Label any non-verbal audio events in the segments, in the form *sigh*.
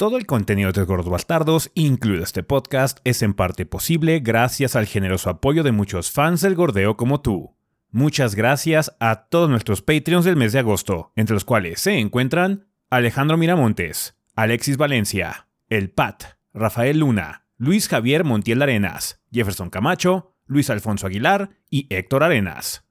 Todo el contenido de Gordos Bastardos, incluido este podcast, es en parte posible gracias al generoso apoyo de muchos fans del gordeo como tú. Muchas gracias a todos nuestros Patreons del mes de agosto, entre los cuales se encuentran Alejandro Miramontes, Alexis Valencia, El Pat, Rafael Luna, Luis Javier Montiel Arenas, Jefferson Camacho, Luis Alfonso Aguilar y Héctor Arenas.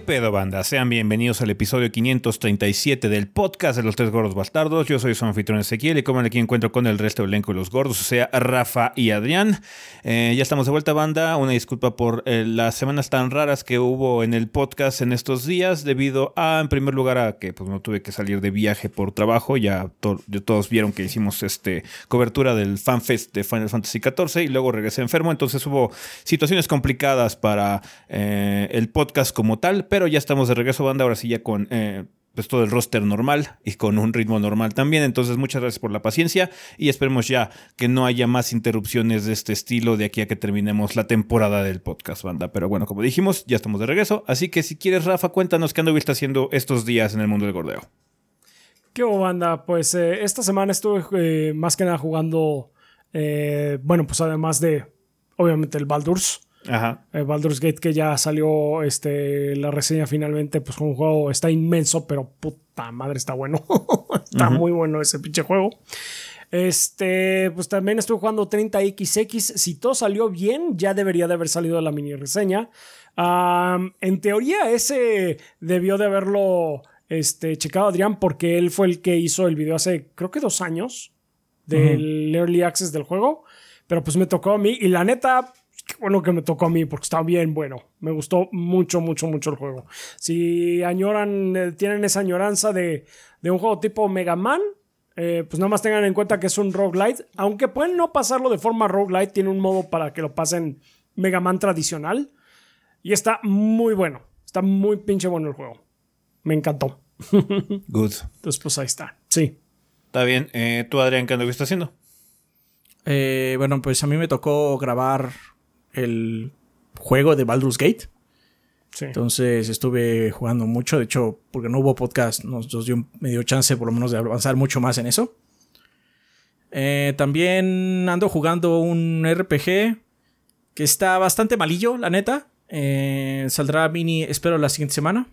Pedo, banda? Sean bienvenidos al episodio 537 del podcast de los tres gordos bastardos. Yo soy su anfitrión Ezequiel y como aquí encuentro con el resto del elenco de los gordos, o sea, Rafa y Adrián. Eh, ya estamos de vuelta, banda. Una disculpa por eh, las semanas tan raras que hubo en el podcast en estos días, debido a, en primer lugar, a que pues, no tuve que salir de viaje por trabajo. Ya, todos vieron que hicimos este cobertura del FanFest de Final Fantasy XIV y luego regresé enfermo. Entonces hubo situaciones complicadas para eh, el podcast como tal, pero ya estamos de regreso, banda, ahora sí ya con eh, pues todo el roster normal y con un ritmo normal también. Entonces, muchas gracias por la paciencia y esperemos ya que no haya más interrupciones de este estilo de aquí a que terminemos la temporada del podcast, banda. Pero bueno, como dijimos, ya estamos de regreso. Así que si quieres, Rafa, cuéntanos qué anduviste haciendo estos días en el mundo del gordeo. ¿Qué hubo, banda? Pues eh, esta semana estuve eh, más que nada jugando, bueno, pues además de, obviamente, el Baldur's. Ajá. Eh, Baldur's Gate que ya salió este, la reseña finalmente, pues un juego está inmenso, pero puta madre está bueno. *laughs* está muy bueno ese pinche juego. Este, pues también estuve jugando 30XX. Si todo salió bien, ya debería de haber salido la mini reseña. en teoría, ese debió de haberlo este, checado Adrián porque él fue el que hizo el video hace, creo que dos años, del Early Access del juego. Pero pues me tocó a mí y la neta, qué bueno que me tocó a mí porque está bien bueno. Me gustó mucho, mucho, mucho el juego. Si añoran, eh, tienen esa añoranza de, un juego tipo Mega Man, eh, pues nada más tengan en cuenta que es un roguelite. Aunque pueden no pasarlo de forma roguelite, tiene un modo para que lo pasen Mega Man tradicional. Y está muy bueno. Está muy pinche bueno el juego. Me encantó. *laughs* Good. Entonces, pues ahí está. Sí. Está bien. Eh, ¿Tú, Adrián, qué anduviste haciendo? bueno, pues a mí me tocó grabar el juego de Baldur's Gate. Entonces estuve jugando mucho. De hecho, porque no hubo podcast, nos, dio medio chance por lo menos de avanzar mucho más en eso. Eh, también ando jugando un RPG que está bastante malillo, la neta. Eh, saldrá mini, espero, la siguiente semana.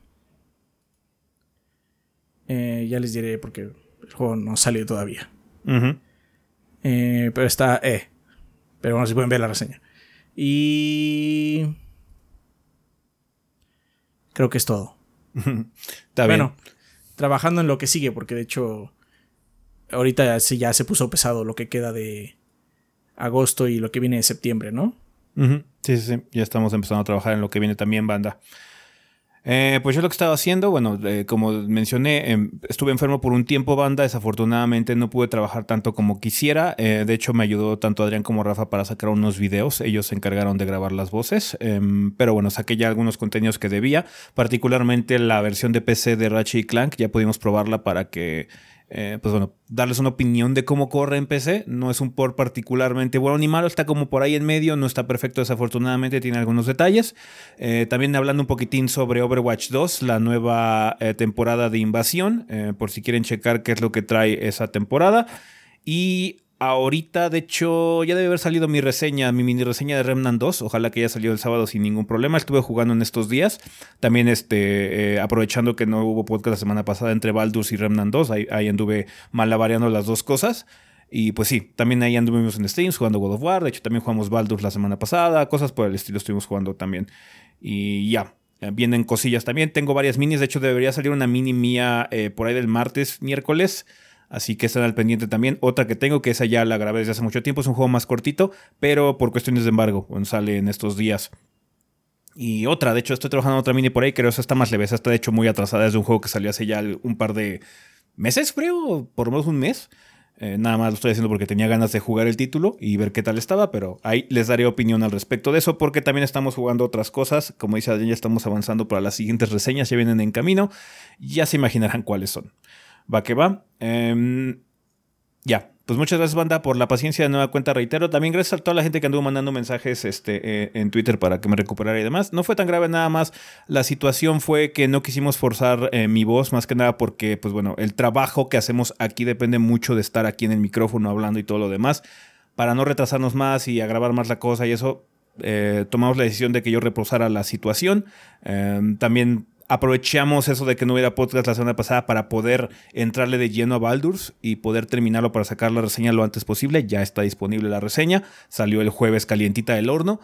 Eh, ya les diré porque el juego no salió todavía. pero está, eh. Pero bueno, si pueden ver la reseña. Y... Creo que es todo. *laughs* Está bueno, trabajando en lo que sigue, porque de hecho ahorita sí ya se puso pesado lo que queda de agosto y lo que viene de septiembre, ¿no? Sí, sí, sí. Ya estamos empezando a trabajar en lo que viene también, banda. Eh, pues yo lo que estaba haciendo, bueno, eh, como mencioné, em, estuve enfermo por un tiempo, banda. Desafortunadamente no pude trabajar tanto como quisiera. Eh, de hecho, me ayudó tanto Adrián como Rafa para sacar unos videos. Ellos se encargaron de grabar las voces. Em, pero bueno, saqué ya algunos contenidos que debía. Particularmente la versión de PC de Ratchet Clank. Ya pudimos probarla para que eh, pues bueno, darles una opinión de cómo corre en PC. No es un port particularmente bueno ni malo, está como por ahí en medio, no está perfecto desafortunadamente, tiene algunos detalles. Eh, también hablando un poquitín sobre Overwatch 2, la nueva eh, temporada de invasión, por si quieren checar qué es lo que trae esa temporada. Y Ahorita, de hecho, ya debe haber salido mi reseña, mi mini reseña de Remnant 2. Ojalá que haya salido el sábado sin ningún problema. Estuve jugando en estos días. También este, eh, aprovechando que no hubo podcast la semana pasada entre Baldur's y Remnant 2. Ahí, anduve malavariando las dos cosas. Y pues sí, también ahí anduvimos en streams jugando God of War. De hecho, también jugamos Baldur's la semana pasada. Cosas por el estilo estuvimos jugando también. Y ya, vienen cosillas también. Tengo varias minis. De hecho, debería salir una mini mía eh, por ahí del martes, miércoles. Así que están al pendiente también. Otra que tengo, que esa ya la grabé desde hace mucho tiempo, es un juego más cortito, pero por cuestiones de embargo, sale en estos días. Y otra, de hecho, estoy trabajando en otra mini por ahí, creo que está más leve. está de hecho muy atrasada. Es de un juego que salió hace ya un par de meses, creo, por lo menos un mes. Eh, nada más lo estoy haciendo porque tenía ganas de jugar el título y ver qué tal estaba, pero ahí les daré opinión al respecto de eso porque también estamos jugando otras cosas. Como dice ya estamos avanzando para las siguientes reseñas, ya vienen en camino. Ya se imaginarán cuáles son. Va que va. Em, ya, pues muchas gracias, banda, por la paciencia de nueva cuenta. Reitero, también gracias a toda la gente que anduvo mandando mensajes este, eh, en Twitter para que me recuperara y demás. No fue tan grave nada más. La situación fue que no quisimos forzar eh, mi voz, más que nada porque, pues bueno, el trabajo que hacemos aquí depende mucho de estar aquí en el micrófono hablando y todo lo demás. Para no retrasarnos más y agravar más la cosa y eso, eh, tomamos la decisión de que yo reposara la situación. Em, también aprovechamos eso de que no hubiera podcast la semana pasada para poder entrarle de lleno a Baldur's y poder terminarlo para sacar la reseña lo antes posible. Ya está disponible la reseña. Salió el jueves calientita del horno.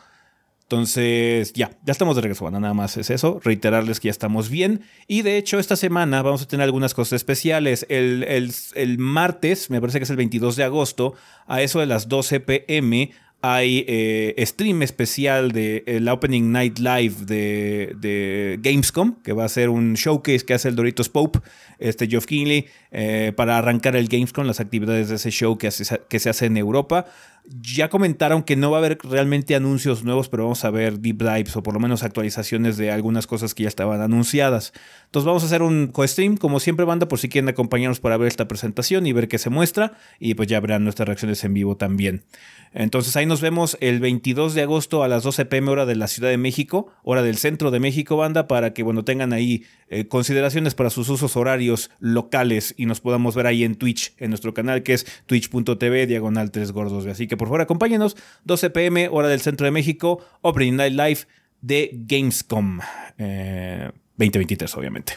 Entonces, ya, ya estamos de regreso, Nada más es eso. Reiterarles que ya estamos bien. Y de hecho, esta semana vamos a tener algunas cosas especiales. El, el martes, me parece que es el 22 de agosto, a eso de las 12 pm, hay eh, stream especial de el Opening Night Live de, Gamescom, que va a ser un showcase que hace el Doritos Pope, este Geoff Kinley, eh, para arrancar el Gamescom, las actividades de ese show que se hace en Europa. Ya comentaron que no va a haber realmente anuncios nuevos, pero vamos a ver deep dives o por lo menos actualizaciones de algunas cosas que ya estaban anunciadas. Entonces vamos a hacer un co-stream, como siempre, banda, por si quieren acompañarnos para ver esta presentación y ver qué se muestra. Y pues ya verán nuestras reacciones en vivo también. Entonces ahí nos vemos el 22 de agosto a las 12 pm hora de la Ciudad de México, hora del centro de México, banda, para que bueno, tengan ahí eh, consideraciones para sus usos horarios locales y nos podamos ver ahí en Twitch, en nuestro canal que es twitch.tv diagonal 3 gordos. Así que por favor acompáñenos, 12 pm hora del centro de México, Opening Night Live de Gamescom 2023 eh, obviamente.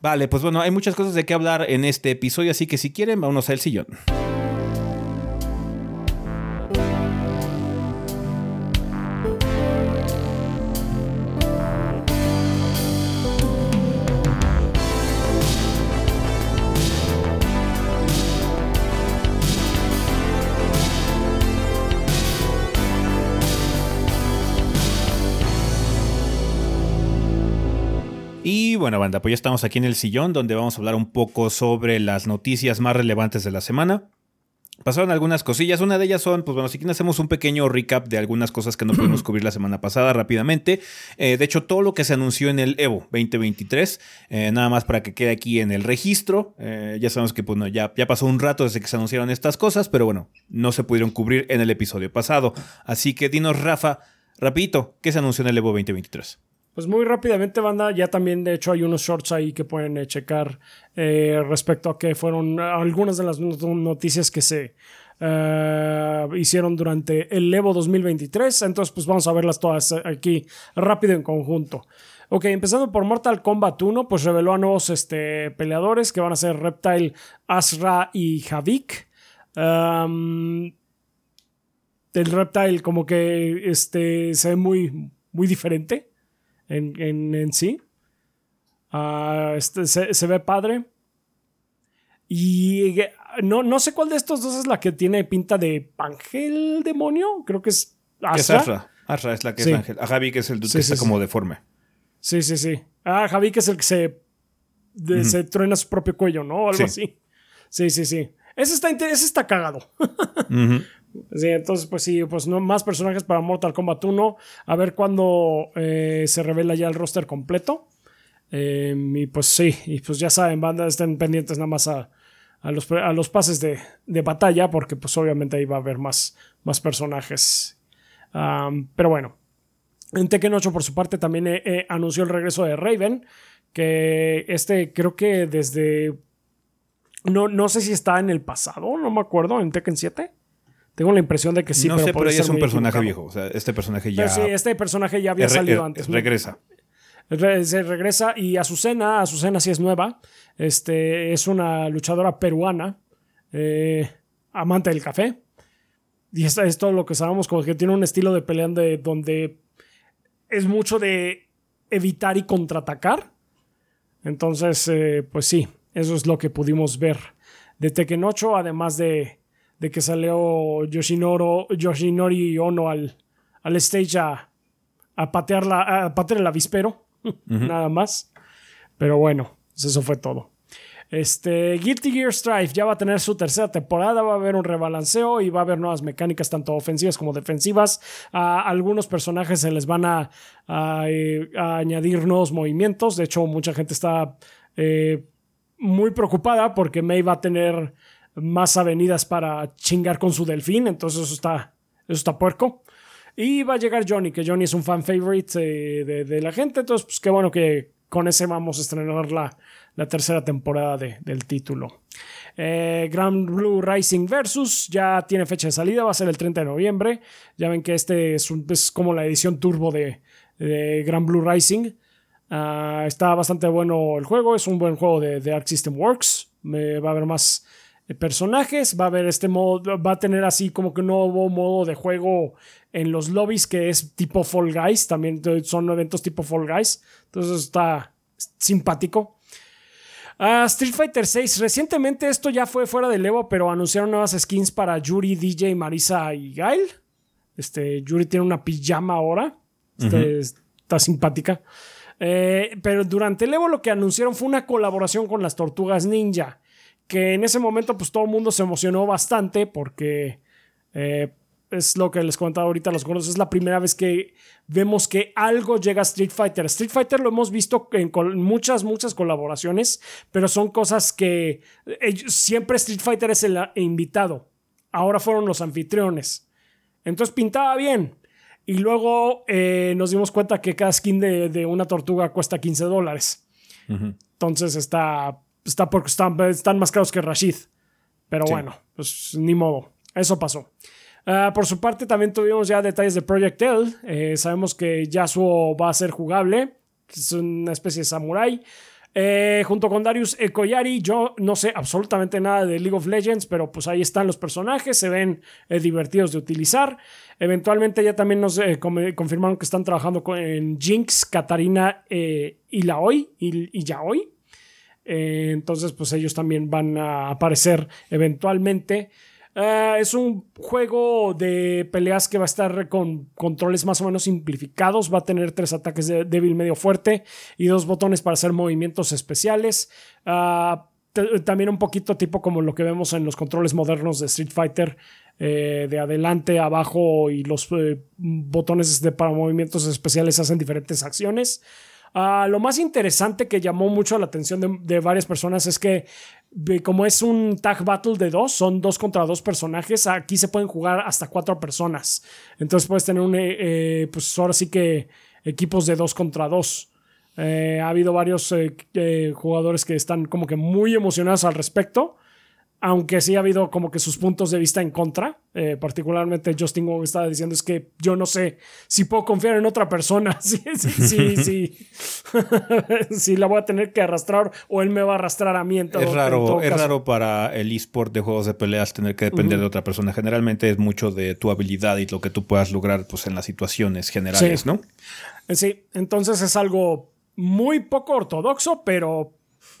Vale, pues bueno, hay muchas cosas de qué hablar en este episodio, así que si quieren, vámonos al sillón. Bueno, banda, pues ya estamos aquí en el sillón donde vamos a hablar un poco sobre las noticias más relevantes de la semana. Pasaron algunas cosillas, una de ellas son, pues bueno, si quieren hacemos un pequeño recap de algunas cosas que no pudimos *clears throat* cubrir la semana pasada rápidamente. Eh, de hecho, todo lo que se anunció en el Evo 2023, eh, nada más para que quede aquí en el registro. Eh, ya sabemos que pues, ya, ya pasó un rato desde que se anunciaron estas cosas, pero bueno, no se pudieron cubrir en el episodio pasado. Así que dinos, Rafa, rapidito, ¿qué se anunció en el Evo 2023? Pues muy rápidamente, banda, ya también de hecho hay unos shorts ahí que pueden eh, checar eh, respecto a que fueron algunas de las noticias que se eh, hicieron durante el Evo 2023. Entonces, pues vamos a verlas todas aquí rápido en conjunto. Ok, empezando por Mortal Kombat 1, pues reveló a nuevos este, peleadores que van a ser Reptile, Asra y Havik. el Reptile como que este, se ve muy, muy diferente en, sí. Ah, este, se, ve padre. Y no, no sé cuál de estos dos es la que tiene pinta de ángel demonio. Creo que es Asra. Es Asra. es la que es ángel. A Javi que es el que está como deforme. Sí, sí, sí. Ah, Javi que es el que se, se truena su propio cuello, ¿no? O algo así. Sí, sí, sí. Ese está, ese está cagado. Sí, entonces, pues sí, pues no más personajes para Mortal Kombat 1. A ver cuándo eh, se revela ya el roster completo. Em, y pues sí, y pues ya saben, bandas estén pendientes nada más a, los, a los, pases de, batalla, porque pues obviamente ahí va a haber más, más personajes. pero bueno, en Tekken 8 por su parte también eh, eh, anunció el regreso de Raven, que este creo que desde... No, no sé si está en el pasado, no me acuerdo, en Tekken 7. Tengo la impresión de que sí, no pero sé, pero ella es un personaje viejo. O sea, este personaje ya. sí, este personaje ya había salido antes. Regresa. se regresa y Azucena, Azucena sí es nueva. Este, es una luchadora peruana, eh, amante del café. Y esto es todo lo que sabemos, como que tiene un estilo de pelea de, donde es mucho de evitar y contraatacar. Entonces, eh, pues sí, eso es lo que pudimos ver de Tekken 8, además de de que salió Yoshinoro, Yoshinori Ono al, al stage a a patear, la, a patear el avispero, *laughs* nada más. Pero bueno, pues eso fue todo. Este, Guilty Gear Strive ya va a tener su tercera temporada, va a haber un rebalanceo y va a haber nuevas mecánicas, tanto ofensivas como defensivas. A algunos personajes se les van a, eh, añadir nuevos movimientos. De hecho, mucha gente está eh, muy preocupada porque May va a tener más avenidas para chingar con su delfín, entonces eso está, eso está puerco. Y va a llegar Johnny, que Johnny es un fan favorite eh, de, de, la gente, entonces pues qué bueno que con ese vamos a estrenar la, la tercera temporada del título. Eh, Grand Blue Rising Versus ya tiene fecha de salida, va a ser el 30 de noviembre. Ya ven que este es, como la edición turbo de, de Grand Blue Rising. Ah, está bastante bueno el juego, es un buen juego de, de System Works. Me, va a haber más eh, personajes, va a haber este modo, va a tener así como que un nuevo modo de juego en los lobbies que es tipo Fall Guys, también son eventos tipo Fall Guys, entonces está simpático. Ah, Street Fighter 6. Recientemente esto ya fue fuera de Evo, pero anunciaron nuevas skins para Yuri, DJ, Marisa y Gail. Este, Yuri tiene una pijama ahora. Este, está simpática. Eh, pero durante el Evo lo que anunciaron fue una colaboración con las Tortugas Ninja. Que en ese momento, pues todo el mundo se emocionó bastante porque eh, es lo que les comentaba ahorita los gordos, es la primera vez que vemos que algo llega a Street Fighter. Street Fighter lo hemos visto en muchas, muchas colaboraciones, pero son cosas que siempre Street Fighter es el invitado. Ahora fueron los anfitriones. Entonces pintaba bien. Y luego eh, nos dimos cuenta que cada skin de, una tortuga cuesta 15 dólares. Entonces está, está porque están, están más caros que Rashid. Pero bueno, pues ni modo. Eso pasó. Ah, por su parte, también tuvimos ya detalles de Project L. Eh, sabemos que Yasuo va a ser jugable. Es una especie de samurai. Eh, junto con Darius Ekoyari, yo no sé absolutamente nada de League of Legends, pero pues ahí están los personajes, se ven eh, divertidos de utilizar. Eventualmente ya también nos confirmaron que están trabajando con, en Jinx, Katarina y Laoi y, y Yaoi. Entonces pues ellos también van a aparecer eventualmente. Eh, es un juego de peleas que va a estar con controles más o menos simplificados. Va a tener tres ataques de débil medio fuerte y dos botones para hacer movimientos especiales. Ah, también un poquito tipo como lo que vemos en los controles modernos de Street Fighter. Eh, de adelante, abajo y los eh, botones de, para movimientos especiales hacen diferentes acciones. Ah, lo más interesante que llamó mucho la atención de, varias personas es que como es un tag battle de dos, son dos contra dos personajes, aquí se pueden jugar hasta cuatro personas. Entonces puedes tener un, eh, eh, pues ahora sí que equipos de dos contra dos. Eh, ha habido varios jugadores que están como que muy emocionados al respecto aunque sí ha habido como que sus puntos de vista en contra. Eh, particularmente Justin Wong estaba diciendo es que yo no sé si puedo confiar en otra persona. *laughs* Sí, sí, sí. *laughs* *laughs* sí. la voy a tener que arrastrar o él me va a arrastrar a mí en todo, Es raro, es raro para el eSport de juegos de peleas tener que depender de otra persona. Generalmente es mucho de tu habilidad y lo que tú puedas lograr pues, en las situaciones generales, ¿no? Sí, entonces es algo muy poco ortodoxo, pero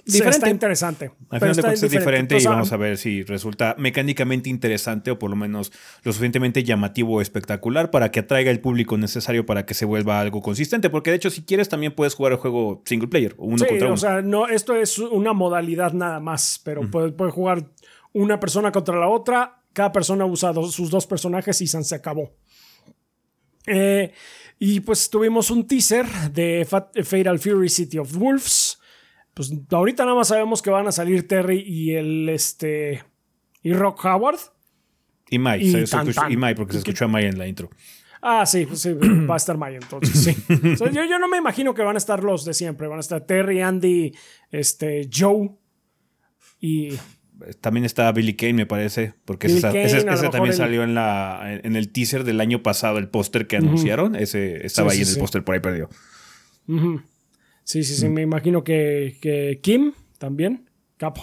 Diferente. Está interesante. Al final de cuentas es diferente y vamos a ver si resulta mecánicamente interesante o por lo menos lo suficientemente llamativo o espectacular para que atraiga el público necesario para que se vuelva algo consistente. Porque de hecho, si quieres, también puedes jugar el juego single player o uno contra uno. O sea, no, esto es una modalidad nada más, pero puede, jugar una persona contra la otra. Cada persona usa sus dos personajes y se acabó. Eh, y pues tuvimos un teaser de Fatal Fury City of Wolves pues ahorita nada más sabemos que van a salir Terry y el este y Rock Howard. Y Mike, y, Mike porque se escuchó a Mike en la intro. Ah, sí, pues sí, *clears throat* va a estar Mike entonces, sí. *laughs* yo, no me imagino que van a estar los de siempre. Van a estar Terry, Andy, este, Joe y... También está Billy Kane, me parece, porque ese, también salió en, la, en el teaser del año pasado, el póster que anunciaron. Ese estaba ahí en el póster, por ahí perdió. Sí, sí, sí, mm. me imagino que, Kim también, Cap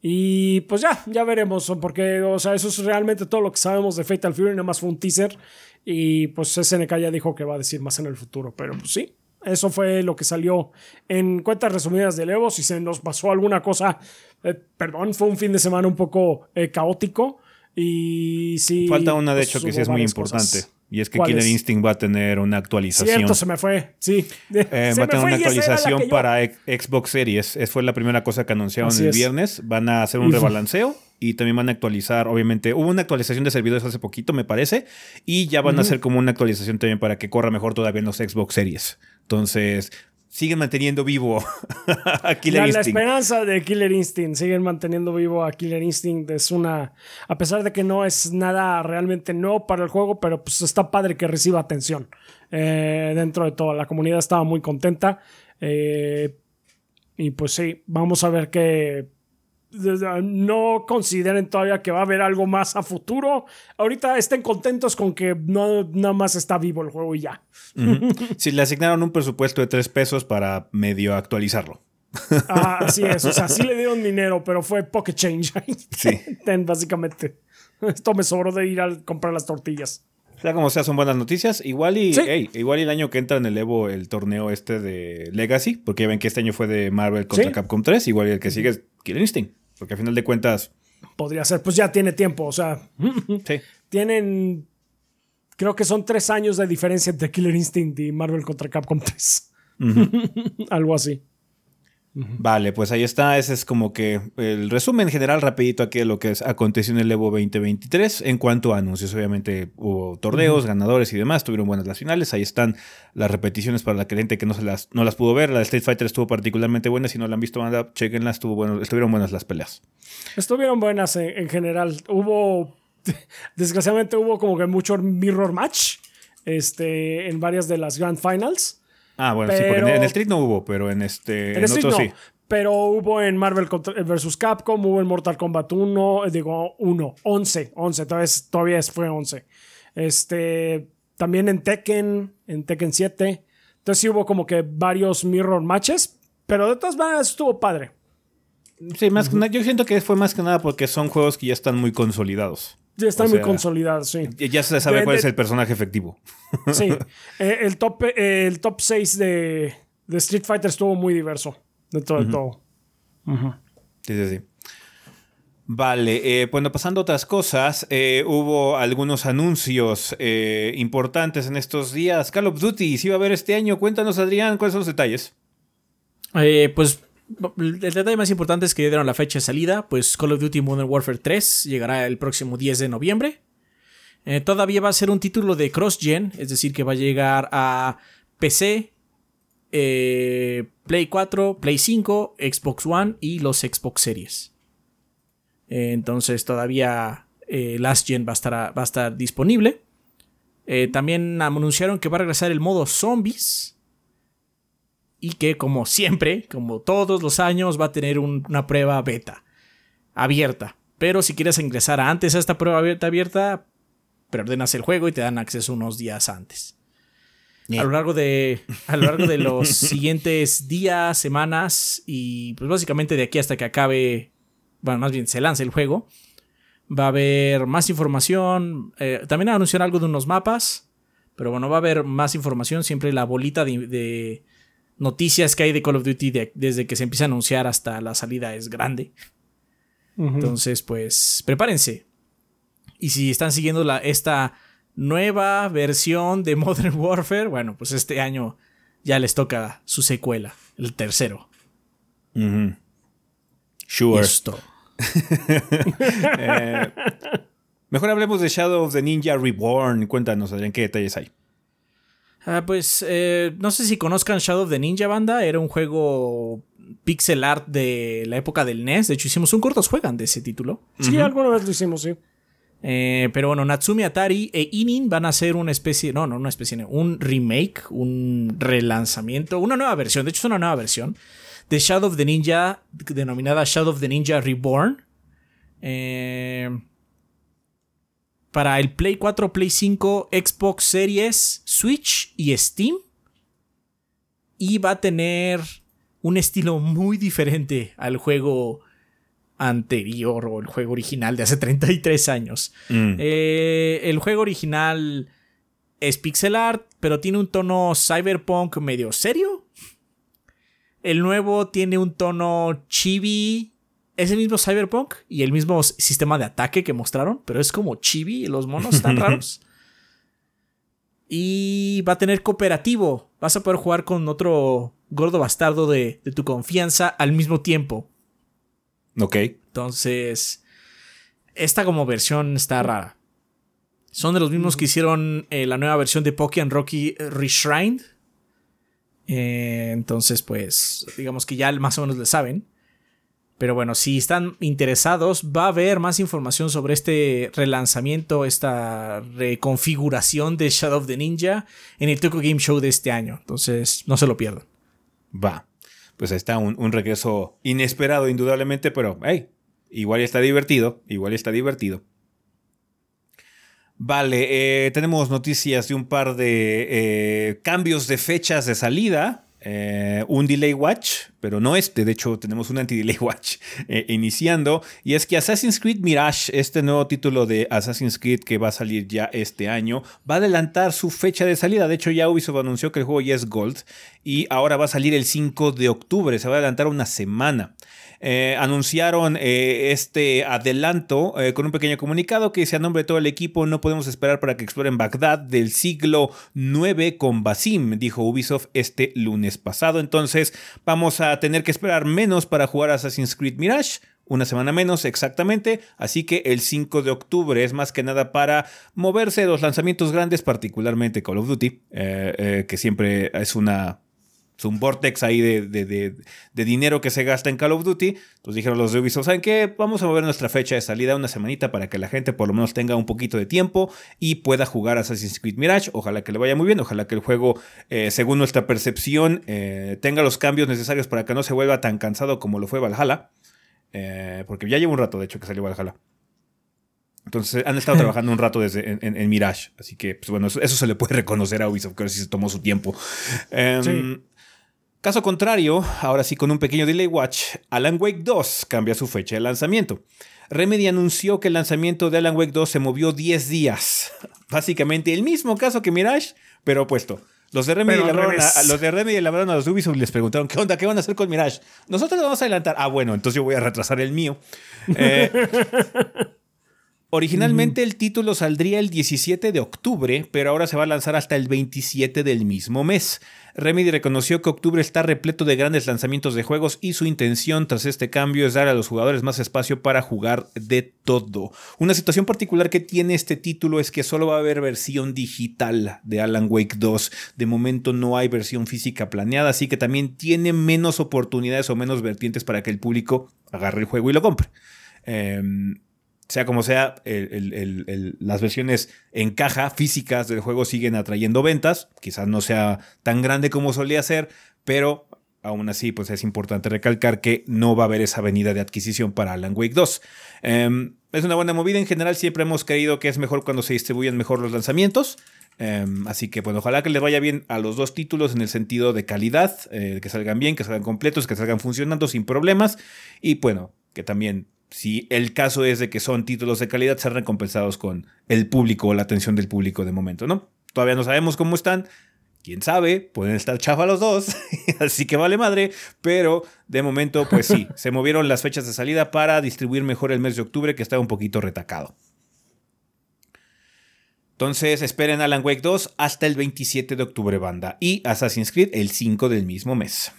Y pues ya, ya veremos, porque, o sea, eso es realmente todo lo que sabemos de Fatal Fury, nada más fue un teaser. Y pues SNK ya dijo que va a decir más en el futuro, pero pues sí, eso fue lo que salió en cuentas resumidas de Evo. Si se nos pasó alguna cosa, eh, perdón, fue un fin de semana un poco eh, caótico. Y sí. Falta una, de pues, hecho, que sí es muy importante. Y es que Killer Instinct va a tener una actualización. Cierto, se me fue. Sí. Eh, va a *laughs* tener una actualización para Xbox Series. Esa fue la primera cosa que anunciaron el viernes. Van a hacer un rebalanceo y también van a actualizar, obviamente, hubo una actualización de servidores hace poquito, me parece, y ya van a hacer como una actualización también para que corra mejor todavía en los Xbox Series. Entonces, siguen manteniendo vivo a Killer Instinct. La esperanza de Killer Instinct, siguen manteniendo vivo a Killer Instinct. Es una. A pesar de que no es nada realmente nuevo para el juego, pero pues está padre que reciba atención. Eh, dentro de toda la comunidad estaba muy contenta. Eh, y pues sí, vamos a ver qué no consideren todavía que va a haber algo más a futuro. Ahorita estén contentos con que no nada más está vivo el juego y ya. Si *laughs* le asignaron un presupuesto de tres pesos para medio actualizarlo. Ah, así es. O sea, sí le dieron *laughs* dinero, pero fue pocket change. Sí. *laughs* básicamente. Esto me sobró de ir a comprar las tortillas. Sea, como sea, son buenas noticias. Igual y, igual el año que entra en el Evo el torneo este de Legacy, porque ya ven que este año fue de Marvel contra Capcom 3, igual y el que sigue es Killer Instinct. Porque a final de cuentas. Podría ser, pues ya tiene tiempo. O sea, *laughs* sí. tienen. Creo que son tres años de diferencia entre Killer Instinct y Marvel contra Capcom 3. *laughs* Algo así. Vale, pues ahí está. Ese es como que el resumen general rapidito aquí de lo que aconteció en el Evo 2023. En cuanto a anuncios, obviamente hubo torneos, ganadores y demás. Tuvieron buenas las finales. Ahí están las repeticiones para la gente que no, se las, no las pudo ver. La de Street Fighter estuvo particularmente buena. Si no la han visto, anda, chequenla. Estuvo bueno, estuvieron buenas las peleas. Estuvieron buenas en, general. Hubo, *laughs* desgraciadamente hubo como que mucho mirror match este, en varias de las Grand Finals. Ah, bueno, sí, porque en el Street no hubo, pero en este. En, otro, sí. Pero hubo en Marvel vs. Capcom, hubo en Mortal Kombat 1, eh, digo 1, 11, 11, todavía, todavía fue 11. Este, también en Tekken, en Tekken 7. Entonces sí hubo como que varios mirror matches, pero de todas maneras estuvo padre. Sí, más que nada, yo siento que fue más que nada porque son juegos que ya están muy consolidados. Ya están muy consolidados, sí. Ya se sabe cuál es el personaje efectivo. *laughs* Sí. *laughs* Eh, el, top, eh, el top 6 de, Street Fighter estuvo muy diverso. Dentro de todo. Sí, sí, sí. Vale, eh, bueno, pasando a otras cosas, hubo algunos anuncios importantes en estos días. Call of Duty, si va a haber este año, cuéntanos Adrián, ¿cuáles son los detalles? pues el detalle más importante es que dieron la fecha de salida, pues Call of Duty Modern Warfare 3 llegará el próximo 10 de noviembre. Eh, todavía va a ser un título de cross-gen, es decir, que va a llegar a PC, eh, Play 4, Play 5, Xbox One y los Xbox Series. Eh, entonces todavía Last Gen va a estar disponible. también anunciaron que va a regresar el modo zombies y que como siempre, como todos los años, va a tener una prueba beta abierta. Pero si quieres ingresar antes a esta prueba abierta, abierta preordenas el juego y te dan acceso unos días antes. A, lo largo de, a lo largo de los *laughs* siguientes días, semanas y pues básicamente de aquí hasta que acabe, bueno, más bien se lance el juego, va a haber más información. Eh, también anunciar algo de unos mapas, pero bueno, va a haber más información. Siempre la bolita de noticias que hay de Call of Duty desde que se empieza a anunciar hasta la salida es grande. Entonces, pues prepárense. Y si están siguiendo la, esta nueva versión de *laughs* Modern Warfare, bueno, pues este año ya les toca su secuela, el tercero. Sure. *laughs* Eh, mejor hablemos de Shadow of the Ninja Reborn. Cuéntanos, Adrián, qué detalles hay. Ah, pues eh, no sé si conozcan Shadow of the Ninja Banda, era un juego pixel art de la época del NES, de hecho hicimos un cortos juegan de ese título. Sí, alguna vez lo hicimos, sí. Eh, pero bueno, Natsumi Atari e Inin van a hacer una especie, no, no una especie, un remake, un relanzamiento, una nueva versión, de hecho es una nueva versión de Shadow of the Ninja, denominada Shadow of the Ninja Reborn. Eh, para el Play 4, Play 5, Xbox Series, Switch y Steam. Y va a tener un estilo muy diferente al juego anterior o el juego original de hace 33 años. Mm. Eh, el juego original es pixel art, pero tiene un tono cyberpunk medio serio. El nuevo tiene un tono chibi es el mismo Cyberpunk y el mismo sistema de ataque que mostraron, pero es como chibi los monos están *laughs* raros. Y va a tener cooperativo. Vas a poder jugar con otro gordo bastardo de, de tu confianza al mismo tiempo. Ok. Entonces, esta como versión está rara. Son de los mismos que hicieron eh, la nueva versión de Pokémon Rocky Reshrined. Eh, entonces, pues, digamos que ya más o menos le saben. Pero bueno, si están interesados, va a haber más información sobre este relanzamiento, esta reconfiguración de Shadow of the Ninja en el Tokyo Game Show de este año. Entonces, no se lo pierdan. Va. Pues ahí está un, regreso inesperado, indudablemente, pero hey, igual está divertido, igual está divertido. Vale, eh, tenemos noticias de un par de eh, cambios de fechas de salida. Eh, un delay watch, pero no este, de hecho tenemos un anti-delay *laughs* watch eh, iniciando, y es que Assassin's Creed Mirage, este nuevo título de Assassin's Creed que va a salir ya este año, va a adelantar su fecha de salida, de hecho ya Ubisoft anunció que el juego ya es Gold, y ahora va a salir el 5 de octubre, se va a adelantar una semana. Eh, anunciaron eh, este adelanto eh, con un pequeño comunicado que dice a nombre de todo el equipo no podemos esperar para que exploren Bagdad del siglo IX con Basim, dijo Ubisoft este lunes pasado. Entonces vamos a tener que esperar menos para jugar Assassin's Creed Mirage. Una semana menos exactamente, así que el 5 de octubre es más que nada para moverse los lanzamientos grandes, particularmente Call of Duty, que siempre es una es un vortex ahí de, dinero que se gasta en Call of Duty. Entonces dijeron los de Ubisoft, ¿saben qué? Vamos a mover nuestra fecha de salida una semanita para que la gente por lo menos tenga un poquito de tiempo y pueda jugar Assassin's Creed Mirage. Ojalá que le vaya muy bien, ojalá que el juego, eh, según nuestra percepción, eh, tenga los cambios necesarios para que no se vuelva tan cansado como lo fue Valhalla. Eh, porque ya lleva un rato, de hecho, que salió Valhalla. Entonces han estado *laughs* trabajando un rato desde en, Mirage. Así que, pues bueno, eso, se le puede reconocer a Ubisoft, que ahora sí se tomó su tiempo. Em, Caso contrario, ahora sí con un pequeño delay watch, Alan Wake 2 cambia su fecha de lanzamiento. Remedy anunció que el lanzamiento de Alan Wake 2 se movió 10 días. *laughs* Básicamente el mismo caso que Mirage, pero opuesto. Los de Remedy, hablaron a, los de Remedy a los Ubisoft y les preguntaron, ¿qué onda? ¿Qué van a hacer con Mirage? Nosotros lo vamos a adelantar. Ah, bueno, entonces yo voy a retrasar el mío. Eh, *laughs* Originalmente el título saldría el 17 de octubre, pero ahora se va a lanzar hasta el 27 del mismo mes. Remedy reconoció que octubre está repleto de grandes lanzamientos de juegos y su intención tras este cambio es dar a los jugadores más espacio para jugar de todo. Una situación particular que tiene este título es que solo va a haber versión digital de Alan Wake 2. De momento no hay versión física planeada, así que también tiene menos oportunidades o menos vertientes para que el público agarre el juego y lo compre. Em, sea como sea, las versiones en caja físicas del juego siguen atrayendo ventas. Quizás no sea tan grande como solía ser, pero aún así, pues es importante recalcar que no va a haber esa venida de adquisición para Alan Wake 2. Em, es una buena movida. En general, siempre hemos creído que es mejor cuando se distribuyen mejor los lanzamientos. Em, así que, bueno, ojalá que les vaya bien a los dos títulos en el sentido de calidad, eh, que salgan bien, que salgan completos, que salgan funcionando sin problemas. Y bueno, que también si el caso es de que son títulos de calidad, ser recompensados con el público o la atención del público de momento, ¿no? Todavía no sabemos cómo están. Quién sabe, pueden estar chafa los dos, *laughs* así que vale madre, pero de momento, pues sí, *laughs* se movieron las fechas de salida para distribuir mejor el mes de octubre, que estaba un poquito retacado. Entonces esperen Alan Wake 2 hasta el 27 de octubre, banda, y Assassin's Creed el 5 del mismo mes.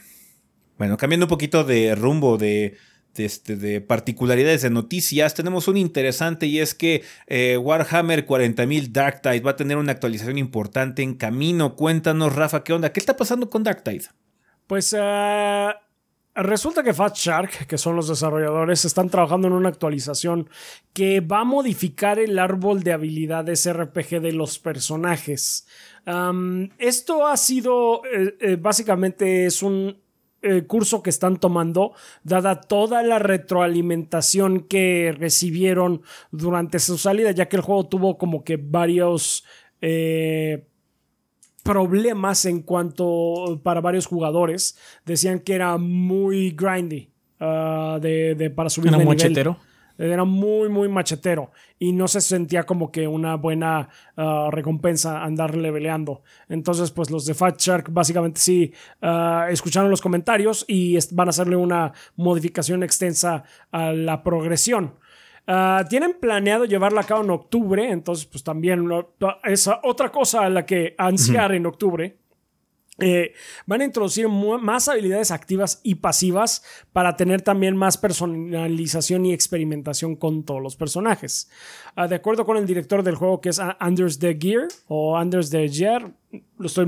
Bueno, cambiando un poquito de rumbo de este, de particularidades de noticias, tenemos un interesante y es que eh, Warhammer 40.000 Darktide va a tener una actualización importante en camino. Cuéntanos, Rafa, ¿qué onda? ¿Qué está pasando con Darktide? Pues eh, resulta que Fat Shark, que son los desarrolladores, están trabajando en una actualización que va a modificar el árbol de habilidades RPG de los personajes. esto ha sido, eh, básicamente es un eh, curso que están tomando, dada toda la retroalimentación que recibieron durante su salida, ya que el juego tuvo como que varios eh, problemas en cuanto para varios jugadores. Decían que era muy grindy ah, de, para subir de nivel. Era muy, muy machetero y no se sentía como que una buena ah, recompensa andar leveleando. Entonces, pues los de Fat Shark básicamente sí ah, escucharon los comentarios y van a hacerle una modificación extensa a la progresión. Ah, tienen planeado llevarla a cabo en octubre, entonces pues también es otra cosa a la que ansiar en octubre. Eh, van a introducir más habilidades activas y pasivas para tener también más personalización y experimentación con todos los personajes. Ah, de acuerdo con el director del juego que es Anders de Gear o Anders de Gear, estoy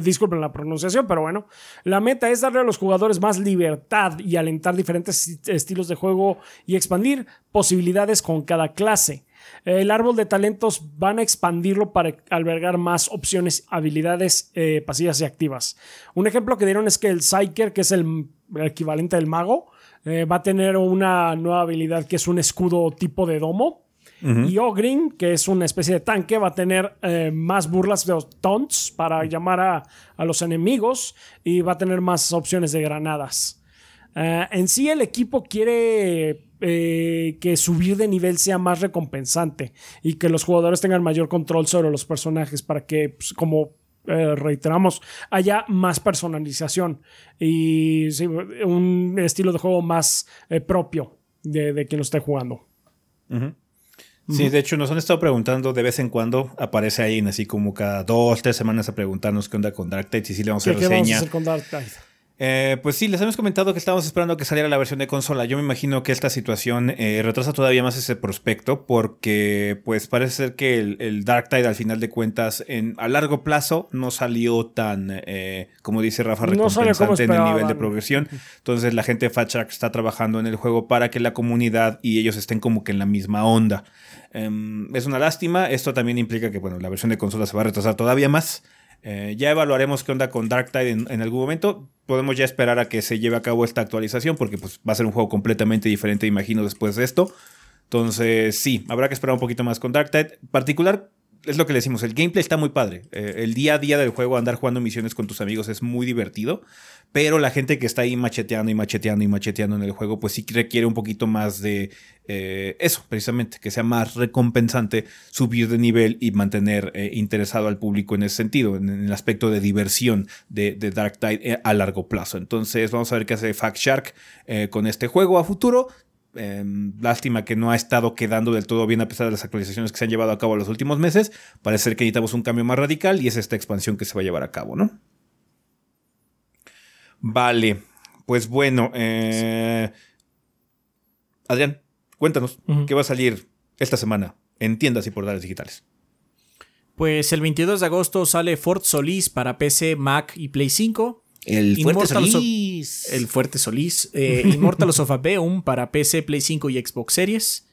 disculpen la pronunciación, pero bueno, la meta es darle a los jugadores más libertad y alentar diferentes estilos de juego y expandir posibilidades con cada clase. El árbol de talentos van a expandirlo para albergar más opciones, habilidades eh, pasivas y activas. Un ejemplo que dieron es que el Psyker, que es el, equivalente del mago, eh, va a tener una nueva habilidad que es un escudo tipo de domo. Y Ogrin, que es una especie de tanque, va a tener eh, más burlas de taunts para llamar a, a, los enemigos y va a tener más opciones de granadas. en sí, el equipo quiere eh, que subir de nivel sea más recompensante y que los jugadores tengan mayor control sobre los personajes para que, pues, como eh, reiteramos, haya más personalización y un estilo de juego más eh, propio de, quien lo esté jugando. Sí, de hecho nos han estado preguntando de vez en cuando, aparece ahí así como cada dos, tres semanas a preguntarnos qué onda con Dark Tide y si le vamos a hacer reseña. ¿Qué vamos a hacer con Dark Tide? Eh, pues sí, les hemos comentado que estábamos esperando que saliera la versión de consola. Yo me imagino que esta situación eh, retrasa todavía más ese prospecto porque pues parece ser que el, Dark Tide al final de cuentas en, a largo plazo no salió tan, eh, como dice Rafa, recompensante en el nivel de progresión. Entonces la gente de Fat está trabajando en el juego para que la comunidad y ellos estén como que en la misma onda. Em, es una lástima. Esto también implica que bueno, la versión de consola se va a retrasar todavía más. Eh, ya evaluaremos qué onda con Dark Tide en, algún momento. Podemos ya esperar a que se lleve a cabo esta actualización porque pues, va a ser un juego completamente diferente, imagino, después de esto. Entonces, sí, habrá que esperar un poquito más con Dark Tide. Particular, es lo que le decimos, el gameplay está muy padre. Eh, el día a día del juego, andar jugando misiones con tus amigos es muy divertido, pero la gente que está ahí macheteando y macheteando y macheteando en el juego, pues sí requiere un poquito más de eh, eso, precisamente, que sea más recompensante subir de nivel y mantener eh, interesado al público en ese sentido, en, el aspecto de diversión de, Dark Tide a largo plazo. Entonces, vamos a ver qué hace Fact Shark con este juego a futuro. Em, lástima que no ha estado quedando del todo bien a pesar de las actualizaciones que se han llevado a cabo en los últimos meses. Parece ser que necesitamos un cambio más radical y es esta expansión que se va a llevar a cabo, ¿no? Vale, pues bueno. Eh, Adrián, cuéntanos, ¿qué va a salir esta semana en tiendas y portales digitales? Pues el 22 de agosto sale Fort Solis para PC, Mac y Play 5. El Fuerte Solís. el Fuerte Solís. Eh, *laughs* Immortal of Aveum para PC, Play 5 y Xbox Series.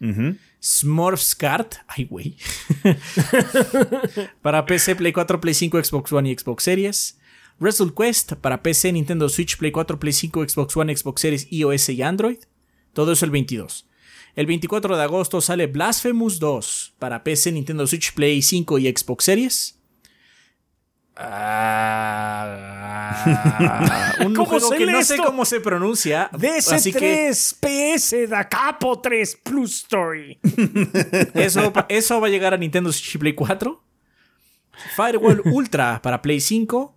Smurfs Kart. Ay, güey. *laughs* para PC, Play 4, Play 5, Xbox One y Xbox Series. Wrestle Quest para PC, Nintendo Switch, Play 4, Play 5, Xbox One, Xbox Series, iOS y Android. Todo eso el 22. El 24 de agosto sale Blasphemous 2 para PC, Nintendo Switch, Play 5 y Xbox Series. Ah, *laughs* un juego que no sé cómo se pronuncia. DS3 PS da Capo 3 Plus Story. *laughs* eso, eso va a llegar a Nintendo Switch Play 4. Firewall *laughs* Ultra para Play 5.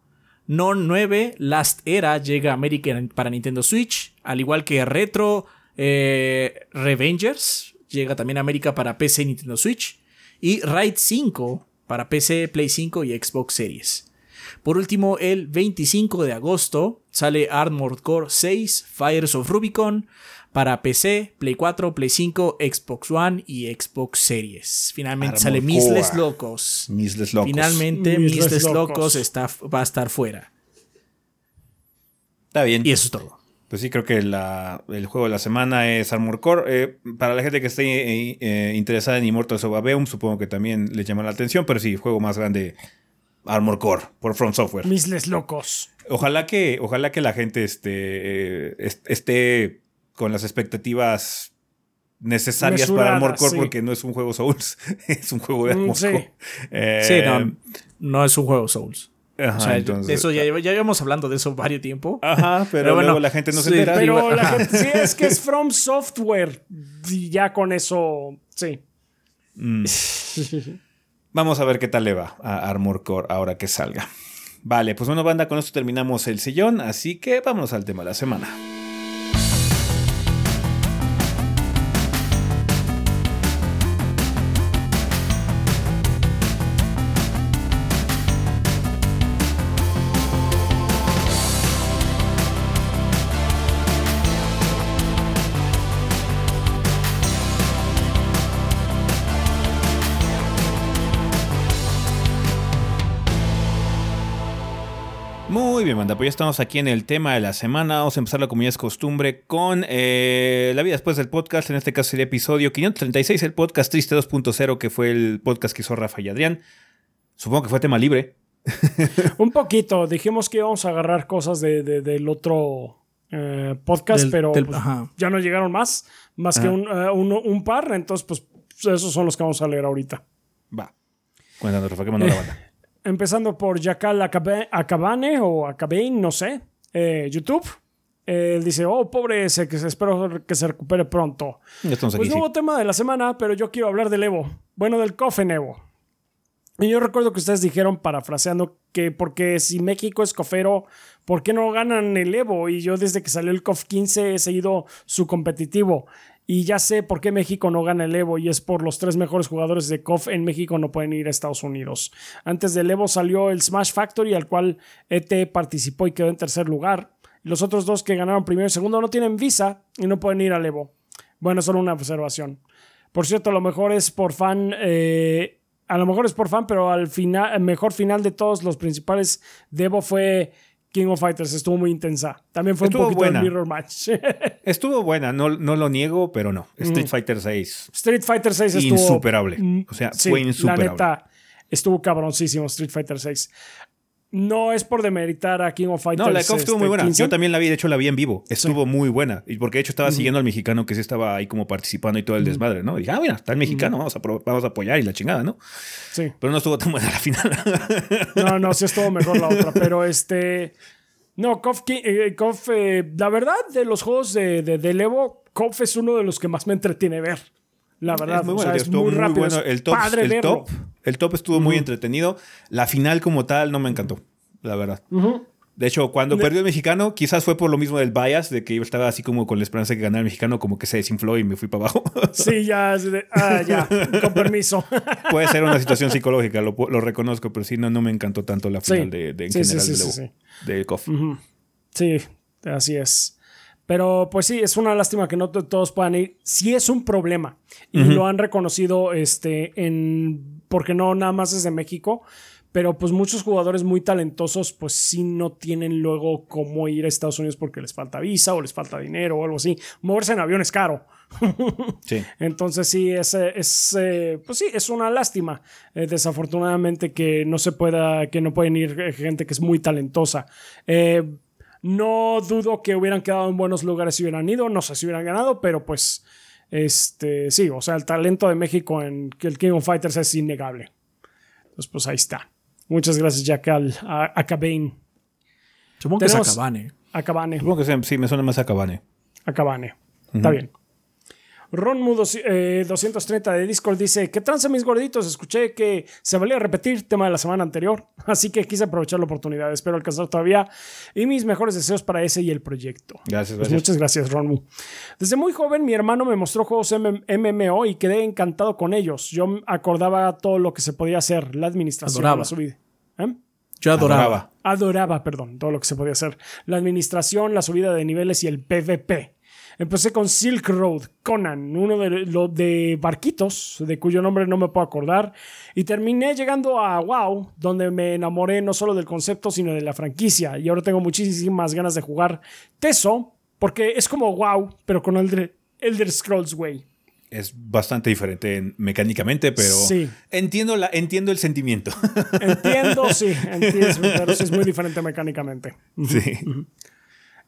Non 9 Last Era llega a América para Nintendo Switch. Al igual que Retro eh, Revengers llega también a América para PC y Nintendo Switch. Y Raid 5 para PC, Play 5 y Xbox Series. Por último, el 25 de agosto sale Armored Core 6 Fires of Rubicon para PC, Play 4, Play 5, Xbox One y Xbox Series. Finalmente sale Misles Locos. Misles Locos. Finalmente Misles, Locos, está, va a estar fuera. Está bien. Y eso es todo. Pues sí, creo que el juego de la semana es Armored Core. Eh, para la gente que esté eh, eh, interesada en Immortals of Aveum, supongo que también le llama la atención, pero sí, juego más grande Armor Core por Front Software. Misles locos. Ojalá que, ojalá que la gente esté, esté con las expectativas necesarias para Armor Core porque no es un juego Souls, *laughs* es un juego de mm, Armor sí. Core. sí, no, eh, no es un juego Souls. Ajá, entonces, eso ya, ya íbamos hablando de eso varios tiempo. Ajá, pero, bueno, luego la gente no se entera. Pero la gente, sí, es que es *laughs* From Software. Y ya con eso, sí. Mm. *laughs* Vamos a ver qué tal le va a Armor Core ahora que salga. Vale, pues bueno, banda, con esto terminamos el sillón, así que vámonos al tema de la semana. Bien, manda, pues ya estamos aquí en el tema de la semana. Vamos a empezarlo como ya es costumbre con eh, la vida después del podcast. En este caso sería episodio 536, el podcast Triste 2.0, que fue el podcast que hizo Rafa y Adrián. Supongo que fue tema libre. *laughs* Un poquito. Dijimos que íbamos a agarrar cosas del otro eh, podcast, pero pues, ya no llegaron más, más que eh, un, par. Entonces, pues esos son los que vamos a leer ahorita. Va. Cuéntanos, Rafa, ¿qué mandó la banda? Empezando por Yakal Acabane o Acabain, no sé, eh, YouTube. Él dice, oh, pobre ese, que espero que se recupere pronto. pues nuevo tema de la semana, pero yo quiero hablar del Evo. Bueno, del COFEN Evo. Y yo recuerdo que ustedes dijeron, parafraseando, que porque si México es cofero, ¿por qué no ganan el Evo? Y yo desde que salió el COF 15 he seguido su competitivo. Y ya sé por qué México no gana el Evo y es por los tres mejores jugadores de KOF en México no pueden ir a Estados Unidos. Antes del Evo salió el Smash Factory al cual ET participó y quedó en tercer lugar. Los otros dos que ganaron primero y segundo no tienen visa y no pueden ir al Evo. Bueno, solo una observación. Por cierto, a lo mejor es por fan. Eh, a lo mejor es por fan, pero al final, el mejor final de todos los principales de Evo fue King of Fighters estuvo muy intensa. También fue un poquito buena. mirror match. *laughs* estuvo buena, no, no lo niego, pero no. Street Fighter 6. Street Fighter 6 estuvo. Insuperable. O sea, fue insuperable. La neta, estuvo cabroncísimo Street Fighter 6. No es por demeritar a King of Fighters. No, la KOF estuvo muy buena. Yo también la vi, de hecho la vi en vivo. Estuvo muy buena. Y porque de hecho estaba siguiendo al mexicano que sí estaba ahí como participando y todo el desmadre, ¿no? Y dije, ah, mira, está el mexicano, vamos, a vamos a apoyar y la chingada, ¿no? Sí. Pero no estuvo tan buena la final. *laughs* no, no, sí estuvo mejor la otra. Pero este. No, KOF, eh, eh, la verdad, de los juegos de, de, Evo, KOF es uno de los que más me entretiene ver. La verdad, es muy, bueno, es muy, rápido. Bueno. El top, el, top el top estuvo muy entretenido. La final como tal no me encantó, la verdad. De hecho, cuando perdió el mexicano, quizás fue por lo mismo del bias, de que yo estaba así como con la esperanza de que ganara el mexicano, como que se desinfló y me fui para abajo. *laughs* Sí, ya, ah, ya, con permiso. *laughs* Puede ser una situación psicológica, lo, reconozco, pero sí, no, no me encantó tanto la final de, de, en general de, de KOF. Sí, así es. Pero pues sí, es una lástima que no todos puedan ir. Sí es un problema. Y lo han reconocido este, en, porque no nada más es de México pero pues muchos jugadores muy talentosos pues sí no tienen luego cómo ir a Estados Unidos porque les falta visa o les falta dinero o algo así. Moverse en avión es caro. *laughs* sí. Entonces sí, es, es eh, pues sí, es una lástima. Eh, desafortunadamente que no se pueda, que no pueden ir eh, gente que es muy talentosa. No dudo que hubieran quedado en buenos lugares si hubieran ido, no sé si hubieran ganado, pero pues este sí, o sea, el talento de México en el King of Fighters es innegable. Entonces, pues ahí está. Muchas gracias, Jack, al, a, a Supongo que es Acabane. Acabane. Supongo que sí, me suena más a Acabane. Acabane. Está bien. Ron Mudo 230 eh, de Discord dice: ¿Qué tranza mis gorditos? Escuché que se valía repetir tema de la semana anterior, *laughs* así que quise aprovechar la oportunidad. Espero alcanzar todavía y mis mejores deseos para ese y el proyecto. Gracias, pues muchas gracias, Ron Desde muy joven, mi hermano me mostró juegos MMO y quedé encantado con ellos. Yo acordaba todo lo que se podía hacer, la administración, adoraba. subida. ¿Eh? Yo adoraba. Adoraba, perdón, todo lo que se podía hacer. La administración, la subida de niveles y el PvP. Empecé con Silk Road, Conan, uno de los de barquitos, de cuyo nombre no me puedo acordar, y terminé llegando a WoW, donde me enamoré no solo del concepto, sino de la franquicia, y ahora tengo muchísimas ganas de jugar Teso, porque es como WoW, pero con Elder, Elder Scrolls Way. Es bastante diferente mecánicamente, pero sí. entiendo, la, entiendo el sentimiento. Entiendo, sí, *laughs* entiendo, pero sí es muy diferente mecánicamente. Sí.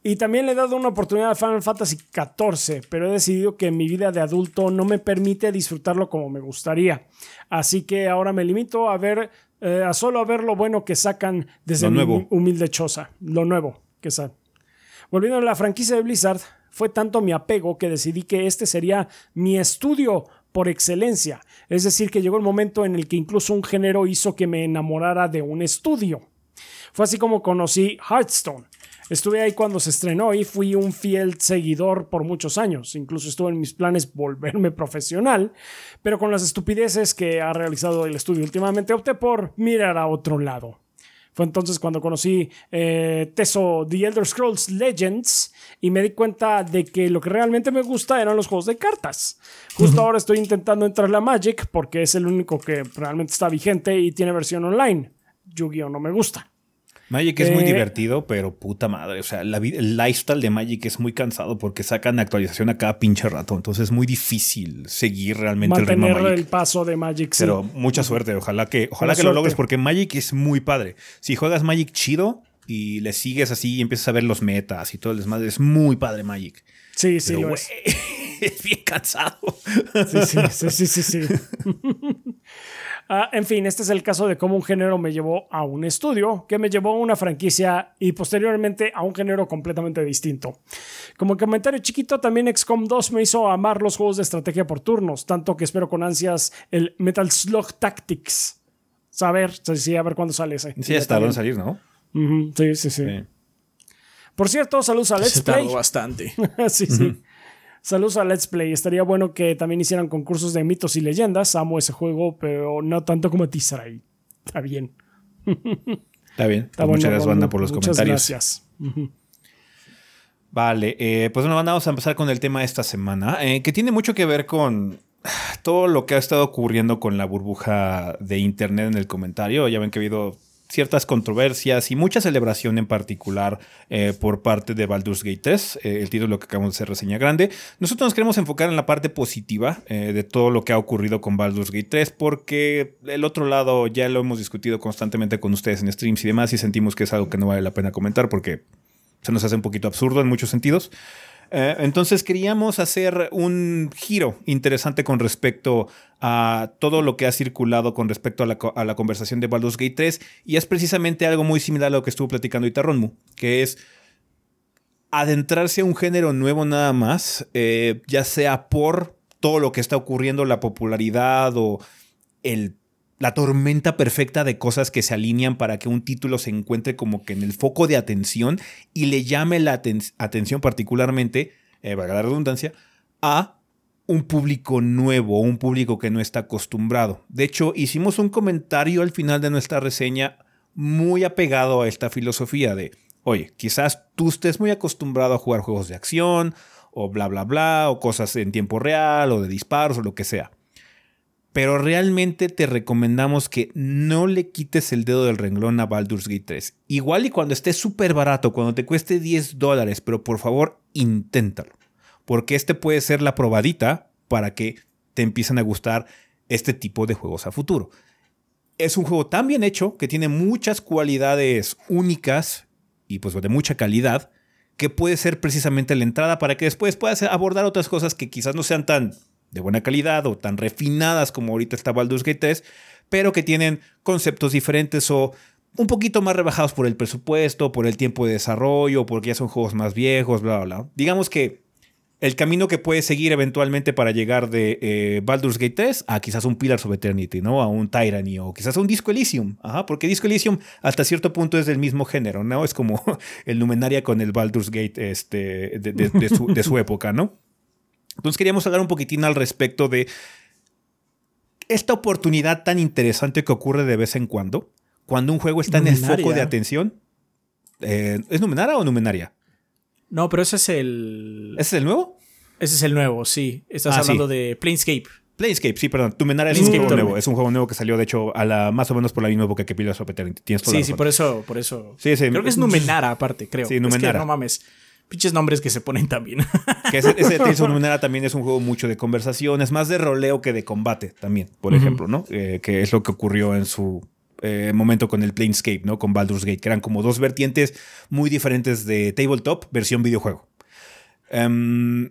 Y también le he dado una oportunidad a Final Fantasy XIV, pero he decidido que mi vida de adulto no me permite disfrutarlo como me gustaría. Así que ahora me limito a ver, eh, a solo a ver lo bueno que sacan desde mi humilde choza, lo nuevo que sacan. Volviendo a la franquicia de Blizzard, fue tanto mi apego que decidí que este sería mi estudio por excelencia. Es decir, que llegó el momento en el que incluso un género hizo que me enamorara de un estudio. Fue así como conocí Hearthstone Estuve ahí cuando se estrenó y fui un fiel seguidor por muchos años. Incluso estuve en mis planes volverme *laughs* profesional, pero con las estupideces que ha realizado el estudio últimamente opté por mirar a otro lado. Fue entonces cuando conocí eh, Teso The Elder Scrolls Legends y me di cuenta de que lo que realmente me gusta eran los juegos de cartas. Justo ahora estoy intentando entrar a Magic porque es el único que realmente está vigente y tiene versión online. Yu-Gi-Oh no me gusta. Magic es muy divertido, pero puta madre. O sea, el lifestyle de Magic es muy cansado porque sacan actualización a cada pinche rato. Entonces es muy difícil seguir realmente el ritmo Magic. el paso de Magic. Pero mucha suerte. Ojalá que, ojalá que lo logres porque Magic es muy padre. Si juegas Magic chido y le sigues así y empiezas a ver los metas y todo el desmadre, es muy padre Magic. Sí, sí, es. *laughs* es bien cansado. Sí, sí, sí, sí, sí. *laughs* Ah, en fin, este es el caso de cómo un género me llevó a un estudio, que me llevó a una franquicia y posteriormente a un género completamente distinto. Como comentario chiquito, también XCOM 2 me hizo amar los juegos de estrategia por turnos, tanto que espero con ansias el Metal Slug Tactics. Saber, sí, a ver cuándo sale ese. Sí, está en salir, ¿no? sí, sí, sí, Por cierto, saludos a Let's Play. bastante. *laughs* sí, sí. Saludos a Let's Play. Estaría bueno que también hicieran concursos de mitos y leyendas. Amo ese juego, pero no tanto como Tisaray. Está bien. Está bien. Está pues muchas gracias, banda, por los muchas comentarios. Gracias. Vale, eh, pues bueno, vamos a empezar con el tema de esta semana, eh, que tiene mucho que ver con todo lo que ha estado ocurriendo con la burbuja de Internet en el comentario. Ya ven que ha habido ciertas controversias y mucha celebración en particular eh, por parte de Baldur's Gate 3, eh, el título que acabamos de hacer reseña grande. Nosotros nos queremos enfocar en la parte positiva eh, de todo lo que ha ocurrido con Baldur's Gate 3 porque el otro lado ya lo hemos discutido constantemente con ustedes en streams y demás y sentimos que es algo que no vale la pena comentar porque se nos hace un poquito absurdo en muchos sentidos. Eh, entonces queríamos hacer un giro interesante con respecto a todo lo que ha circulado con respecto a la, conversación de Baldur's Gate 3 y es precisamente algo muy similar a lo que estuvo platicando Itarronmu, que es adentrarse a un género nuevo nada más, eh, ya sea por todo lo que está ocurriendo, la popularidad o el la tormenta perfecta de cosas que se alinean para que un título se encuentre como que en el foco de atención y le llame la atención particularmente, eh, valga la redundancia, a un público nuevo, un público que no está acostumbrado. De hecho, hicimos un comentario al final de nuestra reseña muy apegado a esta filosofía de, oye, quizás tú estés muy acostumbrado a jugar juegos de acción o bla, bla, bla, o cosas en tiempo real o de disparos o lo que sea pero realmente te recomendamos que no le quites el dedo del renglón a Baldur's Gate 3. Igual y cuando esté súper barato, cuando te cueste 10 dólares, pero por favor, inténtalo. Porque este puede ser la probadita para que te empiecen a gustar este tipo de juegos a futuro. Es un juego tan bien hecho que tiene muchas cualidades únicas y pues de mucha calidad que puede ser precisamente la entrada para que después puedas abordar otras cosas que quizás no sean tan de buena calidad o tan refinadas como ahorita está Baldur's Gate 3, pero que tienen conceptos diferentes o un poquito más rebajados por el presupuesto, por el tiempo de desarrollo, porque ya son juegos más viejos, bla, bla, bla. Digamos que el camino que puedes seguir eventualmente para llegar de eh, Baldur's Gate 3 a quizás un Pillars of Eternity, ¿no? A un Tyranny o quizás a un Disco Elysium. Ajá, porque Disco Elysium hasta cierto punto es del mismo género, ¿no? Es como *laughs* el Numenaria con el Baldur's Gate este, de su *laughs* época, ¿no? Entonces queríamos hablar un poquitín al respecto de esta oportunidad tan interesante que ocurre de vez en cuando, cuando un juego está en el foco de atención. Eh, ¿Es Numenaria o Numenaria? No, pero ese es el... ¿Ese es el nuevo? Ese es el nuevo, sí. Estás ah, hablando de Planescape. Planescape, sí, perdón. Numenaria es un juego nuevo. Es un juego nuevo que salió, de hecho, a la, más o menos por la misma época que Pillars of Eternity. Tienes sí, sí, por eso, por eso. Sí, sí. Creo que es Numenara, aparte, creo. Sí, Numenara. no mames. Pinches nombres que se ponen también. que ese, ese *laughs* Tales of también es un juego mucho de conversaciones, más de roleo que de combate también, por ejemplo, ¿no? Eh, que es lo que ocurrió en su eh, momento con el Planescape, ¿no? Con Baldur's Gate, que eran como dos vertientes muy diferentes de tabletop versión videojuego. Um,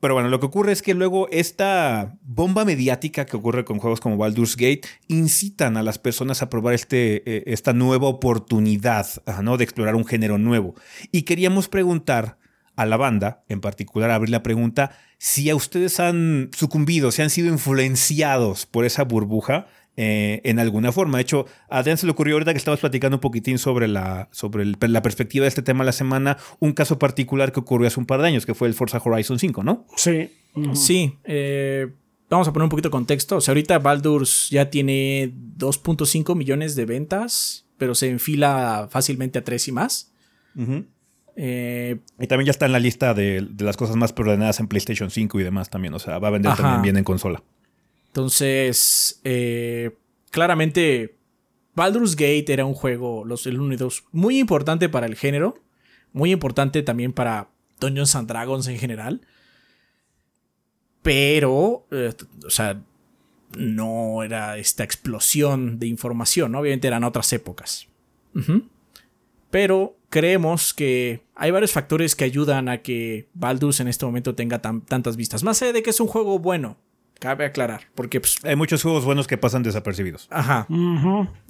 pero bueno, lo que ocurre es que luego esta bomba mediática que ocurre con juegos como Baldur's Gate incitan a las personas a probar este, eh, esta nueva oportunidad ¿no? de explorar un género nuevo. Y queríamos preguntar a la banda, en particular abrir la pregunta, si a ustedes han sucumbido, si han sido influenciados por esa burbuja eh, en alguna forma. De hecho, a Dan se le ocurrió ahorita que estabas platicando un poquitín sobre, la, sobre la perspectiva de este tema la semana, un caso particular que ocurrió hace un par de años, que fue el Forza Horizon 5, ¿no? Sí. Sí. Eh, vamos a poner un poquito de contexto. O sea, ahorita Baldur's ya tiene 2.5 millones de ventas, pero se enfila fácilmente a 3 y más. Eh, y también ya está en la lista de, las cosas más preordenadas en PlayStation 5 y demás también. O sea, va a vender también bien en consola. Entonces, eh, claramente Baldur's Gate era un juego, los el 1 y 2, muy importante para el género, muy importante también para Dungeons and Dragons en general. Pero, eh, o sea, no era esta explosión de información, obviamente eran otras épocas. Pero creemos que hay varios factores que ayudan a que Baldur's en este momento tenga tantas vistas. Más allá de que es un juego bueno, cabe aclarar, porque pues, hay muchos juegos buenos que pasan desapercibidos. Ajá.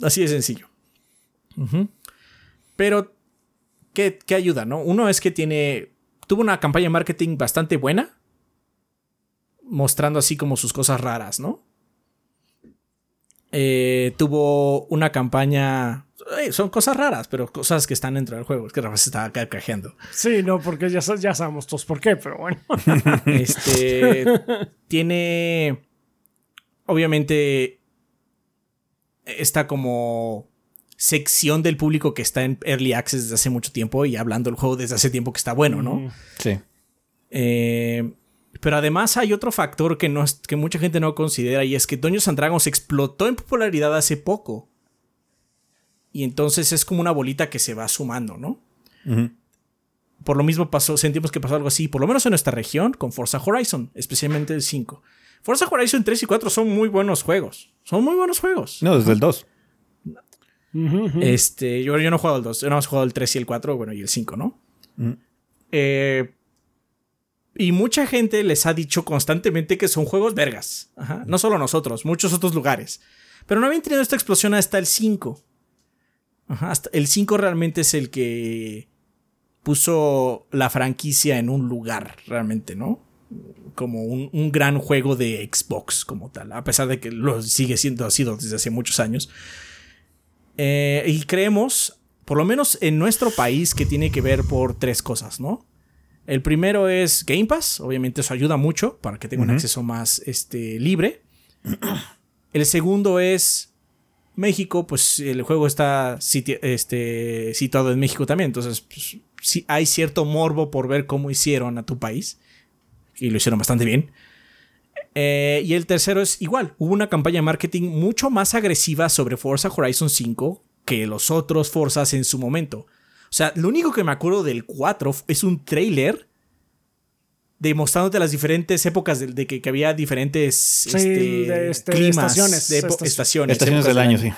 Así de sencillo. Pero, ¿qué, ¿qué ayuda, no? Uno es que tiene. Tuvo una campaña de marketing bastante buena. Mostrando así como sus cosas raras, ¿no? Eh, tuvo una campaña. Son cosas raras, pero cosas que están dentro del juego. Es que Rafa se estaba carcajeando. Sí, no, porque ya, ya sabemos todos por qué, pero bueno. *laughs* este. tiene. Obviamente. Está como sección del público que está en Early Access desde hace mucho tiempo y hablando del juego desde hace tiempo que está bueno, ¿no? Sí. Eh, pero además hay otro factor que, no que mucha gente no considera y es que Dungeons and Dragons explotó en popularidad hace poco. Y entonces es como una bolita que se va sumando, ¿no? Por lo mismo pasó, sentimos que pasó algo así, por lo menos en nuestra región, con Forza Horizon, especialmente el 5. Forza Horizon 3 y 4 son muy buenos juegos. Son muy buenos juegos. No, desde el 2. Este, yo, yo no he jugado el 2, yo no he jugado el 3 y el 4, bueno, y el 5, ¿no? Eh, y mucha gente les ha dicho constantemente que son juegos vergas. No solo nosotros, muchos otros lugares. Pero no habían tenido esta explosión hasta el 5. Hasta el 5 realmente es el que puso la franquicia en un lugar, realmente, ¿no? Como un, gran juego de Xbox como tal, a pesar de que lo sigue siendo así desde hace muchos años. Eh, y creemos, por lo menos en nuestro país, que tiene que ver por tres cosas, ¿no? El primero es Game Pass, obviamente eso ayuda mucho para que tenga un acceso más este, libre. El segundo es México, pues el juego está este, situado en México también, entonces pues, sí, hay cierto morbo por ver cómo hicieron a tu país, y lo hicieron bastante bien. Eh, y el tercero es igual, hubo una campaña de marketing mucho más agresiva sobre Forza Horizon 5 que los otros Forzas en su momento. O sea, lo único que me acuerdo del 4 es un trailer demostrándote las diferentes épocas de, que, había diferentes este, este, climas, estaciones, de estaciones, estaciones del año, sí.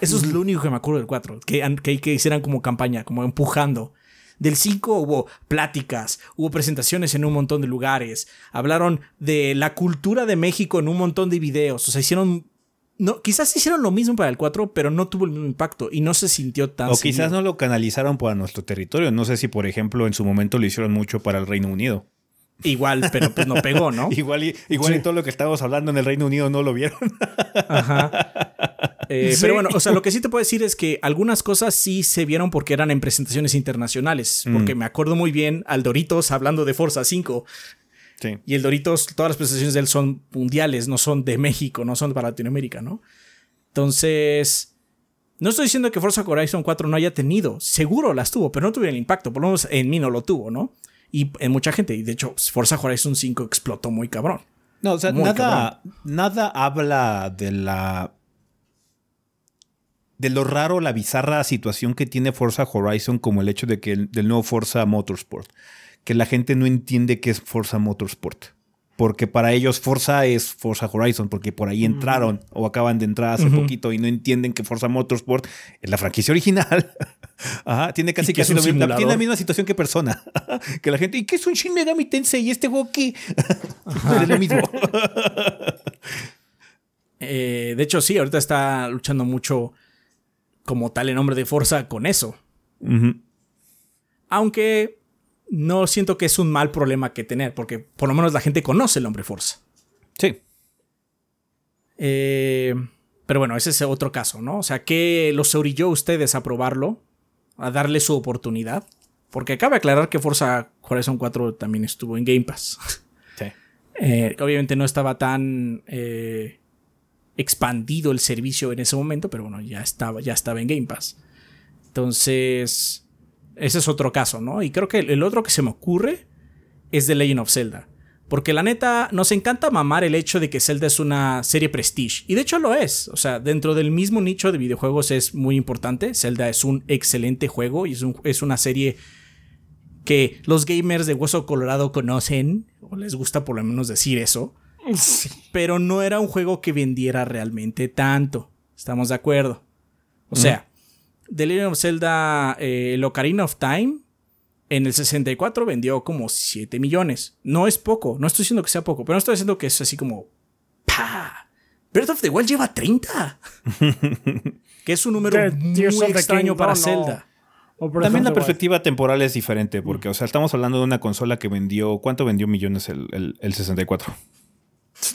Eso es lo único que me acuerdo del 4, que, que, que hicieran como campaña, como empujando. Del 5 hubo pláticas, hubo presentaciones en un montón de lugares, hablaron de la cultura de México en un montón de videos, o sea, hicieron no, quizás hicieron lo mismo para el 4, pero no tuvo el mismo impacto y no se sintió tan. O quizás no lo canalizaron para nuestro territorio. No sé si, por ejemplo, en su momento lo hicieron mucho para el Reino Unido. Igual, pero pues no pegó, ¿no? *laughs* igual y, igual y todo lo que estábamos hablando en el Reino Unido no lo vieron. *laughs* Ajá. Eh, pero bueno, o sea, lo que sí te puedo decir es que algunas cosas sí se vieron porque eran en presentaciones internacionales. Porque mm. me acuerdo muy bien al Doritos hablando de Forza 5 y el Doritos, todas las presentaciones de él son mundiales, no son de México, no son para Latinoamérica, ¿no? Entonces, no estoy diciendo que Forza Horizon 4 no haya tenido, seguro las tuvo, pero no tuvo el impacto, por lo menos en mí no lo tuvo, ¿no? Y en mucha gente, y de hecho, Forza Horizon 5 explotó muy cabrón. No, o sea, nada, nada habla de la de lo raro, la bizarra situación que tiene Forza Horizon como el hecho de que el, del nuevo Forza Motorsport que la gente no entiende qué es Forza Motorsport. Porque para ellos Forza es Forza Horizon, porque por ahí entraron o acaban de entrar hace poquito y no entienden que Forza Motorsport es la franquicia original. *laughs* Ajá, tiene casi que lo mismo, tiene la misma situación que Persona. *laughs* que la gente, ¿y qué es un Shin Megami Tensei y este juego qué? *laughs* es lo mismo. Eh, de hecho, sí, ahorita está luchando mucho como tal en nombre de Forza con eso. Aunque no siento que es un mal problema que tener, porque por lo menos la gente conoce el hombre Forza. Sí. Eh, pero bueno, ese es otro caso, ¿no? O sea, ¿qué los orilló a ustedes a probarlo? A darle su oportunidad. Porque cabe aclarar que Forza Horizon 4 también estuvo en Game Pass. *laughs* Sí. Eh, obviamente no estaba tan eh, expandido el servicio en ese momento, pero bueno, ya estaba, ya estaba en Game Pass. Entonces, ese es otro caso, ¿no? Y creo que el otro que se me ocurre es The Legend of Zelda. Porque la neta, nos encanta mamar el hecho de que Zelda es una serie prestige. Y de hecho lo es. O sea, dentro del mismo nicho de videojuegos es muy importante. Zelda es un excelente juego y es, es una serie que los gamers de Hueso Colorado conocen. O les gusta por lo menos decir eso. Pero no era un juego que vendiera realmente tanto. ¿Estamos de acuerdo? O sea, The Legend of Zelda eh, Ocarina of Time en el 64 vendió como 7 millones. No es poco, no estoy diciendo que sea poco, pero no estoy diciendo que es así como... ¡Pah! Breath of the Wild lleva 30. *laughs* que es un número muy extraño para Zelda. También la perspectiva temporal es diferente, porque, o sea, estamos hablando de una consola que vendió. ¿Cuánto vendió millones el, 64?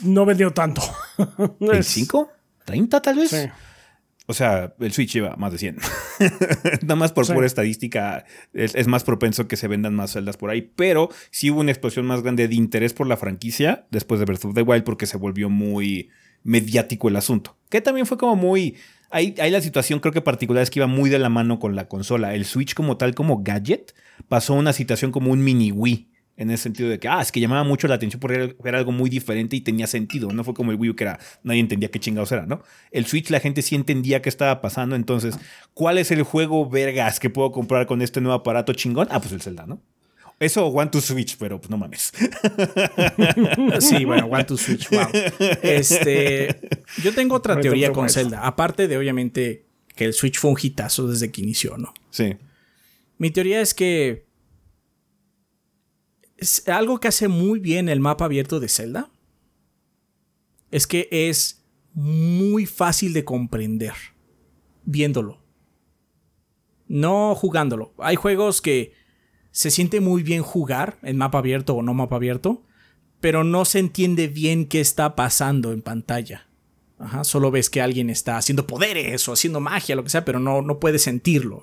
No vendió tanto. *laughs* ¿25? ¿30 tal vez? Sí. O sea, el Switch lleva más de 100. *laughs* Nada más por pura estadística es, más propenso que se vendan más celdas por ahí. Pero sí hubo una explosión más grande de interés por la franquicia después de Breath of the Wild porque se volvió muy mediático el asunto. Que también fue como muy... Ahí, ahí la situación creo que particular es que iba muy de la mano con la consola. El Switch como tal, como gadget, pasó una situación como un mini Wii en el sentido de que, ah, es que llamaba mucho la atención porque era, algo muy diferente y tenía sentido. No fue como el Wii U que era, nadie entendía qué chingados era, ¿no? El Switch la gente sí entendía qué estaba pasando. Entonces, ¿cuál es el juego vergas que puedo comprar con este nuevo aparato chingón? Ah, pues el Zelda, ¿no? Eso o One to Switch, pero pues no mames. *laughs* Sí, bueno, One to Switch, wow. Este, yo tengo otra teoría con Zelda, aparte de obviamente que el Switch fue un hitazo desde que inició, ¿no? Sí. Mi teoría es que algo que hace muy bien el mapa abierto de Zelda es que es muy fácil de comprender viéndolo. No jugándolo. Hay juegos que se siente muy bien jugar en mapa abierto o no mapa abierto, pero no se entiende bien qué está pasando en pantalla. Ajá, solo ves que alguien está haciendo poderes o haciendo magia, lo que sea, pero no, no puedes sentirlo.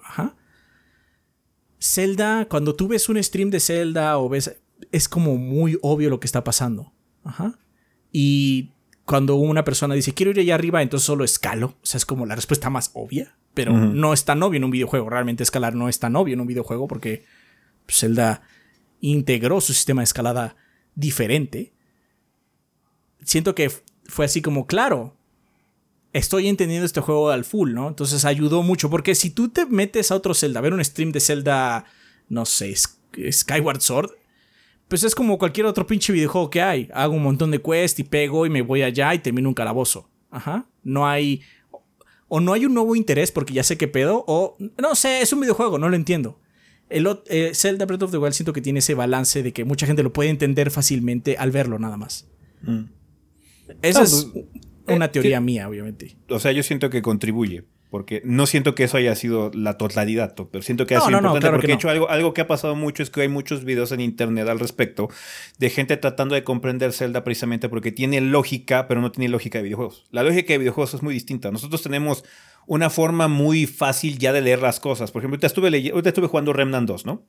Zelda, cuando tú ves un stream de Zelda o ves es como muy obvio lo que está pasando. Ajá. Y cuando una persona dice, quiero ir allá arriba, entonces solo escalo. O sea, es como la respuesta más obvia. Pero no es tan obvio en un videojuego. Realmente escalar no es tan obvio en un videojuego porque Zelda integró su sistema de escalada diferente. Siento que fue así como, claro, estoy entendiendo este juego al full, ¿no? Entonces ayudó mucho. Porque si tú te metes a otro Zelda, a ver un stream de Zelda, no sé, Skyward Sword, pues es como cualquier otro pinche videojuego que hay. Hago un montón de quest y pego y me voy allá y termino un calabozo. Ajá. No hay. O no hay un nuevo interés porque ya sé qué pedo. O no sé, es un videojuego, no lo entiendo. El eh, Zelda Breath of the Wild siento que tiene ese balance de que mucha gente lo puede entender fácilmente al verlo nada más. Mm. Esa es pues, una eh, teoría mía, obviamente. O sea, yo siento que contribuye porque no siento que eso haya sido la totalidad, pero siento que ha sido importante porque de hecho algo, algo que ha pasado mucho es que hay muchos videos en internet al respecto de gente tratando de comprender Zelda precisamente porque tiene lógica, pero no tiene lógica de videojuegos. La lógica de videojuegos es muy distinta. Nosotros tenemos una forma muy fácil ya de leer las cosas. Por ejemplo, ahorita estuve, estuve jugando Remnant 2, ¿no?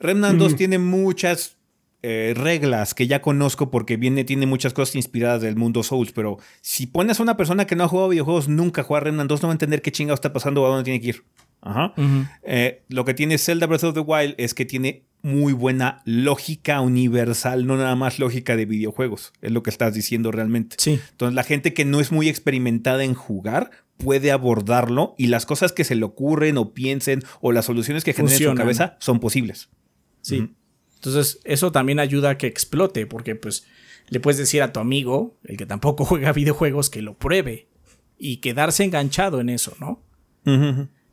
Remnant 2 tiene muchas eh, reglas que ya conozco porque viene, tiene muchas cosas inspiradas del mundo Souls, pero si pones a una persona que no ha jugado videojuegos nunca a jugar Remnant 2, no va a entender qué chingado está pasando o a dónde tiene que ir. Ajá. Eh, lo que tiene Zelda Breath of the Wild es que tiene muy buena lógica universal, no nada más lógica de videojuegos, es lo que estás diciendo realmente. Sí. Entonces la gente que no es muy experimentada en jugar puede abordarlo y las cosas que se le ocurren o piensen o las soluciones que generen en su cabeza son posibles. Sí. Entonces, eso también ayuda a que explote, porque pues le puedes decir a tu amigo, el que tampoco *laughs* juega videojuegos, que lo pruebe y quedarse enganchado en eso, ¿no?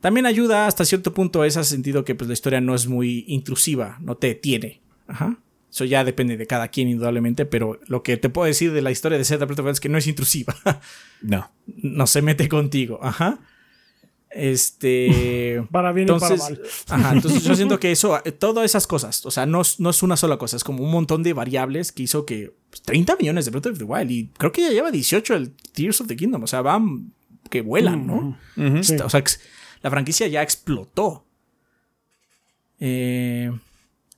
También ayuda hasta cierto punto ese sentido que pues la historia no es muy intrusiva, no te tiene. Ajá. Eso ya depende de cada quien indudablemente, pero lo que te puedo decir de la historia de Zelda Breath es que no es intrusiva. *laughs* no. No se mete contigo. Ajá. Este. *laughs* para bien y para mal. Ajá, entonces yo siento *laughs* que eso, eh, todas esas cosas, o sea, no, no, es una sola cosa, es como un montón de variables que hizo que 30 pues, millones de Breath of the Wild y creo que ya lleva 18 el Tears of the Kingdom, o sea, van que vuelan, ¿no? O sea, la franquicia ya explotó. Eh,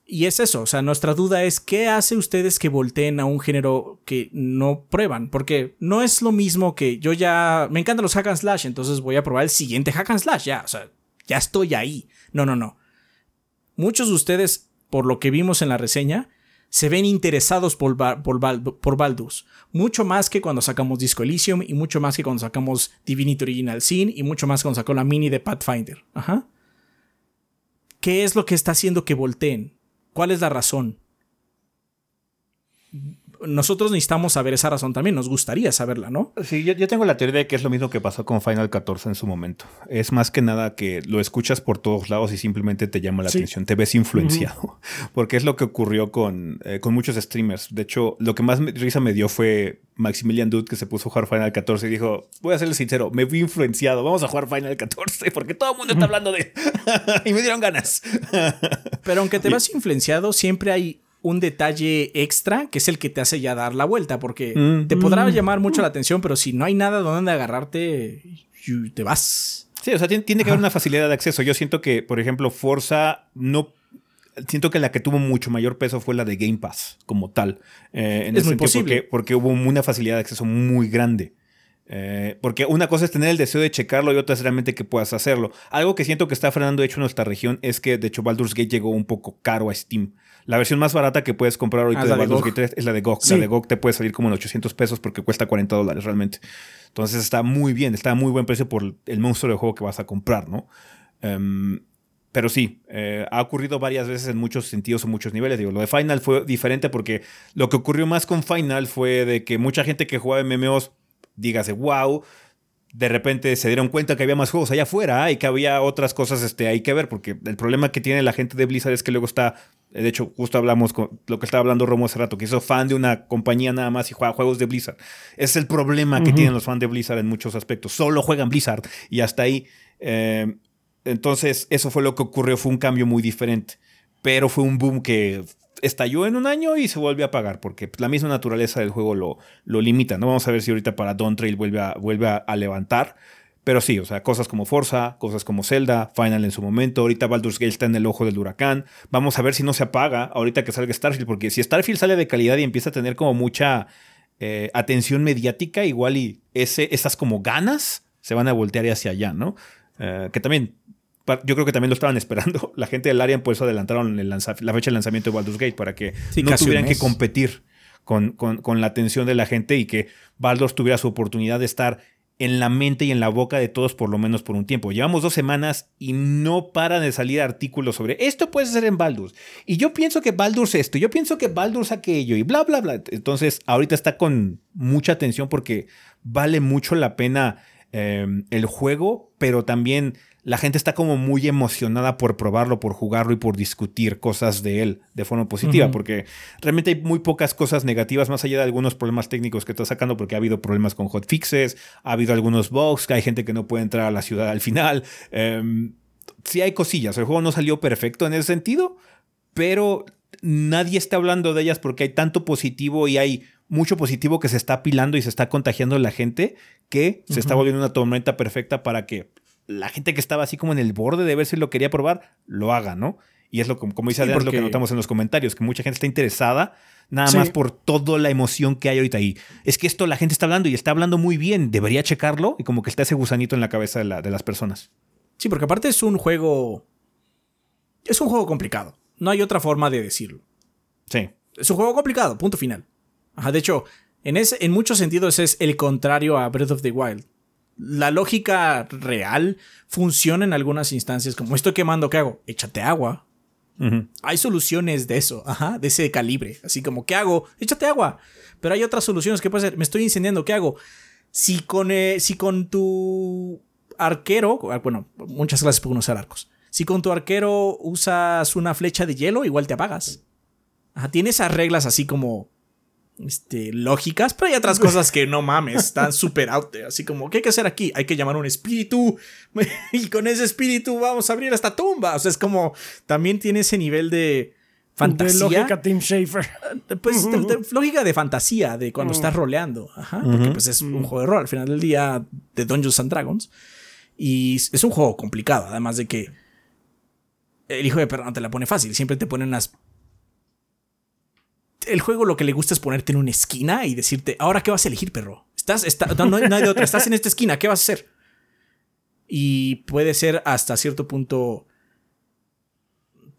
y es eso, o sea, nuestra duda es qué hace ustedes que volteen a un género que no prueban, porque no es lo mismo que yo ya me encantan los hack and slash, entonces voy a probar el siguiente hack and slash, ya, o sea, ya estoy ahí. No, no, no. Muchos de ustedes, por lo que vimos en la reseña, se ven interesados por, por, por, Baldur's. Mucho más que cuando sacamos Disco Elysium y mucho más que cuando sacamos Divinity Original Sin y mucho más cuando sacó la mini de Pathfinder. Ajá. ¿Qué es lo que está haciendo que volteen? ¿Cuál es la razón? Nosotros necesitamos saber esa razón también, nos gustaría saberla, ¿no? Sí, yo, tengo la teoría de que es lo mismo que pasó con Final 14 en su momento. Es más que nada que lo escuchas por todos lados y simplemente te llama la atención, te ves influenciado, *laughs* porque es lo que ocurrió con, eh, con muchos streamers. De hecho, lo que más risa me dio fue Maximilian Dude que se puso a jugar Final 14 y dijo, voy a serle sincero, me vi influenciado, vamos a jugar Final 14 porque todo el mundo está hablando de... *laughs* y me dieron ganas. Pero aunque te vas influenciado, siempre hay un detalle extra que es el que te hace ya dar la vuelta, porque mm. te podrá mm. llamar mucho la atención, pero si no hay nada donde agarrarte, te vas. Sí, o sea, tiene, que haber una facilidad de acceso. Yo siento que, por ejemplo, Forza no siento que la que tuvo mucho mayor peso fue la de Game Pass como tal. Eh, es muy posible. Porque, porque, hubo una facilidad de acceso muy grande. Eh, porque una cosa es tener el deseo de checarlo y otra es realmente que puedas hacerlo. Algo que siento que está frenando de hecho en nuestra región es que de hecho Baldur's Gate llegó un poco caro a Steam. La versión más barata que puedes comprar ahorita ah, de Baldur's Gate 3 es la de GOG. La de GOG te puede salir como en 800 pesos porque cuesta 40 dólares realmente. Entonces está muy bien, está a muy buen precio por el monstruo de juego que vas a comprar, ¿no? Em, pero sí, eh, ha ocurrido varias veces en muchos sentidos o muchos niveles. Digo, lo de Final fue diferente porque lo que ocurrió más con Final fue de que mucha gente que jugaba MMOs dígase, wow, de repente se dieron cuenta que había más juegos allá afuera y que había otras cosas este, hay que ver, porque el problema que tiene la gente de Blizzard es que luego está, de hecho, justo hablamos con lo que estaba hablando Romo hace rato, que hizo fan de una compañía nada más y juega juegos de Blizzard. es el problema que tienen los fans de Blizzard en muchos aspectos. Solo juegan Blizzard y hasta ahí. Eh, entonces, eso fue lo que ocurrió, fue un cambio muy diferente. Pero fue un boom que estalló en un año y se vuelve a apagar, porque la misma naturaleza del juego lo, lo limita. No vamos a ver si ahorita para Dawn Trail vuelve a, vuelve a, levantar. Pero sí, o sea, cosas como Forza, cosas como Zelda, Final en su momento. Ahorita Baldur's Gate está en el ojo del huracán. Vamos a ver si no se apaga ahorita que salga Starfield, porque si Starfield sale de calidad y empieza a tener como mucha eh, atención mediática, igual y ese, esas como ganas se van a voltear hacia allá, ¿no? Eh, que también yo creo que también lo estaban esperando. *laughs* La gente del área por eso adelantaron la fecha de lanzamiento de Baldur's Gate para que no tuvieran que competir con, con, la atención de la gente y que Baldur's tuviera su oportunidad de estar en la mente y en la boca de todos por lo menos por un tiempo. Llevamos dos semanas y no paran de salir artículos sobre esto puede ser en Baldur's. Y yo pienso que Baldur's esto, yo pienso que Baldur's aquello y bla, bla, bla. Entonces ahorita está con mucha atención porque vale mucho la pena eh, el juego, pero también la gente está como muy emocionada por probarlo, por jugarlo y por discutir cosas de él de forma positiva, porque realmente hay muy pocas cosas negativas, más allá de algunos problemas técnicos que está sacando, porque ha habido problemas con hotfixes, ha habido algunos bugs, que hay gente que no puede entrar a la ciudad al final. Em, sí hay cosillas, el juego no salió perfecto en ese sentido, pero nadie está hablando de ellas porque hay tanto positivo y hay mucho positivo que se está apilando y se está contagiando la gente que se está volviendo una tormenta perfecta para que la gente que estaba así como en el borde de ver si lo quería probar, lo haga, ¿no? Y es lo como dice Adrián, lo que notamos en los comentarios, que mucha gente está interesada nada más por toda la emoción que hay ahorita ahí. Es que esto la gente está hablando y está hablando muy bien, debería checarlo y como que está ese gusanito en la cabeza de, de las personas. Sí, porque aparte es un juego... Es un juego complicado. No hay otra forma de decirlo. Sí. Es un juego complicado, punto final. Ajá, de hecho, en, ese, en muchos sentidos es el contrario a Breath of the Wild la lógica real funciona en algunas instancias. Como estoy quemando, ¿qué hago? Échate agua. Hay soluciones de eso, ajá, de ese calibre. Así como, ¿qué hago? Échate agua. Pero hay otras soluciones que puede ser, me estoy incendiando, ¿qué hago? Si con, eh, si con tu arquero, ah, bueno, muchas clases pueden usar arcos. Si con tu arquero usas una flecha de hielo, igual te apagas. Ajá, tiene esas reglas así como este, lógicas, pero hay otras cosas que no mames, están *laughs* súper out Así como, ¿qué hay que hacer aquí? Hay que llamar a un espíritu *laughs* y con ese espíritu vamos a abrir esta tumba. O sea, es como, también tiene ese nivel de fantasía. De lógica Tim Schafer. Pues *laughs* lógica de fantasía, de cuando estás roleando. Ajá, porque pues es un juego de rol al final del día de Dungeons and Dragons. Y es un juego complicado, además de que el hijo de perro no te la pone fácil, siempre te ponen unas el juego lo que le gusta es ponerte en una esquina y decirte, ahora qué vas a elegir, perro. Estás, no, hay de otra, estás en esta esquina, ¿qué vas a hacer? Y puede ser hasta cierto punto,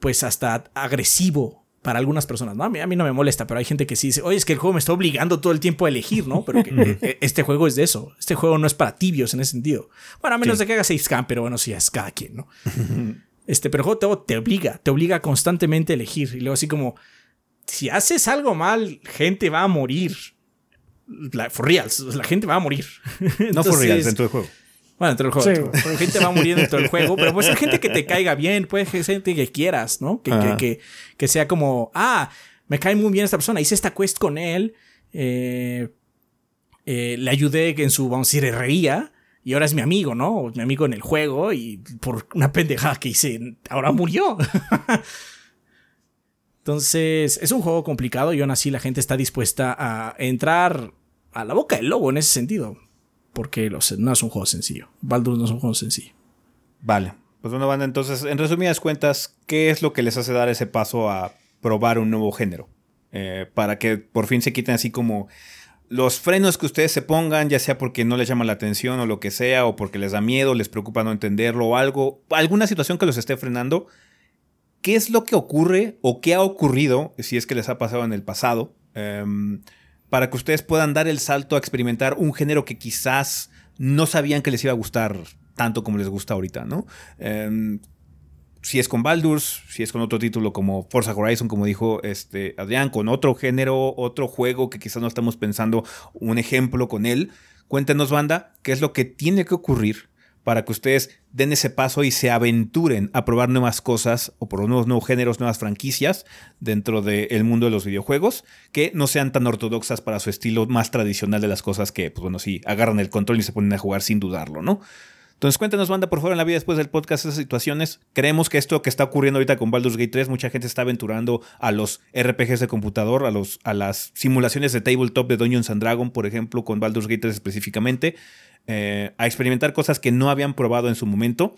pues hasta agresivo para algunas personas, ¿no? A mí, a mí, no me molesta, pero hay gente que sí dice, oye, es que el juego me está obligando todo el tiempo a elegir, ¿no? Pero e, este juego es de eso. Este juego no es para tibios en ese sentido. Bueno, a menos de que haga 6cam, pero bueno, sí, es cada quien, ¿no? este, pero el juego te, obliga, te obliga constantemente a elegir. Y luego así como, si haces algo mal, gente va a morir. La, for reals, la gente va a morir. *laughs* no for reals dentro del juego. Bueno, dentro del juego. Sí. gente va a morir dentro del juego, pero puede ser gente que te *laughs* caiga bien, puede ser gente que quieras, ¿no? Que, que, que, sea como, ah, me cae muy bien esta persona, hice esta quest con él, eh, eh, le ayudé en su, vamos a decir, herrería, y ahora es mi amigo, ¿no? Mi amigo en el juego, y por una pendejada que hice, ahora murió. *laughs* Entonces, es un juego complicado y aún así la gente está dispuesta a entrar a la boca del lobo en ese sentido. Porque no es un juego sencillo. Baldur no es un juego sencillo. Vale. Pues bueno, banda, entonces, en resumidas cuentas, ¿qué es lo que les hace dar ese paso a probar un nuevo género? Eh, para que por fin se quiten así como los frenos que ustedes se pongan, ya sea porque no les llama la atención o lo que sea, o porque les da miedo, les preocupa no entenderlo o algo, alguna situación que los esté frenando, qué es lo que ocurre o qué ha ocurrido, si es que les ha pasado en el pasado, em, para que ustedes puedan dar el salto a experimentar un género que quizás no sabían que les iba a gustar tanto como les gusta ahorita, ¿no? Em, si es con Baldur's, si es con otro título como Forza Horizon, como dijo este Adrián, con otro género, otro juego que quizás no estamos pensando un ejemplo con él, cuéntenos, banda, qué es lo que tiene que ocurrir para que ustedes den ese paso y se aventuren a probar nuevas cosas o por nuevos, nuevos géneros, nuevas franquicias dentro del mundo de los videojuegos que no sean tan ortodoxas para su estilo más tradicional de las cosas que, pues bueno, sí, agarran el control y se ponen a jugar sin dudarlo, ¿no? Entonces cuéntanos, banda, por favor, en la vida después del podcast esas situaciones. Creemos que esto que está ocurriendo ahorita con Baldur's Gate 3, mucha gente está aventurando a los RPGs de computador, a, los, a las simulaciones de tabletop de Dungeons and Dragons, por ejemplo, con Baldur's Gate 3 específicamente. Eh, a experimentar cosas que no habían probado en su momento.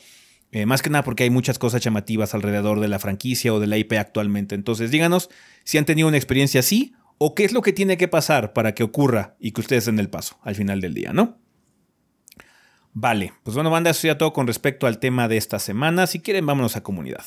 Eh, más que nada porque hay muchas cosas llamativas alrededor de la franquicia o de la IP actualmente. Entonces díganos si han tenido una experiencia así o qué es lo que tiene que pasar para que ocurra y que ustedes den el paso al final del día, ¿no? Vale, pues bueno, banda, eso ya todo con respecto al tema de esta semana. Si quieren, vámonos a comunidad.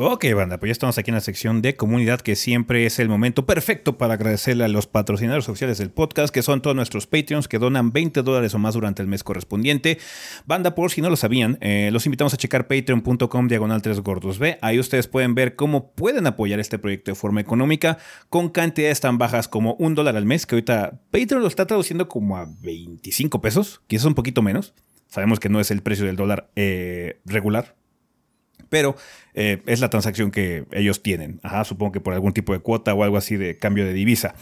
Ok, banda, pues ya estamos aquí en la sección de comunidad, que siempre es el momento perfecto para agradecerle a los patrocinadores oficiales del podcast, que son todos nuestros Patreons que donan 20 dólares o más durante el mes correspondiente. Banda, por si no lo sabían, eh, los invitamos a checar patreon.com diagonal 3 gordos B. Ahí ustedes pueden ver cómo pueden apoyar este proyecto de forma económica con cantidades tan bajas como un dólar al mes, que ahorita Patreon lo está traduciendo como a 25 pesos, quizás un poquito menos. Sabemos que no es el precio del dólar eh, regular, pero eh, es la transacción que ellos tienen. Ajá, supongo que por algún tipo de cuota o algo así de cambio de divisa.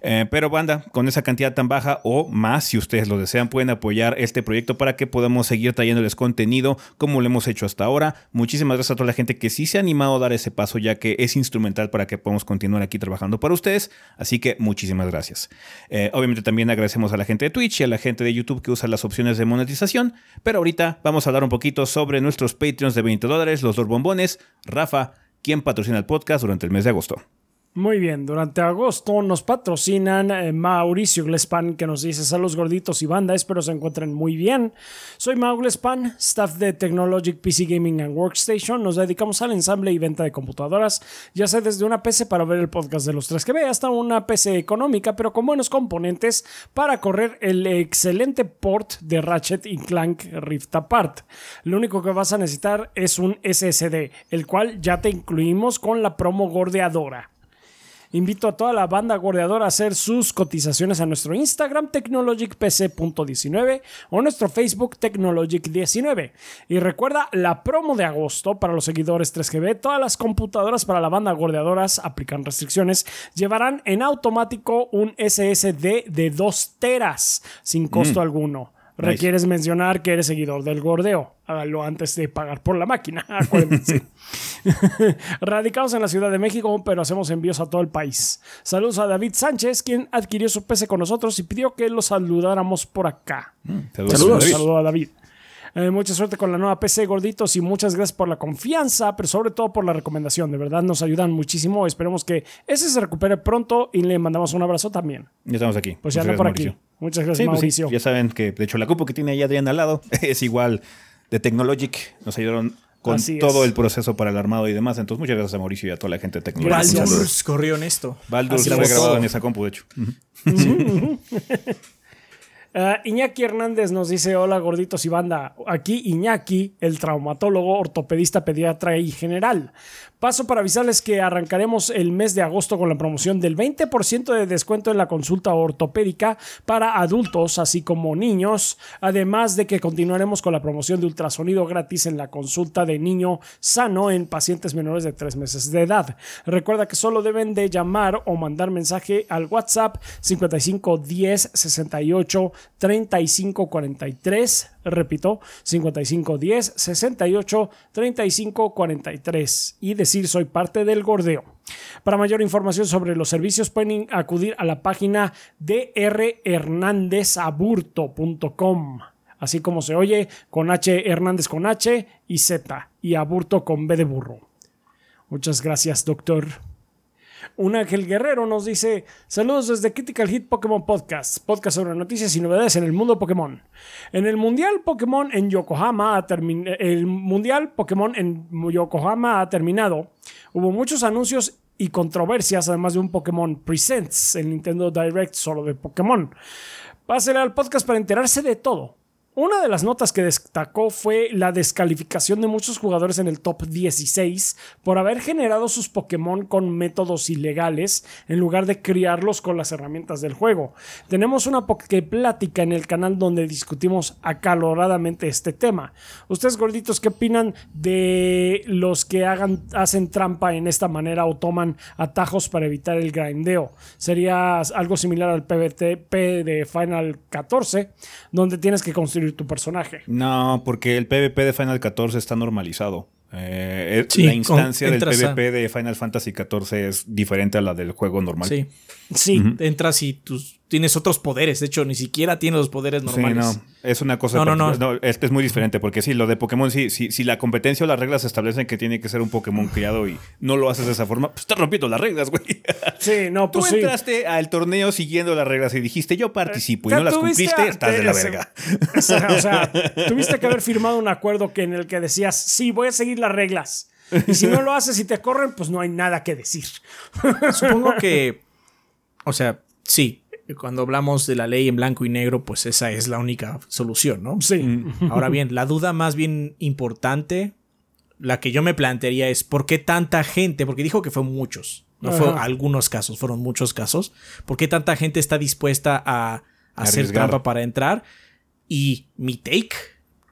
Eh, pero banda, con esa cantidad tan baja o más, si ustedes lo desean, pueden apoyar este proyecto para que podamos seguir trayéndoles contenido como lo hemos hecho hasta ahora. Muchísimas gracias a toda la gente que sí se ha animado a dar ese paso, ya que es instrumental para que podamos continuar aquí trabajando para ustedes. Así que muchísimas gracias. Eh, obviamente también agradecemos a la gente de Twitch y a la gente de YouTube que usa las opciones de monetización. Pero ahorita vamos a hablar un poquito sobre nuestros Patreons de 20 dólares, los dos bombones Rafa, quien patrocina el podcast durante el mes de agosto. Muy bien, durante agosto nos patrocinan eh, Mauricio Glespan que nos dice saludos gorditos y banda, espero se encuentren muy bien. Soy Mau Glespan, staff de Technologic PC Gaming and Workstation. Nos dedicamos al ensamble y venta de computadoras, ya sea desde una PC para ver el podcast de los 3 que ve hasta una PC económica pero con buenos componentes para correr el excelente port de Ratchet y Clank Rift Apart. Lo único que vas a necesitar es un SSD, el cual ya te incluimos con la promo gordeadora. Invito a toda la banda gordeadora a hacer sus cotizaciones a nuestro Instagram technologicpc.19 o nuestro Facebook technologic19. Y recuerda la promo de agosto para los seguidores 3GB. Todas las computadoras para la banda gordeadoras aplican restricciones. Llevarán en automático un SSD de 2 teras sin costo mm. alguno. Requieres mencionar que eres seguidor del gordeo. Hágalo antes de pagar por la máquina. *laughs* Acuérdense. *laughs* Radicados en la Ciudad de México, pero hacemos envíos a todo el país. Saludos a David Sánchez, quien adquirió su PC con nosotros y pidió que lo saludáramos por acá. Mm, saludos. Saludos a David. Eh, mucha suerte con la nueva PC, gorditos, y muchas gracias por la confianza, pero sobre todo por la recomendación. De verdad, nos ayudan muchísimo. Esperemos que ese se recupere pronto y le mandamos un abrazo también. Ya estamos aquí. Pues ya anda por aquí. Muchas gracias, pues Mauricio. ya saben que, de hecho, la cupo que tiene ahí Adrián al lado *laughs* es igual de Technologic. Nos ayudaron con todo el proceso para el armado y demás. Entonces, muchas gracias a Mauricio y a toda la gente de Technologic. Baldur's corrió en esto. Baldur's fue grabado en esa compu, de hecho. *laughs* *laughs* Uh, Iñaki Hernández nos dice: Hola gorditos y banda. Aquí Iñaki, el traumatólogo, ortopedista, pediatra y general. Paso para avisarles que arrancaremos el mes de agosto con la promoción del 20% de descuento en la consulta ortopédica para adultos, así como niños, además de que continuaremos con la promoción de ultrasonido gratis en la consulta de niño sano en pacientes menores de 3 meses de edad. Recuerda que solo deben de llamar o mandar mensaje al WhatsApp 55 10 68 35 43 repito, 55 10 68 35 43 y decir soy parte del gordeo. Para mayor información sobre los servicios pueden acudir a la página drhernandezaburto.com. Así como se oye, con H Hernández con H y Z y Aburto con B de burro. Muchas gracias, doctor. Un Ángel Guerrero nos dice: Saludos desde Critical Hit Pokémon Podcast, podcast sobre noticias y novedades en el mundo Pokémon. En el Mundial Pokémon en Yokohama ha el Mundial Pokémon en Yokohama ha terminado. Hubo muchos anuncios y controversias, además de un Pokémon Presents, el Nintendo Direct solo de Pokémon. Pásele al podcast para enterarse de todo. Una de las notas que destacó fue la descalificación de muchos jugadores en el top 16 por haber generado sus Pokémon con métodos ilegales en lugar de criarlos con las herramientas del juego. Tenemos una plática en el canal donde discutimos acaloradamente este tema. Ustedes gorditos, ¿qué opinan de los que hagan, hacen trampa en esta manera o toman atajos para evitar el grindeo? Sería algo similar al PvP de Final 14, donde tienes que construir tu personaje. No, porque el PvP de Final 14 está normalizado. Eh, la instancia del PvP de Final Fantasy XIV es diferente a la del juego normal. Sí. Sí, entras y tus tienes otros poderes. De hecho, ni siquiera tienes los poderes normales. Sí, no. Es una cosa. No, no, no. es, es, muy diferente. Porque sí, lo de Pokémon, sí, si la competencia o las reglas establecen que tiene que ser un Pokémon criado y no lo haces de esa forma, pues estás rompiendo las reglas, güey. Sí, no, pues. Tú entraste al torneo siguiendo las reglas y dijiste, yo participo y no las cumpliste, estás de la verga. O sea, *laughs* tuviste que haber firmado un acuerdo que en el que decías, sí, voy a seguir las reglas. Y si no lo haces y te corren, pues no hay nada que decir. Supongo que. O sea, sí, cuando hablamos de la ley en blanco y negro, pues esa es la única solución, ¿no? Sí. Mm. *laughs* Ahora bien, la duda más bien importante, la que yo me plantearía es ¿por qué tanta gente? Porque dijo que fue muchos, no fue algunos casos, fueron muchos casos. ¿Por qué tanta gente está dispuesta a, hacer trampa para entrar? Y mi take,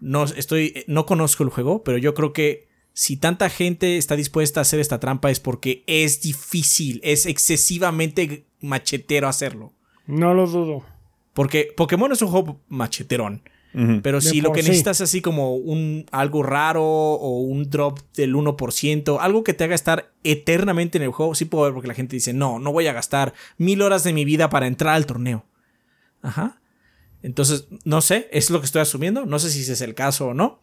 no estoy, no conozco el juego, pero yo creo que si tanta gente está dispuesta a hacer esta trampa es porque es difícil, es excesivamente machetero hacerlo. No lo dudo. Porque Pokémon es un juego macheterón. Pero si lo que necesitas es así como un algo raro o un drop del 1%, algo que te haga estar eternamente en el juego, sí puedo ver porque la gente dice, no, no voy a gastar mil horas de mi vida para entrar al torneo. Ajá. Entonces, no sé, es lo que estoy asumiendo, no sé si ese es el caso o no.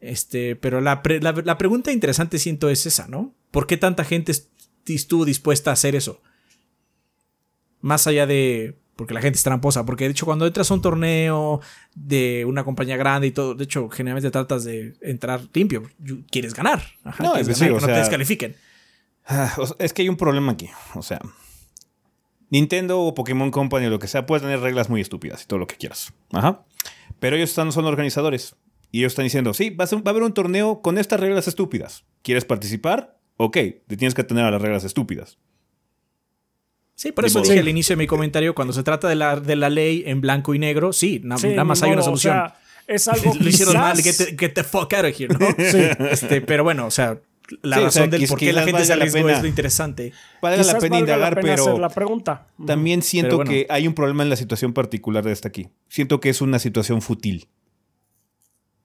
Este, pero la, la pregunta interesante siento es esa, ¿no? ¿Por qué tanta gente estuvo dispuesta a hacer eso? Más allá de. Porque la gente es tramposa. Porque de hecho, cuando entras a un torneo de una compañía grande y todo, de hecho, generalmente tratas de entrar limpio. Quieres ganar. no, es que no te descalifiquen. Ah, es que hay un problema aquí. O sea, Nintendo o Pokémon Company o lo que sea, puede tener reglas muy estúpidas y todo lo que quieras. Ajá. Pero ellos están, son organizadores. Y ellos están diciendo, sí, va a, va a haber un torneo con estas reglas estúpidas. ¿Quieres participar? Ok, te tienes que tener a las reglas estúpidas. Sí, por eso dije al inicio de mi comentario, cuando se trata de la, de la ley en blanco y negro, sí, nada más hay una solución. es *laughs* algo Lo hicieron mal, get the, fuck out of here, ¿no? *laughs* sí. Este, pero bueno, o sea, la razón del por qué la gente se arriesgó es lo interesante. Vale la pena indagar, pero. la pregunta. También siento que hay un problema en la situación particular de esta aquí. Siento que es una situación fútil.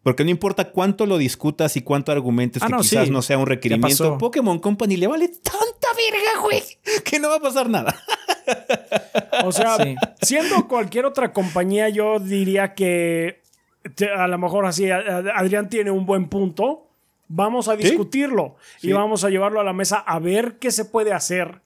Porque no importa cuánto lo discutas y cuánto argumentes ah, que quizás no sea un requerimiento, Pokémon Company le vale tanta verga, güey, *laughs* que no va a pasar nada. O sea, siendo cualquier otra compañía, yo diría que a lo mejor así, Adrián tiene un buen punto. Vamos a discutirlo y vamos a llevarlo a la mesa a ver qué se puede hacer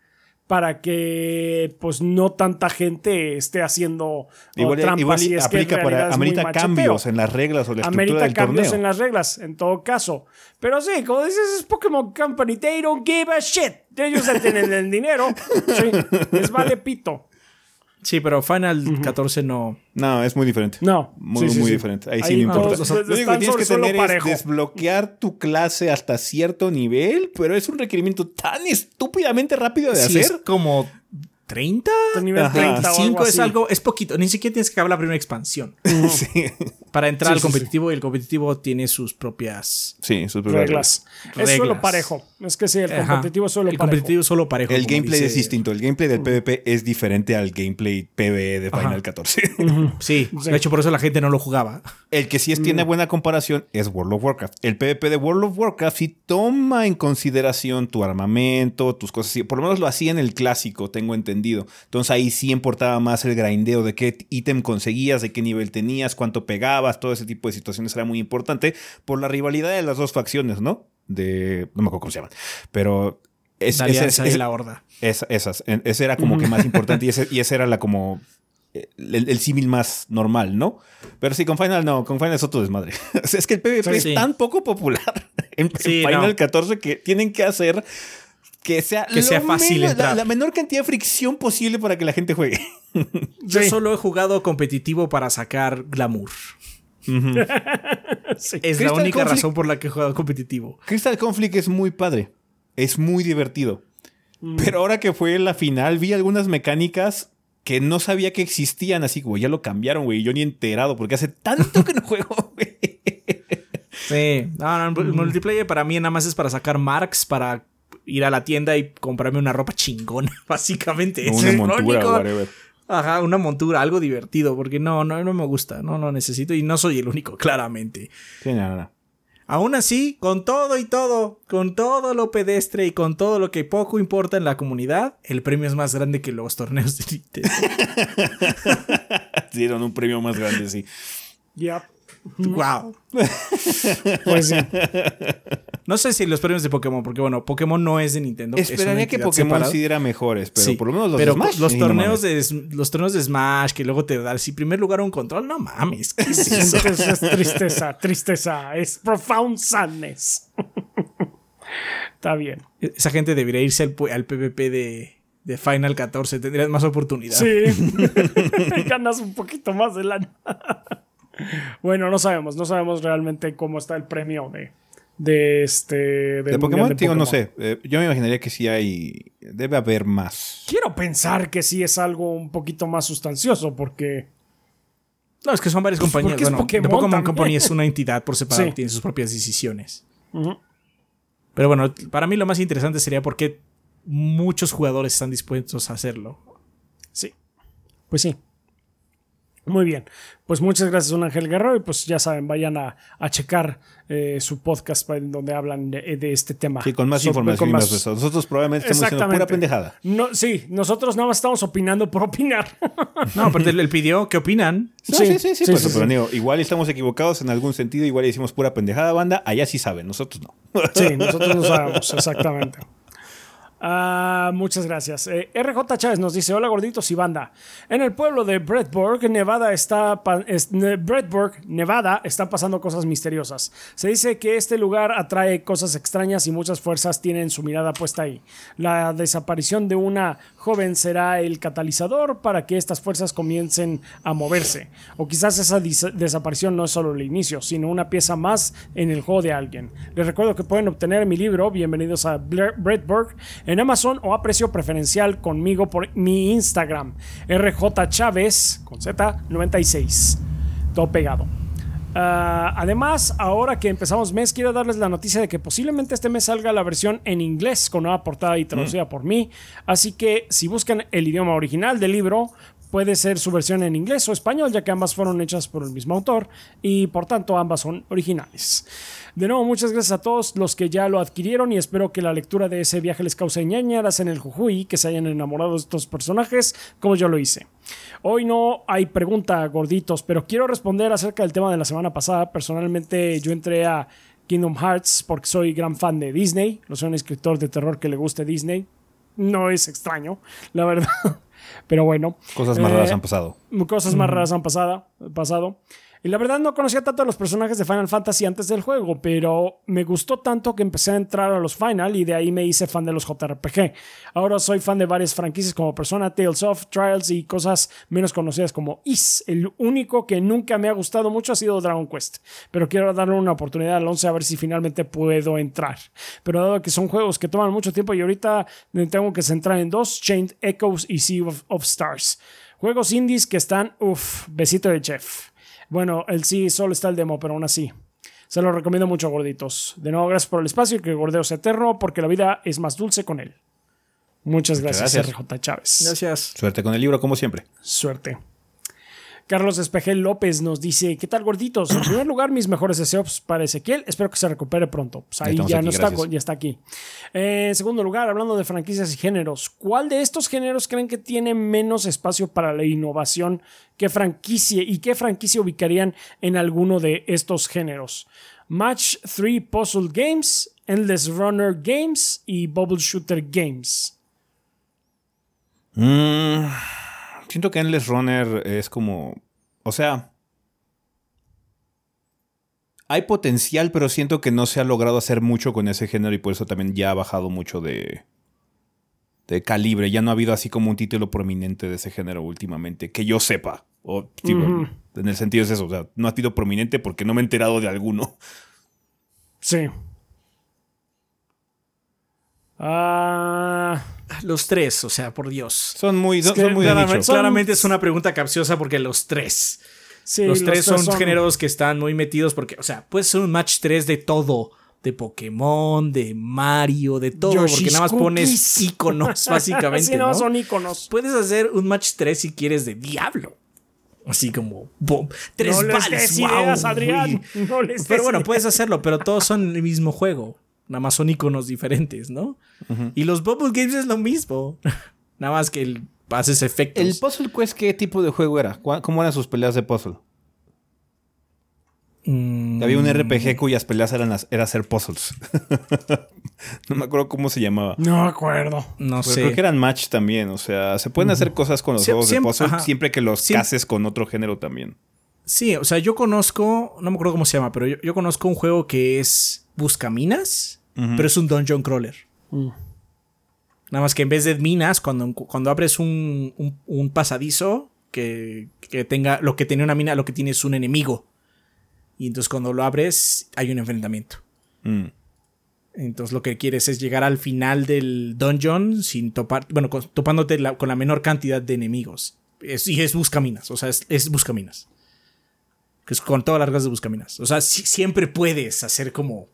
para que pues no tanta gente esté haciendo igual, trampas es aplica para amerita cambios en las reglas o la estructura del cambios en las reglas en todo caso. Pero sí como dices es Pokémon Company they don't give a shit. Ellos ya tienen el dinero. *laughs* Sí, les vale pito Sí, pero Final 14 no. No, es muy diferente. No. Muy, muy diferente. Ahí, sí me importa. Lo único que tienes que tener es desbloquear tu clase hasta cierto nivel, pero es un requerimiento tan estúpidamente rápido de sí, hacer. Es como 30. Nivel 35 es algo, es poquito. Ni siquiera tienes que acabar la primera expansión. *laughs* Para entrar al competitivo y el competitivo tiene sus propias sí, sus propias reglas. Es solo parejo. Es que sí, el competitivo es solo el parejo. competitivo solo parejo. El gameplay es distinto. El gameplay del PvP es diferente al gameplay PvE de Final 14. *laughs* sí, de hecho por eso la gente no lo jugaba. El que sí tiene mm. buena comparación es World of Warcraft. El PvP de World of Warcraft sí toma en consideración tu armamento, tus cosas. Por lo menos lo hacía en el clásico, tengo entendido entonces ahí sí importaba más el grindeo de qué ítem conseguías, de qué nivel tenías, cuánto pegabas, todo ese tipo de situaciones era muy importante por la rivalidad de las dos facciones, ¿no? De. No me acuerdo cómo se llaman. Pero. Es, esa, la horda. esas. Ese era como que más *laughs* importante y ese, y ese era la como eh, el, símil más normal, ¿no? Pero sí, con Final no, con Final es otro desmadre. *laughs* es que el PvP es tan poco popular *laughs* en, Final 14 que tienen que hacer que sea, que sea fácil la, menor cantidad de fricción posible para que la gente juegue. Yo solo he jugado competitivo para sacar glamour. *laughs* Es la única razón por la que he jugado competitivo. Crystal Conflict es muy padre. Es muy divertido. Mm. Pero ahora que fue la final, vi algunas mecánicas que no sabía que existían, así como ya lo cambiaron, güey. Yo ni enterado, porque hace tanto que no *laughs* juego, güey. Sí, no, no, el multiplayer para mí nada más es para sacar marks, para ir a la tienda y comprarme una ropa chingona, *laughs* básicamente. Una montura, Ajá, una montura, algo divertido, porque no, no, no me gusta, no lo necesito y no soy el único, *laughs* claramente. Sí, nada. Aún así, con todo y todo, con todo lo pedestre y con todo lo que poco importa en la comunidad, el premio es más grande que los torneos de Nintendo. *laughs* Dieron un premio más grande, sí. Ya. Wow. pues sí. No sé si los premios de Pokémon, porque bueno, Pokémon no es de Nintendo. Esperaría que Pokémon sí diera mejores, pero por lo menos los pero de Smash. Los torneos, de, los torneos de Smash, que luego te dan si primer lugar un control, no mames. *laughs* es, tristeza, tristeza. Es profound sadness. *laughs* Está bien. Esa gente debería irse al, al PvP de, de Final 14. Tendrías más oportunidad. Sí. *laughs* Ganas un poquito más de lana. bueno, no sabemos. No sabemos realmente cómo está el premio de de este de Pokémon, no sé eh, yo me imaginaría que sí hay debe haber más. Quiero pensar que sí es algo un poquito más sustancioso porque no es que son varias compañías. bueno Pokémon, Company es una entidad por separado tiene sus propias decisiones. Pero bueno para mí lo más interesante sería por qué muchos jugadores están dispuestos a hacerlo. Sí. Pues sí muy bien, pues muchas gracias, un Ángel Guerrero. Y pues ya saben, vayan a, checar eh, su podcast donde hablan de, este tema. Sí, con más información. Nosotros probablemente estamos haciendo pura pendejada. No, sí, nosotros nada más estamos opinando por opinar. *laughs* no, pero él pidió ¿qué opinan. Sí, sí, sí. pues, pero igual estamos equivocados en algún sentido, igual hicimos pura pendejada, banda. Allá sí saben, nosotros no. sí, nosotros no sabemos, exactamente. Ah, muchas gracias. Eh, RJ Chávez nos dice: Hola gorditos y banda. En el pueblo de Bradburg, Nevada, está Nevada, están pasando cosas misteriosas. Se dice que este lugar atrae cosas extrañas y muchas fuerzas tienen su mirada puesta ahí. La desaparición de una joven será el catalizador para que estas fuerzas comiencen a moverse. O quizás esa desaparición no es solo el inicio, sino una pieza más en el juego de alguien. Les recuerdo que pueden obtener mi libro, Bienvenidos a Bradburg en Amazon o a precio preferencial conmigo por mi Instagram, RJ Chávez con Z96. Todo pegado. Ah, además, ahora que empezamos mes, quiero darles la noticia de que posiblemente este mes salga la versión en inglés con nueva portada y traducida mm. por mí. Así que si buscan el idioma original del libro, puede ser su versión en inglés o español, ya que ambas fueron hechas por el mismo autor y por tanto ambas son originales. De nuevo, muchas gracias a todos los que ya lo adquirieron y espero que la lectura de ese viaje les cause ñañaras en el Jujuy, que se hayan enamorado de estos personajes como yo lo hice. Hoy no hay pregunta, gorditos, pero quiero responder acerca del tema de la semana pasada. Personalmente yo entré a Kingdom Hearts porque soy gran fan de Disney, lo soy un escritor de terror que le guste Disney. No es extraño, la verdad. *laughs* Pero bueno. Cosas más raras eh, han pasado. Cosas más raras han pasado. pasado. Y la verdad no conocía tanto a los personajes de Final Fantasy antes del juego, pero me gustó tanto que empecé a entrar a los Final y de ahí me hice fan de los JRPG. Ahora soy fan de varias franquicias como Persona, Tales of, Trials y cosas menos conocidas como Is. El único que nunca me ha gustado mucho ha sido Dragon Quest, pero quiero darle una oportunidad al 11 a ver si finalmente puedo entrar. Pero dado que son juegos que toman mucho tiempo y ahorita tengo que centrar en dos, Chained Echoes y Sea of, of Stars. Juegos indies que están, uff, besito de chef. Bueno, el sí solo está el demo, pero aún así. Se lo recomiendo mucho, gorditos. De nuevo, gracias por el espacio y que el gordeo sea eterno, porque la vida es más dulce con él. Muchas gracias, gracias. RJ Chávez. Gracias. Suerte con el libro, como siempre. Suerte. Carlos Espejel López nos dice: ¿Qué tal, gorditos? En primer lugar, mis mejores deseos para Ezequiel. Espero que se recupere pronto. Pues ahí ya no está, ya está aquí. en segundo lugar, hablando de franquicias y géneros, ¿cuál de estos géneros creen que tiene menos espacio para la innovación? ¿Qué franquicia y qué franquicia ubicarían en alguno de estos géneros? Match 3 Puzzle Games, Endless Runner Games y Bubble Shooter Games. Mmm Siento que Endless Runner es como. O sea. Hay potencial, pero siento que no se ha logrado hacer mucho con ese género y por eso también ya ha bajado mucho de. de calibre. Ya no ha habido así como un título prominente de ese género últimamente, que yo sepa. O, En el sentido es eso. O sea, no ha sido prominente porque no me he enterado de alguno. Sí. Ah. Los tres, o sea, por Dios. Son muy, son, muy claramente, claramente es una pregunta capciosa porque los tres. los tres son, géneros que están muy metidos porque, o sea, puede ser un match 3 de todo. De Pokémon, de Mario, de todo. porque nada más pones *laughs* iconos, básicamente. sí, no, son iconos. Puedes hacer un match 3 si quieres de Diablo. Así como boom, tres no les wow, Adrián. No les pero bueno, puedes hacerlo, pero todos son el mismo juego. Nada más son iconos diferentes, ¿no? Y los Bubble Games es lo mismo. *laughs* Nada más que el, haces efectos. ¿El Puzzle Quest qué tipo de juego era? ¿Cómo eran sus peleas de puzzle? Mm. Había un RPG cuyas peleas eran era hacer puzzles. *laughs* no me acuerdo cómo se llamaba. No me acuerdo. No sé. Creo que eran match también. O sea, se pueden hacer cosas con los juegos de puzzle siempre que los cases con otro género también. Sí, o sea, yo conozco, no me acuerdo cómo se llama, pero yo conozco un juego que es Buscaminas pero es un dungeon crawler. Mm. Nada más que en vez de minas, cuando, cuando abres un, pasadizo que, tenga lo que tiene una mina, lo que tiene es un enemigo. Y entonces cuando lo abres hay un enfrentamiento. Mm. Entonces lo que quieres es llegar al final del dungeon sin topar, bueno, topándote con la menor cantidad de enemigos. y es buscaminas, o sea, es, es buscaminas. Que es con todas las reglas de buscaminas. O sea, siempre puedes hacer como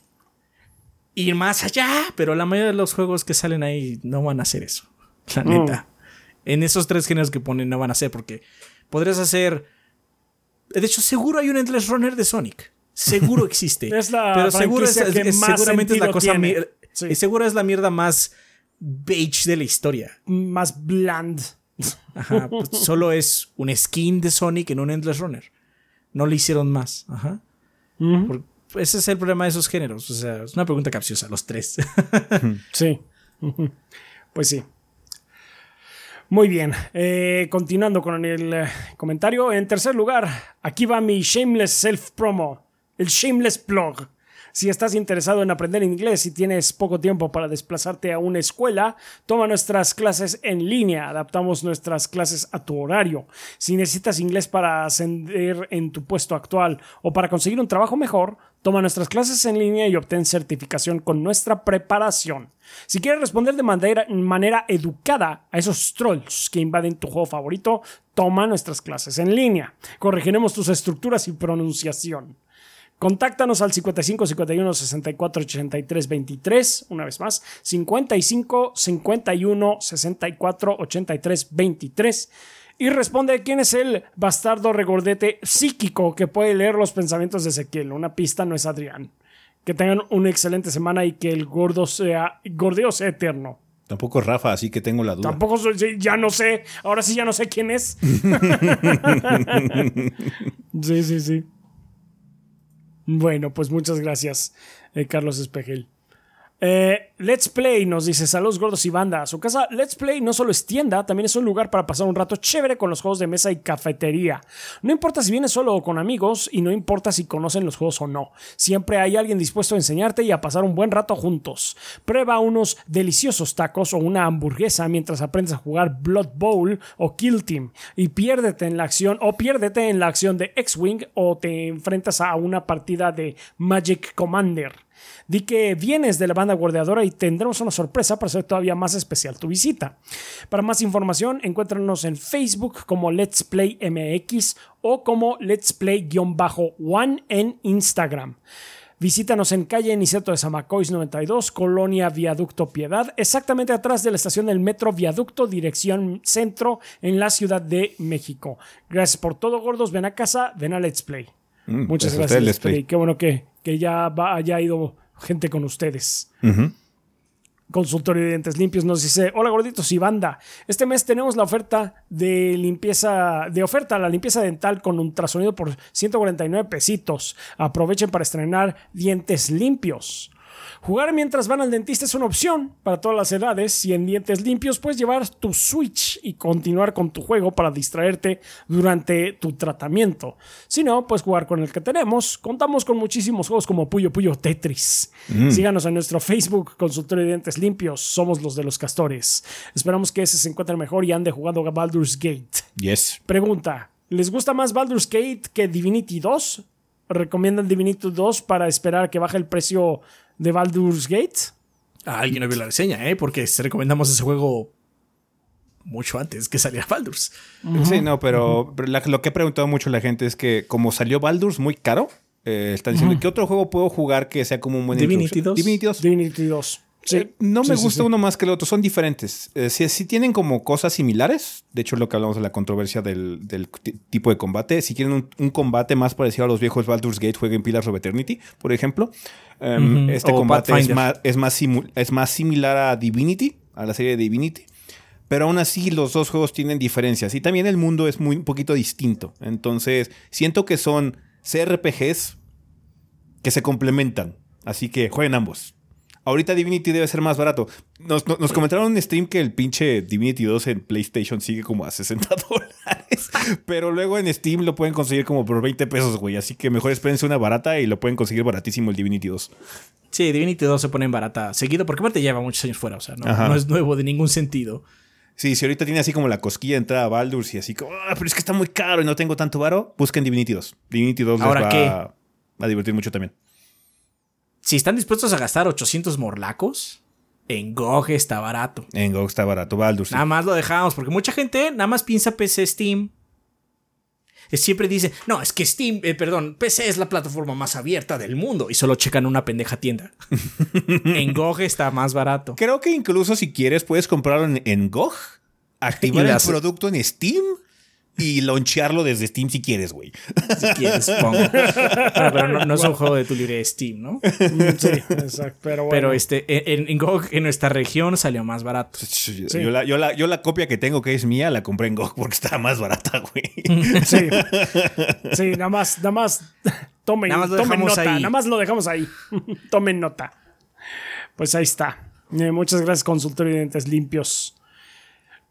ir más allá, pero la mayoría de los juegos que salen ahí no van a hacer eso. La neta. En esos tres géneros que ponen no van a hacer porque podrías hacer... De hecho, seguro hay un Endless Runner de Sonic. Seguro *laughs* existe. es la pero seguro es, que más seguramente es la cosa Y seguro es la mierda más beige de la historia. Más bland. Ajá, *laughs* pues solo es un skin de Sonic en un Endless Runner. No le hicieron más. Ajá ese es el problema de esos géneros. O sea, es una pregunta capciosa, los tres. *laughs* sí. Pues sí. Muy bien. Eh, continuando con el eh, comentario. En tercer lugar, aquí va mi shameless self-promo. El shameless blog. Si estás interesado en aprender inglés y tienes poco tiempo para desplazarte a una escuela, toma nuestras clases en línea. Adaptamos nuestras clases a tu horario. Si necesitas inglés para ascender en tu puesto actual o para conseguir un trabajo mejor, toma nuestras clases en línea y obtén certificación con nuestra preparación. Si quieres responder de manera, manera educada a esos trolls que invaden tu juego favorito, toma nuestras clases en línea. Corregiremos tus estructuras y pronunciación. Contáctanos al 55 51 64 83 23. Una vez más, 55 51 64 83 23 y responde quién es el bastardo regordete psíquico que puede leer los pensamientos de Ezequiel. Una pista no es Adrián. Que tengan una excelente semana y que el gordo sea, gordeo sea eterno. Tampoco Rafa, así que tengo la duda. Tampoco soy, ya no sé, ahora sí ya no sé quién es. *laughs* *laughs* sí, sí, sí. Bueno, pues muchas gracias, eh, Carlos Espejel. Eh, Let's Play nos dice saludos gordos y banda. Su casa Let's Play no solo es tienda, también es un lugar para pasar un rato chévere con los juegos de mesa y cafetería. No importa si vienes solo o con amigos y no importa si conocen los juegos o no. Siempre hay alguien dispuesto a enseñarte y a pasar un buen rato juntos. Prueba unos deliciosos tacos o una hamburguesa mientras aprendes a jugar Blood Bowl o Kill Team y piérdete en la acción o piérdete en la acción de X-Wing o te enfrentas a una partida de Magic Commander. Di que vienes de la banda guardeadora y tendremos una sorpresa para hacer todavía más especial tu visita. Para más información, encuéntranos en Facebook como Let's Play MX o como Let's Play-One en Instagram. Visítanos en calle Niceto de Zamacois 92, Colonia Viaducto Piedad, exactamente atrás de la estación del Metro Viaducto, dirección centro, en la Ciudad de México. Gracias por todo, gordos. Ven a casa, ven a Let's Play. Mm, Muchas gracias, Let's Play. Qué bueno que, que ya haya ido gente con ustedes. Consultorio de Dientes Limpios nos dice: Hola gorditos y banda. Este mes tenemos la oferta de limpieza, de oferta a la limpieza dental con ultrasonido por 149 pesitos. Aprovechen para estrenar dientes limpios. Jugar mientras van al dentista es una opción para todas las edades y en dientes limpios puedes llevar tu Switch y continuar con tu juego para distraerte durante tu tratamiento. Si no, puedes jugar con el que tenemos. Contamos con muchísimos juegos como Puyo Puyo Tetris. Mm. Síganos en nuestro Facebook, Consultorio de Dientes Limpios. Somos los de los castores. Esperamos que ese se encuentre mejor y ande jugando a Baldur's Gate. Yes. Pregunta: ¿Les gusta más Baldur's Gate que Divinity 2? ¿Recomiendan Divinity 2 para esperar que baje el precio de Baldur's Gate. Ah, alguien no vio la reseña, ¿eh? Porque recomendamos ese juego mucho antes que saliera *laughs* Baldur's. Sí, no, pero, lo que he preguntado mucho la gente es que como salió Baldur's muy caro, eh, están diciendo, ¿qué otro juego puedo jugar que sea como un buen Divinity 2. Divinity 2. Divinity 2. Sí. no me gusta uno más que el otro, son diferentes. Eh, si, tienen como cosas similares, de hecho lo que hablamos de la controversia del, tipo de combate, si quieren un, combate más parecido a los viejos Baldur's Gate, jueguen Pillars of Eternity, por ejemplo. Em, este combate es más, es, más es más similar a Divinity, a la serie de Divinity. Pero aún así los dos juegos tienen diferencias y también el mundo es muy un poquito distinto. Entonces siento que son CRPGs que se complementan. Así que jueguen ambos. Ahorita Divinity debe ser más barato. Nos, comentaron en un stream que el pinche Divinity 2 en PlayStation sigue como a 60 *laughs* dólares. pero luego en Steam lo pueden conseguir como por 20 pesos, güey. Así que mejor espérense una barata y lo pueden conseguir baratísimo el Divinity 2. Sí, Divinity 2 se pone en barata seguido porque aparte lleva muchos años fuera. O sea, no, es nuevo de ningún sentido. Sí, si ahorita tiene así como la cosquilla de entrada a Baldur's y así como, ah, pero es que está muy caro y no tengo tanto varo, busquen Divinity 2. Divinity 2 les va qué? a divertir mucho también si están dispuestos a gastar 800 morlacos, en GOG está barato. En GOG está barato, Baldur's. Nada más lo dejamos, porque mucha gente nada más piensa PC Steam. Siempre dice, no, es que Steam, eh, perdón, PC es la plataforma más abierta del mundo y solo checan una pendeja tienda. *laughs* en GOG está más barato. Creo que incluso si quieres puedes comprarlo en, en GOG, activar el producto en Steam y launchearlo desde Steam si quieres, güey. Si quieres, pongo. Ah, pero no, es un juego de tu libre Steam, ¿no? Mm, sí, exacto. Pero, bueno. pero este, en, en, GOG, en nuestra región, salió más barato. Yo, la, yo, la, yo, la, copia que tengo, que es mía, la compré en GOG porque estaba más barata, güey. *laughs* Sí. Sí, nada más, nada más. Tomen, nada más tomen nota. Ahí. Nada más lo dejamos ahí. *laughs* tomen nota. Pues ahí está. Eh, muchas gracias, consultorio de dientes limpios.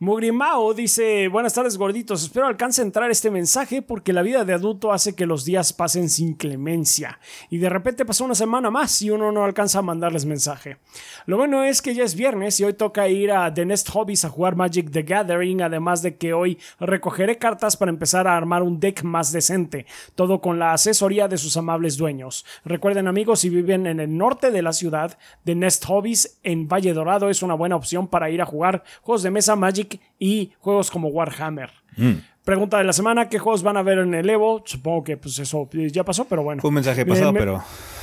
Mugrimao dice, buenas tardes gorditos, espero alcance a entrar este mensaje porque la vida de adulto hace que los días pasen sin clemencia y de repente pasa una semana más y uno no alcanza a mandarles mensaje. Lo bueno es que ya es viernes y hoy toca ir a The Nest Hobbies a jugar Magic the Gathering, además de que hoy recogeré cartas para empezar a armar un deck más decente, todo con la asesoría de sus amables dueños. Recuerden amigos, si viven en el norte de la ciudad, The Nest Hobbies en Valle Dorado es una buena opción para ir a jugar juegos de mesa Magic y juegos como Warhammer. Mm. Pregunta de la semana, ¿qué juegos van a ver en el Evo? Supongo que pues eso ya pasó, pero bueno. Fue un mensaje pasado, pero...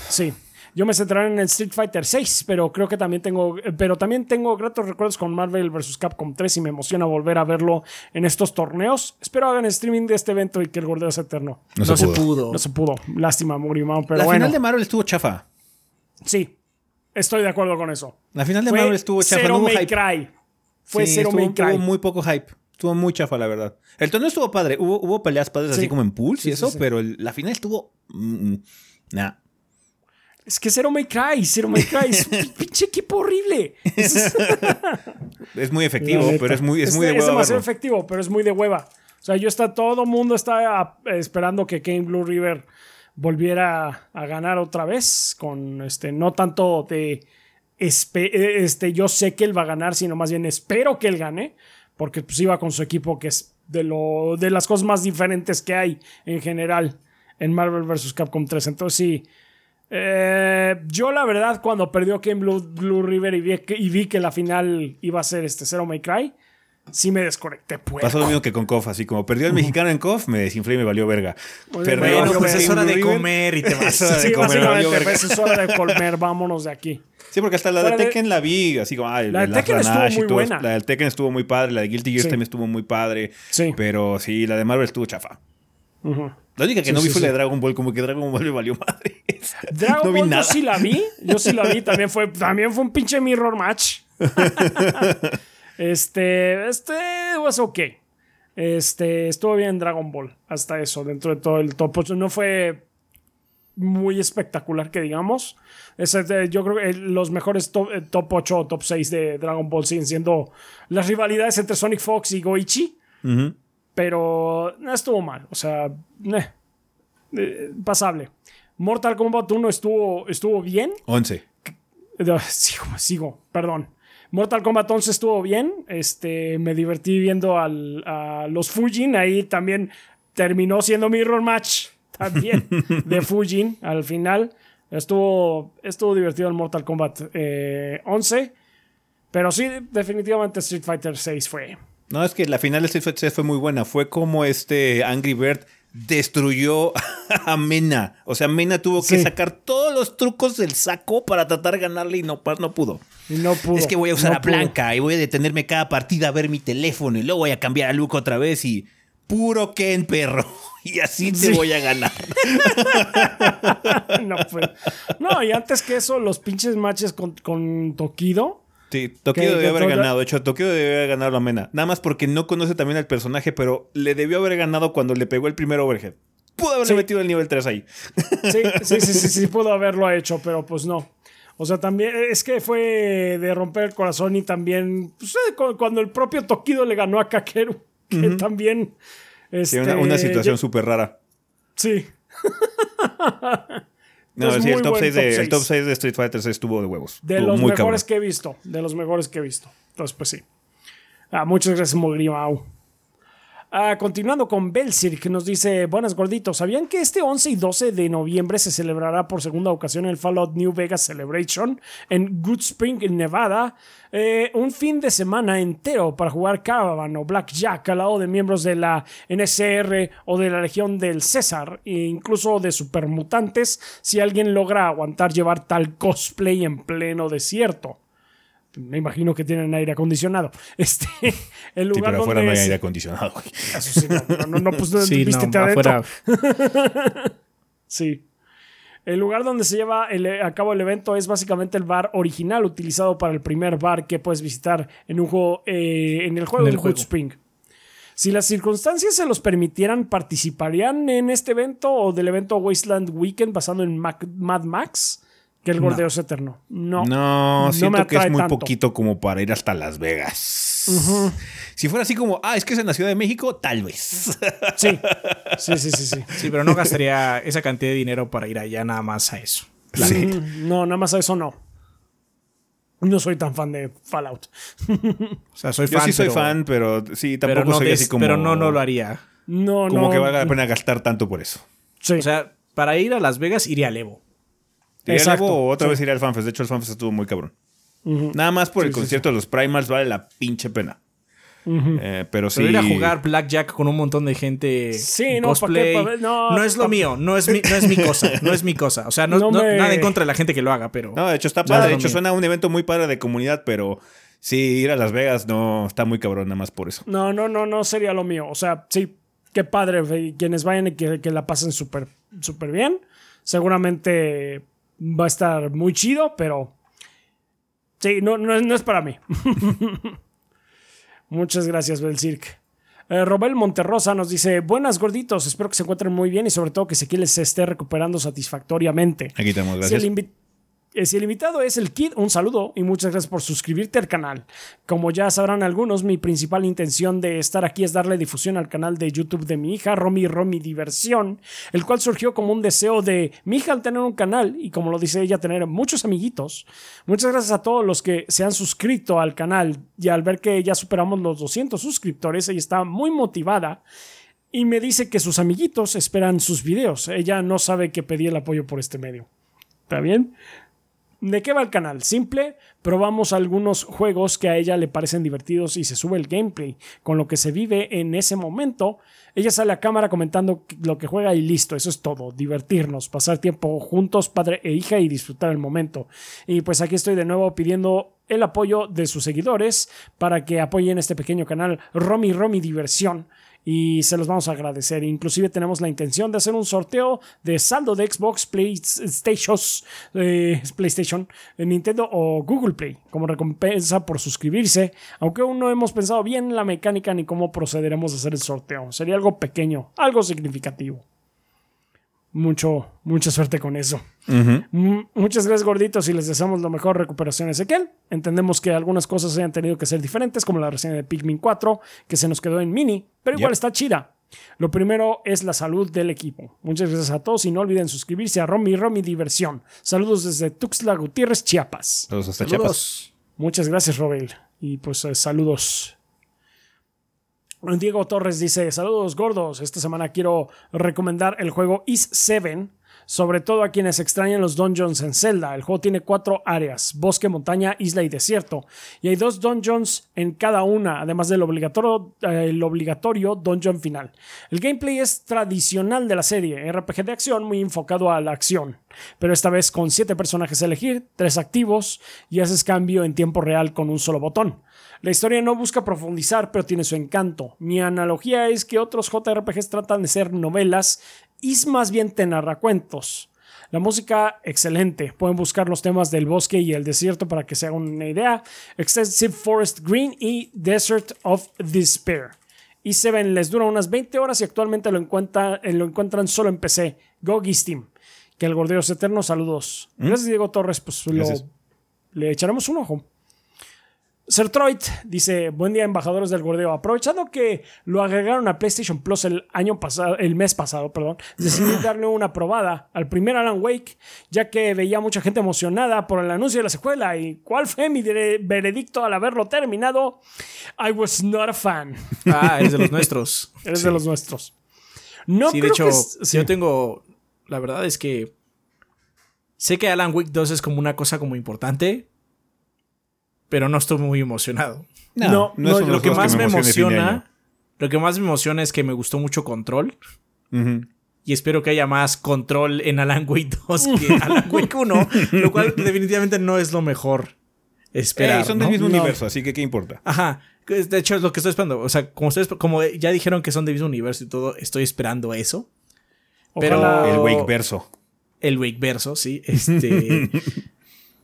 Sí. Yo me centraré en el Street Fighter 6, pero creo que también tengo, pero también tengo gratos recuerdos con Marvel vs. Capcom 3 y me emociona volver a verlo en estos torneos. Espero hagan streaming de este evento y que el gordeo sea eterno. No, se, pudo. No se pudo. Lástima, Murimao, pero La bueno. final de Marvel estuvo chafa. Sí, estoy de acuerdo con eso. La final de Marvel estuvo chafa. Zero May Cry. Fue Zero estuvo, May Cry. Tuvo muy poco hype. Estuvo muy chafa, la verdad. El torneo estuvo padre. Hubo, hubo peleas padres así como en pools y eso, pero la final estuvo. Mm, mm, nah. Es que Zero May Cry, Zero May Cry es un *laughs* pinche equipo horrible. Es, muy efectivo, pero es muy, es, muy de hueva. Es demasiado efectivo, pero es muy de hueva. O sea, yo está, todo el mundo está esperando que Kane Blue River volviera a ganar otra vez. Con este, no tanto de este, yo sé que él va a ganar, sino más bien espero que él gane. Porque pues iba con su equipo, que es de lo, de las cosas más diferentes que hay en general en Marvel vs. Capcom 3. Entonces sí. Eh, yo la verdad cuando perdió Ken Blue, Blue River y vi, que, y vi, que, la final iba a ser este Zero May Cry, sí me desconecté. Puerco. Pasó lo mismo que con KOF, así como perdió el mexicano en KOF, me desinflé y me valió verga. Perdió bueno, pues es hora de comer y te *laughs* vas. De sí, pues es hora de comer, vámonos de aquí. Sí, porque hasta la de Tekken la vi, así como, ay, la de Tekken estuvo muy todo, buena. La del Tekken estuvo muy padre, la de Guilty Gear sí. también estuvo muy padre. Sí. Pero sí, la de Marvel estuvo chafa. Uh -huh. La única que sí, no vi sí, fue la de Dragon Ball, como que Dragon Ball me valió madre. *laughs* Dragon no vi Ball nada. yo sí la vi, yo sí la vi, también fue, también fue un pinche mirror match. *laughs* este, este was ok. Este, estuvo bien Dragon Ball, hasta eso, dentro de todo el top. No fue muy espectacular que digamos. Es, yo creo que los mejores top, top 8 o top 6 de Dragon Ball siguen siendo las rivalidades entre Sonic Fox y Goichi. Uh -huh. Pero no estuvo mal. O sea, eh, eh, pasable. Mortal Kombat 1 estuvo, estuvo bien. 11. Sigo, sigo, perdón. Mortal Kombat 11 estuvo bien. Este, me divertí viendo al, a los Fujin. Ahí también terminó siendo Mirror Match. *laughs* También de *laughs* Fujin al final. Estuvo, estuvo divertido el Mortal Kombat eh, 11. Pero sí, definitivamente Street Fighter 6 fue. No, es que la final de Street Fighter 6 fue muy buena. Fue como este Angry Bird destruyó *laughs* a Mena. O sea, Mena tuvo que sí. sacar todos los trucos del saco para tratar de ganarle y no, no pudo. Y no pudo. Es que voy a usar no a Blanca pudo. y voy a detenerme cada partida a ver mi teléfono y luego voy a cambiar a Luke otra vez y puro Ken, perro. *laughs* Y así te sí. voy a ganar. *laughs* no, pues. no, y antes que eso, los pinches matches con, con Tokido. Sí, Tokido debe haber ganado. De hecho, Tokido debe haber ganado a Mena. Nada más porque no conoce también al personaje, pero le debió haber ganado cuando le pegó el primer overhead. Pudo haberle sí. metido el nivel 3 ahí. Sí, *laughs* sí, sí, sí, sí, pudo haberlo hecho, pero pues no. O sea, también es que fue de romper el corazón y también pues, cuando el propio Tokido le ganó a Kakeru, que uh -huh. también... Este, sí, una, una situación súper rara. Sí. *laughs* No, es sí, el, top 6 de, top 6. el top 6 de Street Fighter estuvo de huevos. De estuvo los mejores cabrón. que he visto. De los mejores que he visto. Entonces, pues sí. Ah, muchas gracias, Mogrimau. Ah, continuando con Belsir, que nos dice: Buenas gorditos. ¿Sabían que este 11 y 12 de noviembre se celebrará por segunda ocasión el Fallout New Vegas Celebration en Good Spring, Nevada? Eh, un fin de semana entero para jugar Caravan o Blackjack al lado de miembros de la NSR o de la Legión del César, e incluso de supermutantes, si alguien logra aguantar llevar tal cosplay en pleno desierto me imagino que tienen aire acondicionado. *laughs* Este, el lugar sí, pero afuera donde no hay aire acondicionado. Eso sí, no, no, no, pues *laughs* no, sí, vístete no, adentro. afuera. *laughs* sí. El lugar donde se lleva el, a cabo el evento es básicamente el bar original utilizado para el primer bar que puedes visitar en un juego eh, en el juego En el de. Good Spring. Si las circunstancias se los permitieran, ¿participarían en este evento o del evento Wasteland Weekend basado en Mac- Mad Max? Que el No. gordeo es eterno. No. No, siento me que es muy tanto. poquito como para ir hasta Las Vegas. Si fuera así como, ah, es que es en la Ciudad de México, tal vez. Sí. Sí, sí, sí, sí. Sí, pero no gastaría esa cantidad de dinero para ir allá nada más a eso. No, nada más a eso no. No soy tan fan de Fallout. O sea, soy Yo fan. sí soy pero- fan, pero sí, tampoco pero no, soy des- así como. pero no, no lo haría. No, Como no. que valga la pena gastar tanto por eso. Sí. O sea, para ir a Las Vegas iría al Evo. Exacto, Evo o otra sí. vez iré al FanFest. De hecho, el FanFest estuvo muy cabrón. Nada más por el Sí, sí, concierto de los Primals vale la pinche pena. Eh, pero sí. ir a jugar Blackjack con un montón de gente. Sí, no, cosplay, no, es lo mío, no es, mi, no es mi cosa, no es mi cosa. O sea, no, nada en contra de la gente que lo haga, pero. No, de hecho está padre. de hecho, suena un evento muy padre de comunidad, pero sí, ir a Las Vegas no está muy cabrón, nada más por eso. No, no, no, no sería lo mío. O sea, sí, qué padre. Quienes vayan y que, que la pasen súper, súper bien. Seguramente va a estar muy chido, pero. Sí, no, no, no es para mí. *laughs* Muchas gracias, Belcirc. Eh, Robel Monterrosa nos dice: Buenas gorditos, espero que se encuentren muy bien y sobre todo que Sequiel se esté recuperando satisfactoriamente. Aquí tenemos, gracias. Si el invitado es el Kid, un saludo y muchas gracias por suscribirte al canal. Como ya sabrán algunos, mi principal intención de estar aquí es darle difusión al canal de YouTube de mi hija, Romy Romy Diversión, el cual surgió como un deseo de mi hija al tener un canal y como lo dice ella, tener muchos amiguitos. Muchas gracias a todos los que se han suscrito al canal y al ver que ya superamos los 200 suscriptores, ella está muy motivada y me dice que sus amiguitos esperan sus videos. Ella no sabe que pedí el apoyo por este medio. ¿Está bien? ¿De qué va el canal? Simple, probamos algunos juegos que a ella le parecen divertidos y se sube el gameplay, con lo que se vive en ese momento. Ella sale a cámara comentando lo que juega y listo, eso es todo, divertirnos, pasar tiempo juntos, padre e hija y disfrutar el momento. Y pues aquí estoy de nuevo pidiendo el apoyo de sus seguidores para que apoyen este pequeño canal Romy Romy Diversión y se los vamos a agradecer. Inclusive tenemos la intención de hacer un sorteo de saldo de Xbox, PlayStation, eh, PlayStation, Nintendo o Google Play como recompensa por suscribirse, aunque aún no hemos pensado bien la mecánica ni cómo procederemos a hacer el sorteo. Sería algo pequeño, algo significativo mucho, mucha suerte con eso. Muchas gracias, gorditos, y les deseamos lo mejor recuperación Ezequiel. Entendemos que algunas cosas hayan tenido que ser diferentes, como la reseña de Pikmin 4, que se nos quedó en mini, pero igual está chida. Lo primero es la salud del equipo. Muchas gracias a todos y no olviden suscribirse a Romy Romy Diversión. Saludos desde Tuxtla Gutiérrez, Chiapas. Saludos hasta Chiapas. Muchas gracias, Robel. Y pues eh, saludos Diego Torres dice: Saludos gordos. Esta semana quiero recomendar el juego Is 7. Sobre todo a quienes extrañan los dungeons en Zelda. El juego tiene cuatro áreas: bosque, montaña, isla y desierto. Y hay dos dungeons en cada una, además del obligatorio, eh, obligatorio dungeon final. El gameplay es tradicional de la serie, RPG de acción muy enfocado a la acción. Pero esta vez con siete personajes a elegir, tres activos, y haces cambio en tiempo real con un solo botón. La historia no busca profundizar, pero tiene su encanto. Mi analogía es que otros JRPGs tratan de ser novelas y más bien te narra cuentos. La música, excelente. Pueden buscar los temas del bosque y el desierto para que se hagan una idea. Extensive Forest Green y Desert of Despair. Y Seven les dura unas 20 horas y actualmente lo, eh, lo encuentran solo en PC. Go Steam. Que el gordeo es eterno. Saludos. ¿Mm? Gracias, Diego Torres. Pues le echaremos un ojo. Sertroid dice, buen día embajadores del gordeo. Aprovechando que lo agregaron a PlayStation Plus el año pasado, el mes pasado, perdón, decidí *laughs* darle una probada al primer Alan Wake, ya que veía mucha gente emocionada por el anuncio de la secuela. ¿Y cuál fue mi veredicto al haberlo terminado? I was not a fan. Ah, eres de los *laughs* nuestros. eres de los nuestros. No sí, de hecho, yo tengo, la verdad es que sé que Alan Wake 2 es como una cosa como importante, pero no estoy muy emocionado. No, no, lo que más me, emociona, lo que más me emociona es que me gustó mucho Control. Y espero que haya más control en Alan Wake 2 que *laughs* Alan Wake 1, lo cual definitivamente no es lo mejor esperar. son del mismo universo, así que ¿qué importa? Ajá. De hecho, es lo que estoy esperando. O sea, como, como ya dijeron que son del mismo universo y todo, estoy esperando eso. Pero. El Wake verso. El Wake verso, sí. Este. *laughs*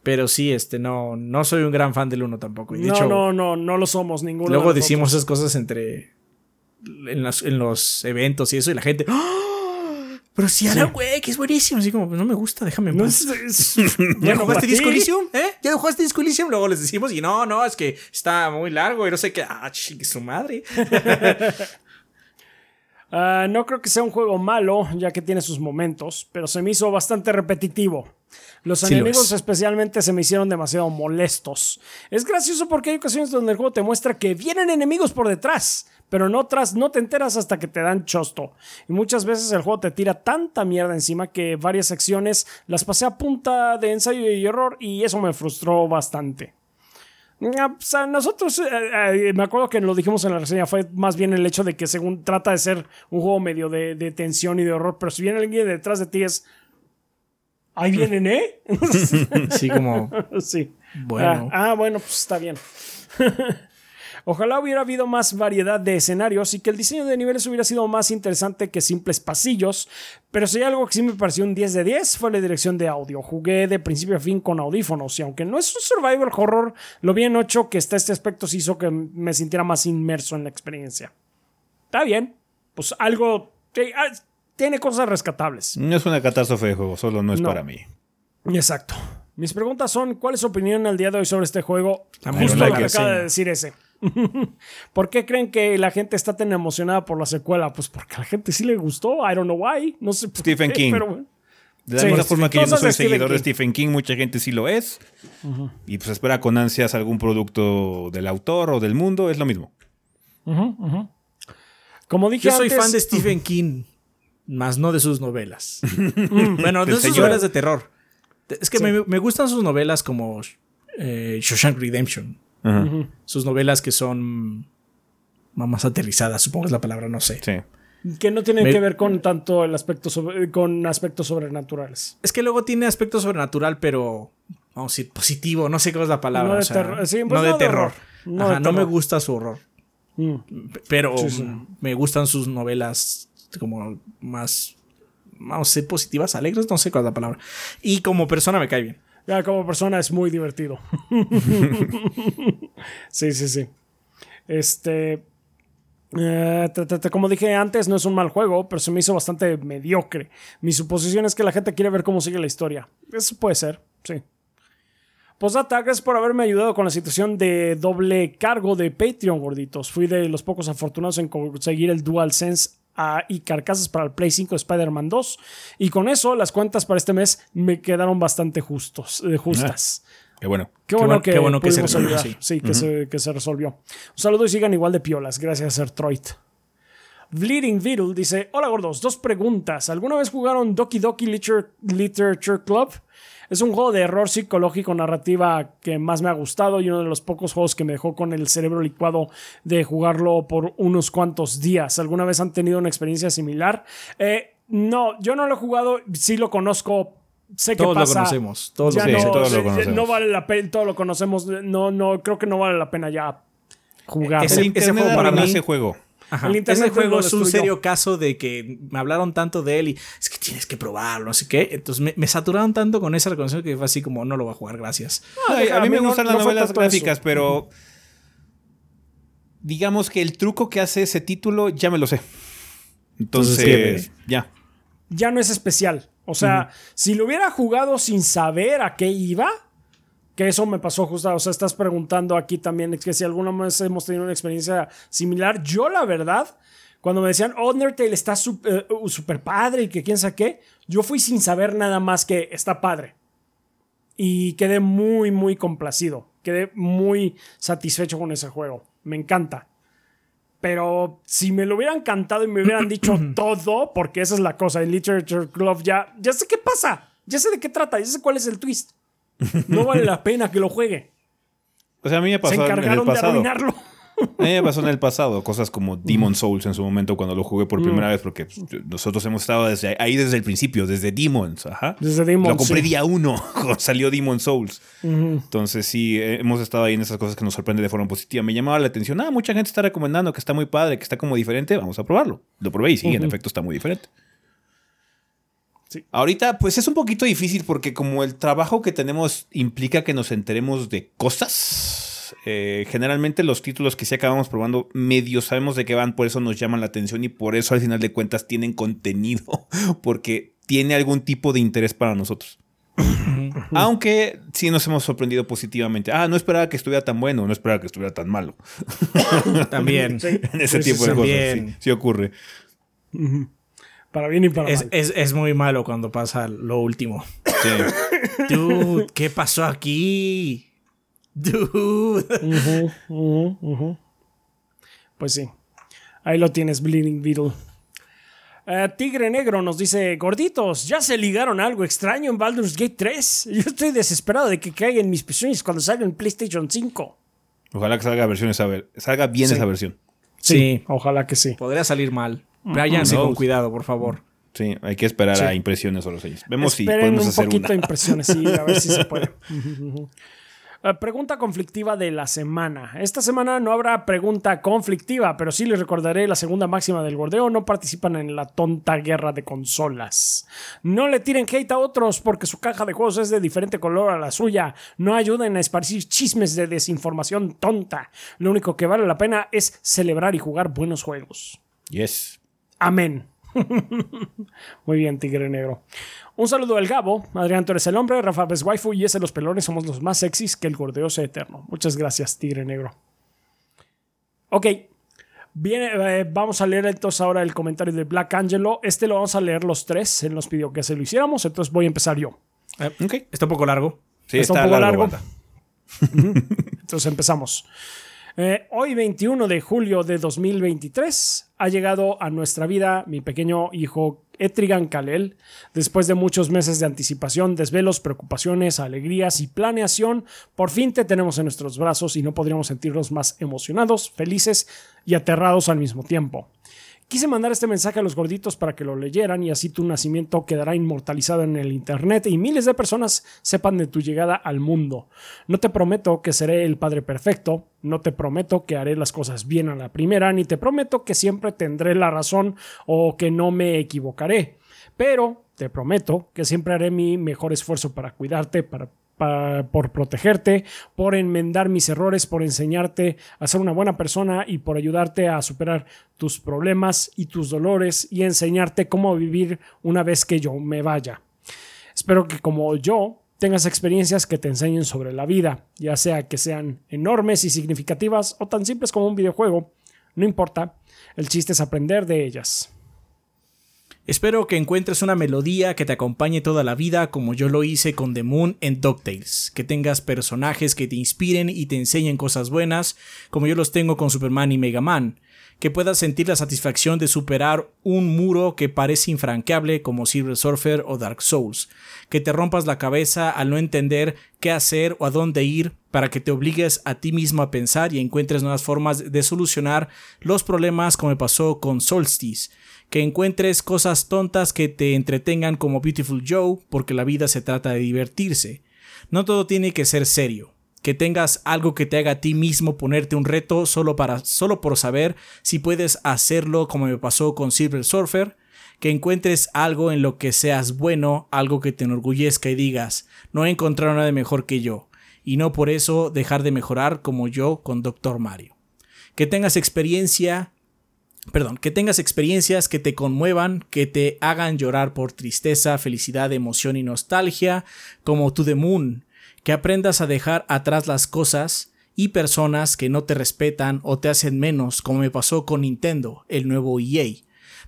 Pero sí, este, no, no soy un gran fan del uno tampoco. no, no, no, no lo somos ninguno. Luego decimos esas cosas entre. En, en, los eventos y eso, y la gente. ¡Ah! Pero si Alan güey, que es buenísimo. Así como, pues, no me gusta, déjame en paz. *laughs* ¿Ya *laughs* jugaste Disco Elysium? ¿Eh? ¿Ya jugaste Disco Elysium? Luego les decimos, y no, no, es que está muy largo y no sé qué. Ah, chingue su madre. *laughs* Ah, no creo que sea un juego malo, ya que tiene sus momentos, pero se me hizo bastante repetitivo. Los enemigos especialmente se me hicieron demasiado molestos. Es gracioso porque hay ocasiones donde el juego te muestra que vienen enemigos por detrás, pero en otras no te enteras hasta que te dan chosto. Y muchas veces el juego te tira tanta mierda encima que varias secciones las pasé a punta de ensayo y error y eso me frustró bastante. Ah, nosotros, eh, eh, me acuerdo que lo dijimos en la reseña, fue más bien el hecho de que según trata de ser un juego medio de, tensión y de horror, pero si viene alguien detrás de ti es... Ahí vienen, ¿eh? *laughs* sí, como... *laughs* Sí. Bueno. ah, ah bueno, pues está bien. *laughs* Ojalá hubiera habido más variedad de escenarios y que el diseño de niveles hubiera sido más interesante que simples pasillos, pero si hay algo que sí me pareció un 10 de 10 fue la dirección de audio. Jugué de principio a fin con audífonos y aunque no es un survival horror, lo bien hecho que está este aspecto sí hizo que me sintiera más inmerso en la experiencia. Está bien, pues algo... Ah, tiene cosas rescatables. No es una catástrofe de juego, solo no es para mí. Exacto. Mis preguntas son, ¿cuál es su opinión al día de hoy sobre este juego? Justo lo que acaba de decir ese. ¿Por qué creen que la gente está tan emocionada por la secuela? Pues porque a la gente sí le gustó. I don't know why. No sé Stephen King. de la misma forma que yo no soy seguidor de Stephen King, mucha gente sí lo es. Y pues espera con ansias algún producto del autor o del mundo. Es lo mismo. Como dije Yo soy fan de *laughs* Stephen King, más no de sus novelas. *laughs* bueno, de sus novelas de terror. Es que me, gustan sus novelas como eh, Shawshank Redemption. Sus novelas que son más aterrizadas, supongo es la palabra, no sé. Que no tienen que ver con tanto el aspecto con aspectos sobrenaturales. Es que luego tiene aspecto sobrenatural, pero vamos a decir positivo, no sé cómo es la palabra. No de, terror. No, me gusta su horror. Mm. Pero me gustan sus novelas como más, vamos a decir, positivas, alegres, no sé cuál es la palabra. Y como persona me cae bien. Ya, como persona es muy divertido. *laughs* sí, sí, sí. Este. Eh, como dije antes, no es un mal juego, pero se me hizo bastante mediocre. Mi suposición es que la gente quiere ver cómo sigue la historia. Eso puede ser, sí. Posdata, gracias por haberme ayudado con la situación de doble cargo de Patreon, gorditos. Fui de los pocos afortunados en conseguir el DualSense y carcasas para el Play 5 Spider-Man 2. Y con eso, las cuentas para este mes me quedaron bastante justos, eh, justas. Ah, qué bueno. Qué bueno, que, bueno que se resolvió. Sí, que, se, resolvió. Un saludo y sigan igual de piolas. Gracias, Sertroid. Bleeding Beetle dice: Hola gordos, dos preguntas. ¿Alguna vez jugaron Doki Doki Literature Club? Es un juego de error psicológico narrativa que más me ha gustado y uno de los pocos juegos que me dejó con el cerebro licuado de jugarlo por unos cuantos días. ¿Alguna vez han tenido una experiencia similar? Eh, no, yo no lo he jugado, sí lo conozco. Sé todos que pasa. lo conocemos. Todos, lo, conocemos. No vale la pena, todos lo conocemos. No, no, creo que no vale la pena ya jugar. Ese, ese juego para mí, ese juego. El Ese juego es un serio caso de que me hablaron tanto de él y es que tienes que probarlo, no sé qué. Entonces me, saturaron tanto con esa recomendación que fue así como no lo voy a jugar, gracias. a mí me gustan las novelas gráficas, pero digamos que el truco que hace ese título ya me lo sé. Entonces, ya. Ya no es especial. O sea, si lo hubiera jugado sin saber a qué iba, que eso me pasó justo, o sea, estás preguntando aquí también que si alguna vez hemos tenido una experiencia similar. Yo, la verdad, cuando me decían, oh, Undertale está súper uh, padre y que quién sabe qué, yo fui sin saber nada más que está padre. Y quedé muy, muy complacido. Quedé muy satisfecho con ese juego. Me encanta. Pero si me lo hubieran cantado y me hubieran *clears throat* dicho todo, porque esa es la cosa, en Literature Club ya, ya sé qué pasa, ya sé de qué trata, ya sé cuál es el twist. No vale la pena que lo juegue. O sea, a mí me pasó Se encargaron en el pasado. de arruinarlo. A mí me pasó en el pasado cosas como Demon Souls en su momento cuando lo jugué por primera vez, porque nosotros hemos estado desde ahí desde el principio, desde Demons. Ajá. Desde Demons. Lo compré día uno *laughs* cuando salió Demon Souls. Entonces sí, eh, hemos estado ahí en esas cosas que nos sorprende de forma positiva. Me llamaba la atención. Ah, mucha gente está recomendando que está muy padre, que está como diferente. Vamos a probarlo. Lo probé y sí, en efecto está muy diferente. Ahorita, pues es un poquito difícil porque como el trabajo que tenemos implica que nos enteremos de cosas, eh, generalmente los títulos que sí acabamos probando medio sabemos de qué van, por eso nos llaman la atención y por eso al final de cuentas tienen contenido, *laughs* porque tiene algún tipo de interés para nosotros. Aunque sí nos hemos sorprendido positivamente. Ah, no esperaba que estuviera tan bueno, no esperaba que estuviera tan malo. También. *laughs* en ese tipo de cosas. Sí, ocurre. Para bien y para es, mal. Es, muy malo cuando pasa lo último. *laughs* Dude, ¿qué pasó aquí? Dude. Pues sí. Ahí lo tienes, Bleeding Beetle. Eh, Tigre Negro nos dice, gorditos, ya se ligaron algo extraño en Baldur's Gate 3. Yo estoy desesperado de que caigan mis pezones cuando salga en PlayStation 5. Ojalá que salga, versión esa, salga bien esa versión. Sí, ojalá que sí. Podría salir mal. Váyanse con cuidado, por favor. Sí, hay que esperar a impresiones o los sellos. Vemos si podemos un poquito de impresiones, sí, a ver si se puede. *laughs* Eh, pregunta conflictiva de la semana. Esta semana no habrá pregunta conflictiva, pero sí les recordaré la segunda máxima del gordeo. No participan en la tonta guerra de consolas. No le tiren hate a otros porque su caja de juegos es de diferente color a la suya. No ayuden a esparcir chismes de desinformación tonta. Lo único que vale la pena es celebrar y jugar buenos juegos. Yes. Amén. *laughs* Muy bien, Tigre Negro. Un saludo al Gabo. Adrián, tú eres el hombre. Rafa es waifu y ese los pelones somos los más sexys que el gordeo sea eterno. Muchas gracias, Tigre Negro. Ok. Viene, eh, vamos a leer entonces ahora el comentario de Black Angelo. Este lo vamos a leer los tres. Él nos pidió que se lo hiciéramos, entonces voy a empezar yo. Eh, ok. Está un poco largo. Sí, está, un poco largo. entonces empezamos. Eh, hoy 21 de julio de 2023 ha llegado a nuestra vida mi pequeño hijo Etrigan Kalel. Después de muchos meses de anticipación, desvelos, preocupaciones, alegrías y planeación, por fin te tenemos en nuestros brazos y no podríamos sentirnos más emocionados, felices y aterrados al mismo tiempo. Quise mandar este mensaje a los gorditos para que lo leyeran y así tu nacimiento quedará inmortalizado en el Internet y miles de personas sepan de tu llegada al mundo. No te prometo que seré el Padre Perfecto, no te prometo que haré las cosas bien a la primera, ni te prometo que siempre tendré la razón o que no me equivocaré, pero te prometo que siempre haré mi mejor esfuerzo para cuidarte, para por protegerte, por enmendar mis errores, por enseñarte a ser una buena persona y por ayudarte a superar tus problemas y tus dolores y enseñarte cómo vivir una vez que yo me vaya. Espero que como yo tengas experiencias que te enseñen sobre la vida, ya sea que sean enormes y significativas o tan simples como un videojuego, no importa, el chiste es aprender de ellas. Espero que encuentres una melodía que te acompañe toda la vida como yo lo hice con The Moon en DuckTales, que tengas personajes que te inspiren y te enseñen cosas buenas como yo los tengo con Superman y Mega Man, que puedas sentir la satisfacción de superar un muro que parece infranqueable como Silver Surfer o Dark Souls, que te rompas la cabeza al no entender qué hacer o a dónde ir para que te obligues a ti mismo a pensar y encuentres nuevas formas de solucionar los problemas como me pasó con Solstice, que encuentres cosas tontas que te entretengan como Beautiful Joe, porque la vida se trata de divertirse. No todo tiene que ser serio. Que tengas algo que te haga a ti mismo ponerte un reto solo, para, solo por saber si puedes hacerlo como me pasó con Silver Surfer. Que encuentres algo en lo que seas bueno, algo que te enorgullezca y digas, no he encontrado nada mejor que yo. Y no por eso dejar de mejorar como yo con Dr. Mario. Que tengas experiencia perdón, que tengas experiencias que te conmuevan, que te hagan llorar por tristeza, felicidad, emoción y nostalgia, como To The Moon, que aprendas a dejar atrás las cosas y personas que no te respetan o te hacen menos, como me pasó con Nintendo, el nuevo EA.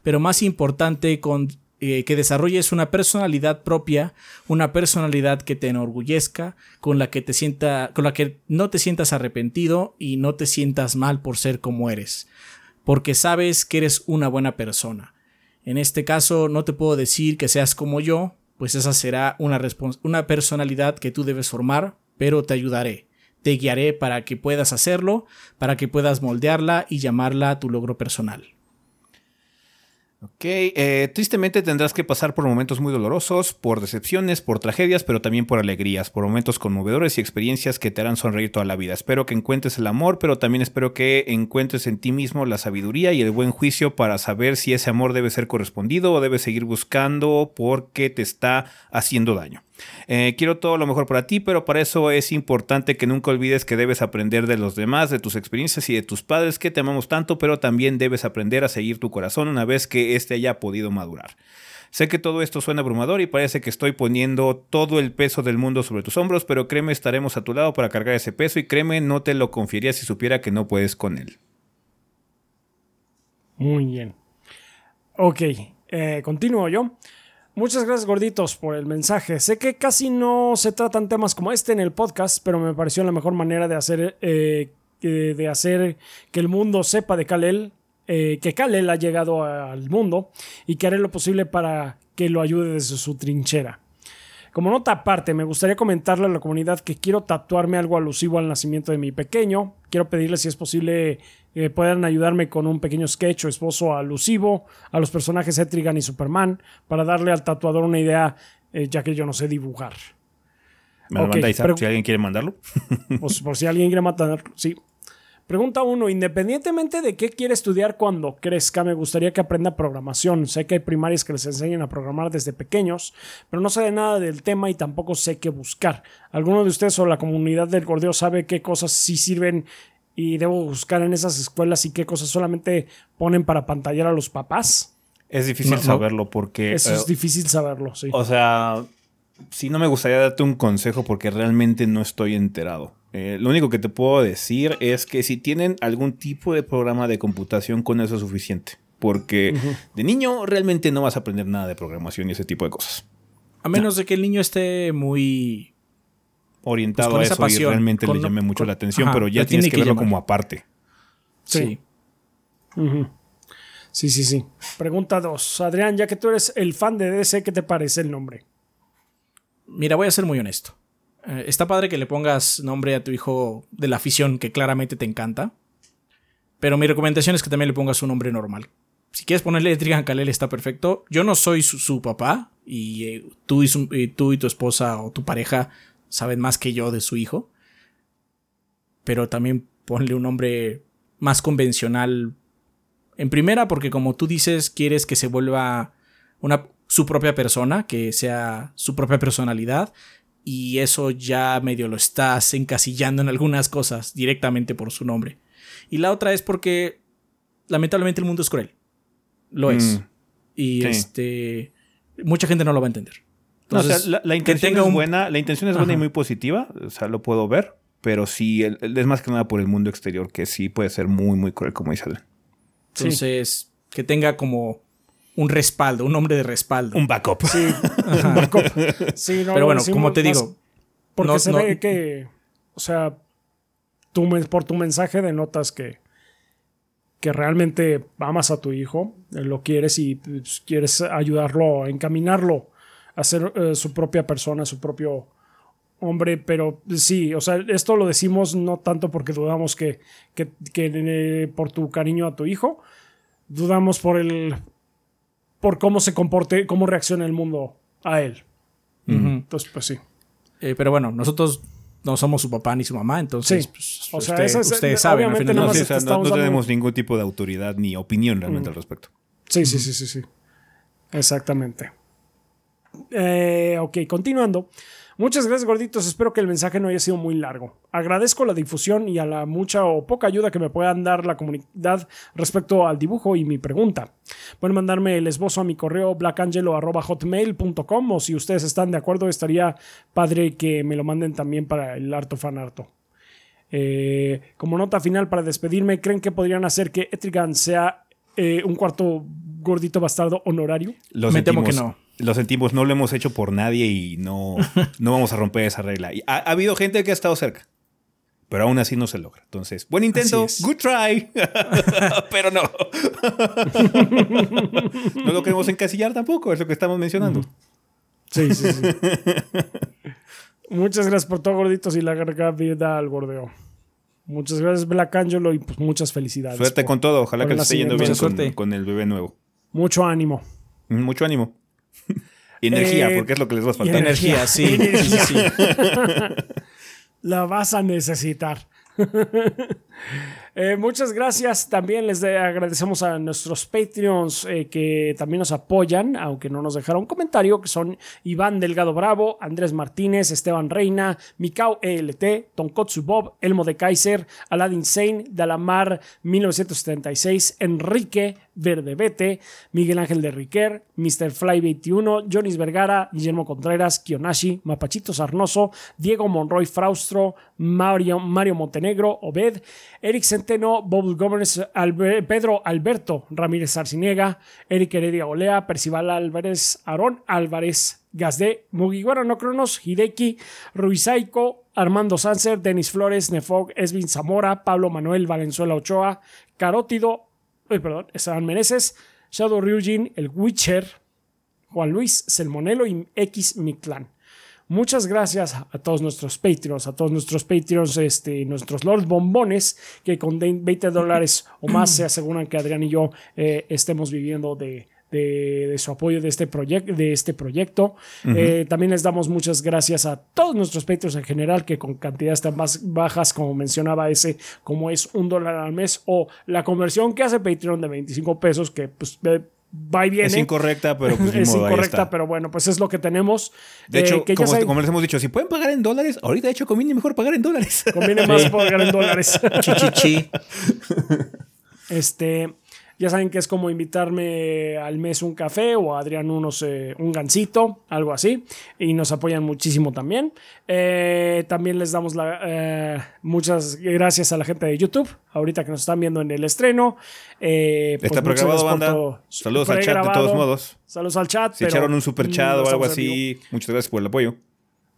Pero más importante, con, eh, que desarrolles una personalidad propia, una personalidad que te enorgullezca, con la que te sienta, con la que no te sientas arrepentido y no te sientas mal por ser como eres porque sabes que eres una buena persona. En este caso no te puedo decir que seas como yo, pues esa será una, una personalidad que tú debes formar, pero te ayudaré, te guiaré para que puedas hacerlo, para que puedas moldearla y llamarla tu logro personal. Ok, eh, tristemente tendrás que pasar por momentos muy dolorosos, por decepciones, por tragedias, pero también por alegrías, por momentos conmovedores y experiencias que te harán sonreír toda la vida. Espero que encuentres el amor, pero también espero que encuentres en ti mismo la sabiduría y el buen juicio para saber si ese amor debe ser correspondido o debes seguir buscando porque te está haciendo daño. Eh, quiero todo lo mejor para ti, pero para eso es importante que nunca olvides que debes aprender de los demás, de tus experiencias y de tus padres que te amamos tanto, pero también debes aprender a seguir tu corazón una vez que éste haya podido madurar. Sé que todo esto suena abrumador y parece que estoy poniendo todo el peso del mundo sobre tus hombros, pero créeme, estaremos a tu lado para cargar ese peso y créeme, no te lo confiaría si supiera que no puedes con él. Muy bien. Ok, eh, continúo yo. Muchas gracias gorditos por el mensaje. Sé que casi no se tratan temas como este en el podcast, pero me pareció la mejor manera de hacer, eh, de hacer que el mundo sepa de Kalel, eh, que Kalel ha llegado al mundo y que haré lo posible para que lo ayude desde su trinchera. Como nota aparte, me gustaría comentarle a la comunidad que quiero tatuarme algo alusivo al nacimiento de mi pequeño. Quiero pedirle si es posible que puedan ayudarme con un pequeño sketch o esbozo alusivo a los personajes Etrigan y Superman para darle al tatuador una idea, eh, ya que yo no sé dibujar. ¿Me lo manda Isaac, si alguien quiere mandarlo? Pues por si alguien quiere mandarlo, sí. Pregunta uno, independientemente de qué quiere estudiar cuando crezca, me gustaría que aprenda programación. Sé que hay primarias que les enseñan a programar desde pequeños, pero no sé de nada del tema y tampoco sé qué buscar. ¿Alguno de ustedes o la comunidad del gordeo sabe qué cosas sí sirven y debo buscar en esas escuelas y qué cosas solamente ponen para pantallar a los papás? Es difícil saberlo porque... Eso es eh, difícil saberlo, sí. O sea, sí no me gustaría darte un consejo porque realmente no estoy enterado. Eh, lo único que te puedo decir es que si tienen algún tipo de programa de computación, con eso es suficiente. Porque de niño realmente no vas a aprender nada de programación y ese tipo de cosas. A menos de que el niño esté muy orientado pues, a eso y realmente le llame mucho la atención, pero ya tienes que, verlo como aparte. Sí. Sí. sí, sí, Pregunta 2. Adrián, ya que tú eres el fan de DC, ¿qué te parece el nombre? Mira, voy a ser muy honesto. Eh, está padre que le pongas nombre a tu hijo de la afición que claramente te encanta. Pero mi recomendación es que también le pongas un nombre normal. Si quieres ponerle Trigan Kalel está perfecto. Yo no soy su, papá y, eh, tú y tú y tu esposa o tu pareja saben más que yo de su hijo. Pero también ponle un nombre más convencional. En primera, porque como tú dices, quieres que se vuelva una, su propia persona, que sea su propia personalidad y eso ya medio lo estás encasillando en algunas cosas directamente por su nombre. Y la otra es porque lamentablemente el mundo es cruel. Lo es. Mm. Y este mucha gente no lo va a entender. la, intención es buena, la intención es buena y muy positiva, o sea, lo puedo ver, pero sí es más que nada por el mundo exterior que sí puede ser muy muy cruel como dice Entonces, que tenga como un respaldo, un nombre de respaldo. Un backup. Sí, *laughs* un backup. Sí, Pero bueno, como te digo. Porque se ve que, o sea, por tu mensaje denotas que, que realmente amas a tu hijo, eh, lo quieres y pues, quieres ayudarlo, encaminarlo a ser eh, su propia persona, su propio hombre, pero sí, o sea, esto lo decimos no tanto porque dudamos que, que, eh, por tu cariño a tu hijo, dudamos por el por cómo se comporte, cómo reacciona el mundo a él. Entonces, pues sí. Eh, pero bueno, nosotros no somos su papá ni su mamá, entonces pues, o sea, ustedes saben. no, tenemos ningún tipo de autoridad ni opinión realmente al respecto. Sí, sí, sí, sí, sí. Exactamente. Eh, ok, continuando. Muchas gracias, gorditos. Espero que el mensaje no haya sido muy largo. Agradezco la difusión y a la mucha o poca ayuda que me puedan dar la comunidad respecto al dibujo y mi pregunta. Pueden mandarme el esbozo a mi correo blackangelo.hotmail.com o si ustedes están de acuerdo, estaría padre que me lo manden también para el harto fan harto. Eh, como nota final para despedirme, ¿creen que podrían hacer que Etrigan sea eh, un cuarto gordito bastardo honorario? Me temo que no lo sentimos, no lo hemos hecho por nadie y no, *laughs* no vamos a romper esa regla. Y ha, habido gente que ha estado cerca, pero aún así no se logra. Entonces, buen intento, good try, *laughs* *laughs* pero no. no lo queremos encasillar tampoco, es lo que estamos mencionando. Sí, sí, sí. Muchas gracias por todo, gorditos, y la larga vida al bordeo. Muchas gracias, Black Angelo, y pues muchas felicidades. Suerte con todo. Ojalá que te esté yendo bien con, con el bebé nuevo. Mucho ánimo. Mucho ánimo. Energía, eh, porque es lo que les va a faltar. Energía, sí. *laughs* La vas a necesitar. *laughs* Eh, muchas gracias. También les agradecemos a nuestros Patreons eh, que también nos apoyan, aunque no nos dejaron comentario, que son Iván Delgado Bravo, Andrés Martínez, Esteban Reina, Mikao ELT, Tonkotsu Bob, Elmo de Kaiser, Aladdin Sane, Dalamar 1976, Enrique Verdebete, Miguel Ángel de Riquer, Mr. Fly 21, Jonis Vergara, Guillermo Contreras, Kionashi, Mapachito Sarnoso, Diego Monroy Fraustro, Mario, Mario Montenegro, Obed, Eric Centeno, Bob Gómez, Pedro Alberto Ramírez Arciniega, Eric Heredia Olea, Percival Álvarez, Aarón Álvarez, Gazde, Mugiwara No Cronos, Hideki, Ruizaiko, Armando Sanser, Denis Flores, Nefog, Esvin Zamora, Pablo Manuel Valenzuela Ochoa, Carótido, perdón, Esteban Meneses, Shadow Ryujin, El Witcher, Juan Luis Selmonelo y X Mictlán. Muchas gracias a todos nuestros Patreons, a todos nuestros Patreons, este, nuestros Lord Bombones, que con 20 dólares o más se aseguran que Adrián y yo eh, estemos viviendo de, de, su apoyo de este, proyecto de este proyecto. Eh, también les damos muchas gracias a todos nuestros Patreons en general, que con cantidades tan más bajas como mencionaba ese, como es un dólar al mes, o la conversión que hace Patreon de 25 pesos, que pues va y viene. Es incorrecta, pero pues, *laughs* es incorrecta, pero bueno, pues es lo que tenemos. De hecho, eh, como, les hemos dicho, si pueden pagar en dólares, ahorita de hecho conviene mejor pagar en dólares. Conviene más pagar en dólares. Chichichi. *laughs* Este, ya saben que es como invitarme al mes un café o a Adrián unos, eh, un gansito, algo así. Y nos apoyan muchísimo también. Eh, también les damos la, eh, muchas gracias a la gente de YouTube, ahorita que nos están viendo en el estreno. Pues Está programado, banda. Saludos al chat de todos modos. Saludos al chat. Si echaron un super chat o algo así, muchas gracias por el apoyo.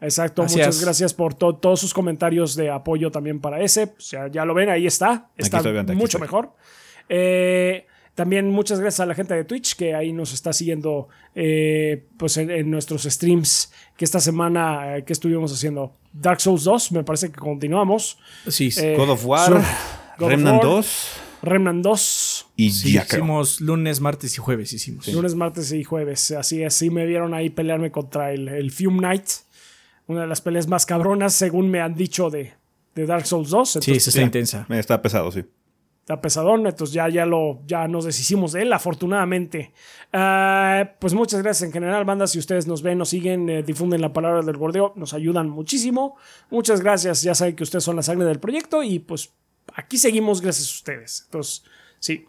Exacto, muchas gracias por todos sus comentarios de apoyo también para ese. O sea, ya lo ven, ahí está. Está mucho mejor. Eh, también muchas gracias a la gente de Twitch que ahí nos está siguiendo eh, pues en, nuestros streams que esta semana eh, que estuvimos haciendo Dark Souls 2, me parece que continuamos. Sí, eh, God of War, Remnant 2. Remnant 2. Y ya hicimos lunes, martes y jueves. Hicimos. Lunes, martes y jueves. Así es. Sí me vieron ahí pelearme contra el, el Fume Knight. Una de las peleas más cabronas, según me han dicho de, de Dark Souls 2. sí, está intensa. Está pesado, sí pesadón, entonces ya, ya, lo, ya nos deshicimos de él, afortunadamente. Ah, pues muchas gracias en general, banda. Si ustedes nos ven, nos siguen, eh, difunden la palabra del gordeo, nos ayudan muchísimo. Muchas gracias, ya saben que ustedes son la sangre del proyecto y pues aquí seguimos gracias a ustedes. Entonces, sí,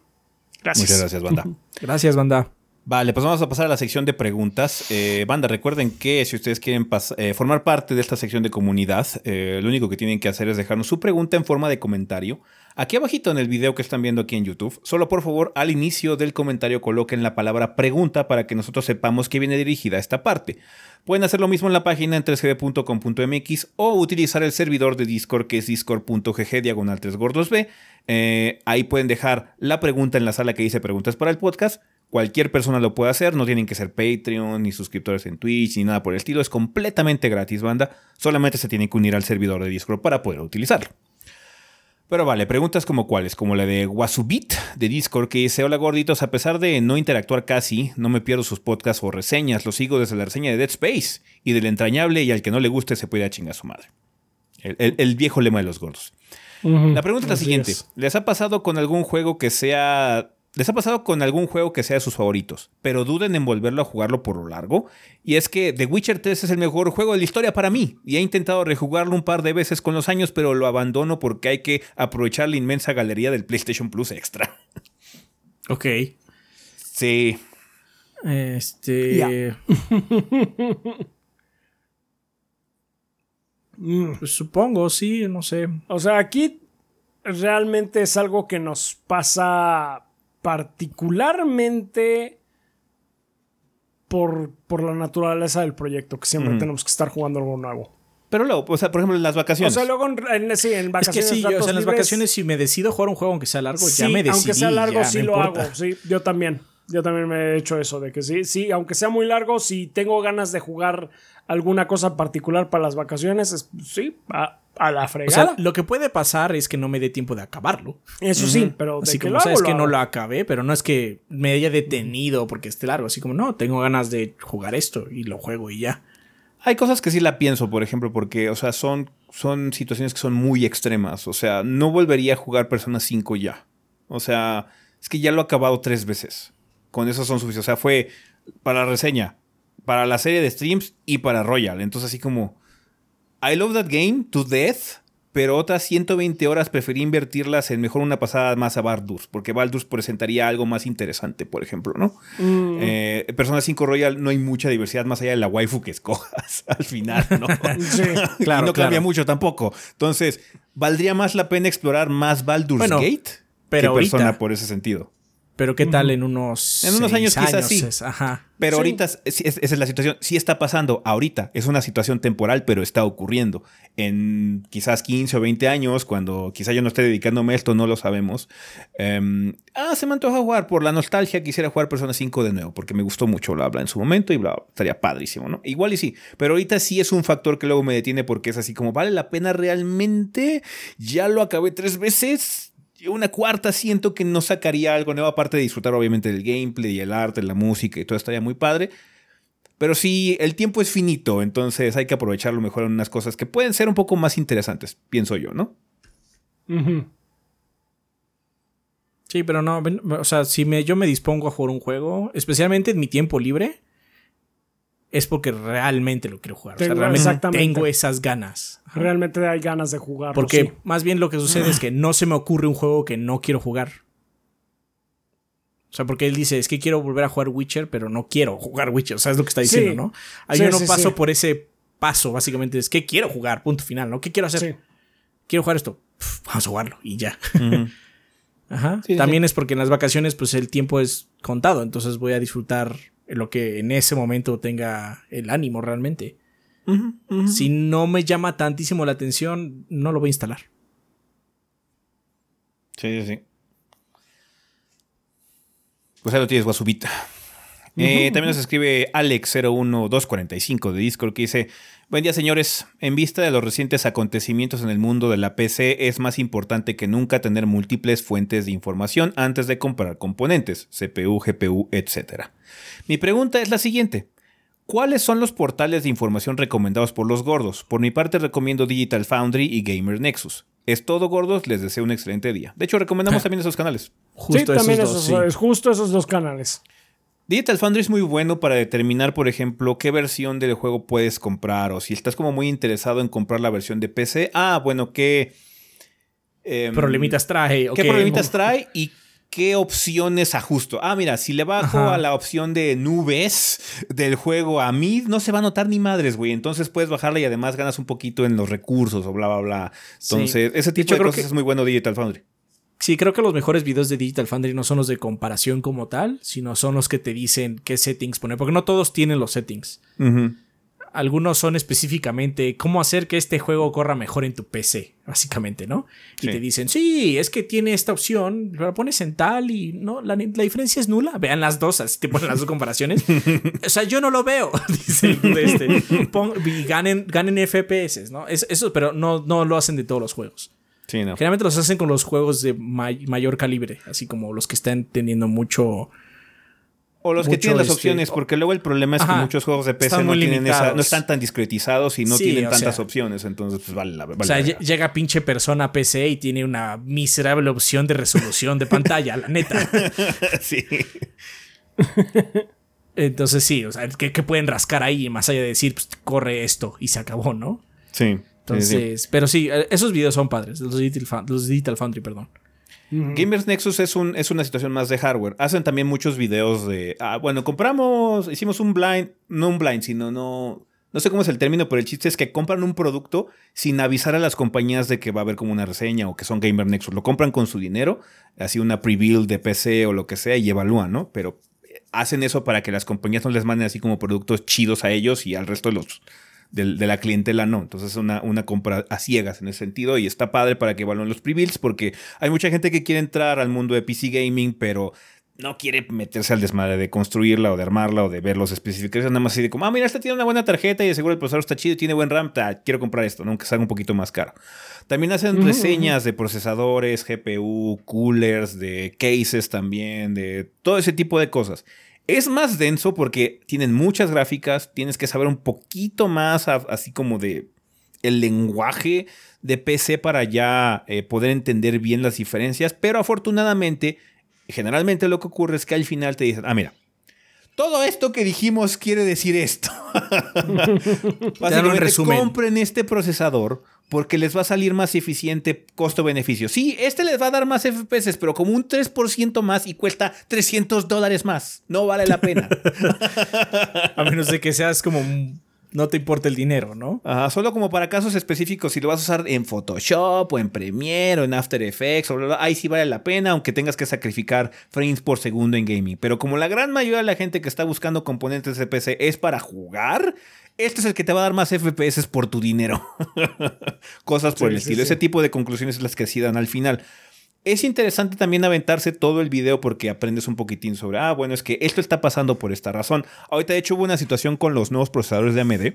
gracias. Muchas gracias, banda. *laughs* gracias, banda. Vale, pues vamos a pasar a la sección de preguntas. Eh, banda, recuerden que si ustedes quieren eh, formar parte de esta sección de comunidad, lo único que tienen que hacer es dejarnos su pregunta en forma de comentario Aquí abajito en el video que están viendo aquí en YouTube, solo por favor al inicio del comentario coloquen la palabra pregunta para que nosotros sepamos que viene dirigida a esta parte. Pueden hacer lo mismo en la página en 3gb.com.mx o utilizar el servidor de Discord que es discord.gg diagonal 3 gordos B. Eh, ahí pueden dejar la pregunta en la sala que dice preguntas para el podcast. Cualquier persona lo puede hacer, no tienen que ser Patreon, ni suscriptores en Twitch, ni nada por el estilo. Es completamente gratis, banda. Solamente se tienen que unir al servidor de Discord para poder utilizarlo. Pero vale, preguntas como cuáles, como la de Wasubit de Discord que dice, hola gorditos, a pesar de no interactuar casi, no me pierdo sus podcasts o reseñas, los sigo desde la reseña de Dead Space y del entrañable y al que no le guste se puede chingar a su madre. El, viejo lema de los gordos. la pregunta es la siguiente, ¿les ha pasado con algún juego que sea les ha pasado con algún juego que sea de sus favoritos, pero duden en volverlo a jugarlo por lo largo. Y es que The Witcher 3 es el mejor juego de la historia para mí. Y he intentado rejugarlo un par de veces con los años, pero lo abandono porque hay que aprovechar la inmensa galería del PlayStation Plus Extra. Ok. Sí. Este. pues supongo, sí, no sé. O sea, aquí realmente es algo que nos pasa particularmente por, por la naturaleza del proyecto, que siempre tenemos que estar jugando algo nuevo. Pero luego, o sea, por ejemplo, en las vacaciones. O sea, luego en, sí, en vacaciones. Es que sí, o sea, en las vacaciones, si me decido jugar un juego aunque sea largo, ya me decidí. Aunque sea largo, sí lo hago. Sí, yo también. Yo también me he hecho eso, de que sí, sí, aunque sea muy largo, si tengo ganas de jugar alguna cosa particular para las vacaciones, sí, a la fregada. O sea, lo que puede pasar es que no me dé tiempo de acabarlo. Eso sí, pero así como sabes que no lo acabé, pero no es que me haya detenido porque esté largo, así como no, tengo ganas de jugar esto y lo juego y ya. Hay cosas que sí la pienso, por ejemplo, porque, o sea, son, son situaciones que son muy extremas. O sea, no volvería a jugar Persona 5 ya. O sea, es que ya lo he acabado tres veces. Con eso son suficientes. O sea, fue para la reseña, para la serie de streams y para Royal. Entonces, así como I love that game to death, pero otras 120 horas preferí invertirlas en mejor una pasada más a Baldur's, porque Baldur's presentaría algo más interesante, por ejemplo, ¿no? Mm. Eh, Persona 5 Royal no hay mucha diversidad más allá de la waifu que escojas *laughs* al final, ¿no? *laughs* sí, *laughs* claro. y no cambia mucho tampoco. Entonces, ¿valdría más la pena explorar más Baldur's Gate pero que Persona por ese sentido? Pero qué tal en unos En unos años, quizás sí. Ajá. Pero ahorita esa es la situación. Sí está pasando ahorita. Es una situación temporal, pero está ocurriendo. En quizás 15 o 20 años, cuando quizás yo no esté dedicándome a esto, no lo sabemos. Em, ah, se me antoja jugar. Por la nostalgia quisiera jugar Persona 5 de nuevo, porque me gustó mucho bla bla en su momento y bla, estaría padrísimo, ¿no? Igual y sí. Pero ahorita sí es un factor que luego me detiene porque es así como, ¿vale la pena realmente? Ya lo acabé tres veces una cuarta siento que no sacaría algo nuevo, aparte de disfrutar obviamente del gameplay y el arte, la música y todo estaría muy padre. Pero sí, el tiempo es finito, entonces hay que aprovecharlo mejor en unas cosas que pueden ser un poco más interesantes, pienso yo, ¿no? Sí, pero no, o sea, si me, yo me dispongo a jugar un juego, especialmente en mi tiempo libre, es porque realmente lo quiero jugar. o sea, realmente tengo esas ganas. Realmente hay ganas de jugar. Porque más bien lo que sucede es que no se me ocurre un juego que no quiero jugar. O sea, porque él dice, es que quiero volver a jugar Witcher, pero no quiero jugar Witcher. O sea, es lo que está diciendo, ¿no? Ahí yo no paso por ese paso, básicamente. Es que quiero jugar, punto final, ¿no? ¿Qué quiero hacer? Quiero jugar esto. vamos a jugarlo y ya. *laughs* Ajá. También es porque en las vacaciones, pues el tiempo es contado. Entonces voy a disfrutar lo que en ese momento tenga el ánimo realmente. Si no me llama tantísimo la atención, no lo voy a instalar. Sí, sí, sí. Pues ahí lo tienes, Guasubita. Eh, también nos escribe Alex01245 de Discord que dice: Buen día, señores. En vista de los recientes acontecimientos en el mundo de la PC, es más importante que nunca tener múltiples fuentes de información antes de comprar componentes, CPU, GPU, etc. Mi pregunta es la siguiente. ¿Cuáles son los portales de información recomendados por los gordos? Por mi parte recomiendo Digital Foundry y Gamer Nexus. Es todo gordos, les deseo un excelente día. De hecho, recomendamos *laughs* también esos canales. Justo sí, también esos, justo esos dos canales. Digital Foundry es muy bueno para determinar, por ejemplo, qué versión del juego puedes comprar o si estás como muy interesado en comprar la versión de PC. Ah, bueno, qué... Em, problemitas trae. ¿Qué problemitas trae y qué opciones ajusto. Ah, mira, si le bajo a la opción de nubes del juego a mí, no se va a notar ni madres, güey. Entonces puedes bajarla y además ganas un poquito en los recursos o bla, bla, bla. Entonces, ese tipo de, cosas es muy bueno Digital Foundry. Sí, creo que los mejores videos de Digital Foundry no son los de comparación como tal, sino son los que te dicen qué settings poner, porque no todos tienen los settings. Algunos son específicamente cómo hacer que este juego corra mejor en tu PC, básicamente, ¿no? Y te dicen, sí, es que tiene esta opción, lo pones en tal y no, la, diferencia es nula. Vean las dos, así te ponen las dos comparaciones. *laughs* o sea, yo no lo veo, *laughs* dice este. *laughs* y ganen, ganen FPS, ¿no? eso, pero no, no lo hacen de todos los juegos. Sí, no. Generalmente los hacen con los juegos de mayor calibre, así como los que están teniendo mucho o los que tienen las este, opciones, porque luego el problema es que muchos juegos de PC no, tienen esa, no están tan discretizados y no tienen tantas opciones, entonces pues vale la O sea, llega pinche persona a PC y tiene una miserable opción de resolución de pantalla, la neta. *laughs* sí. Entonces sí, o sea, ¿qué, pueden rascar ahí más allá de decir, pues, corre esto y se acabó, ¿no? Sí. Entonces, pero sí, eh, esos videos son padres, los Digital, los Digital Foundry, perdón. Gamers Nexus es, un, es una situación más de hardware. Hacen también muchos videos de, ah, bueno, compramos, hicimos un blind, no un blind, sino no, no sé cómo es el término, pero el chiste es que compran un producto sin avisar a las compañías de que va a haber como una reseña o que son Gamer Nexus. Lo compran con su dinero, así una pre-build de PC o lo que sea y evalúan, ¿no? Pero hacen eso para que las compañías no les manden así como productos chidos a ellos y al resto de los de, la clientela no. Entonces es una, una, compra a ciegas en ese sentido y está padre para que evalúen los pre-builds porque hay mucha gente que quiere entrar al mundo de PC gaming, pero no quiere meterse al desmadre de construirla o de armarla o de ver los especificaciones, nada más así de como, ah, mira, esta tiene una buena tarjeta y de seguro el procesador está chido y tiene buen RAM, quiero comprar esto, aunque salga un poquito más caro. También hacen reseñas de procesadores, GPU, coolers, de cases también, de todo ese tipo de cosas. Es más denso porque tienen muchas gráficas, tienes que saber un poquito más así como de el lenguaje de PC para ya eh, poder entender bien las diferencias, pero afortunadamente, generalmente lo que ocurre es que al final te dicen, ah, mira, todo esto que dijimos quiere decir esto. *laughs* Básicamente, compren este procesador porque les va a salir más eficiente costo-beneficio. Sí, este les va a dar más FPS, pero como un 3% más y cuesta 300 dólares más. No vale la pena. *laughs* a menos de que seas como no te importa el dinero, ¿no? Ajá, solo como para casos específicos, si lo vas a usar en Photoshop o en Premiere o en After Effects, o ahí sí vale la pena, aunque tengas que sacrificar frames por segundo en gaming. Pero como la gran mayoría de la gente que está buscando componentes de PC es para jugar, este es el que te va a dar más FPS por tu dinero. *laughs* Cosas por el estilo. Ese tipo de conclusiones es las que se dan al final. Es interesante también aventarse todo el video porque aprendes un poquitín sobre, ah, bueno, es que esto está pasando por esta razón. Ahorita de hecho hubo una situación con los nuevos procesadores de AMD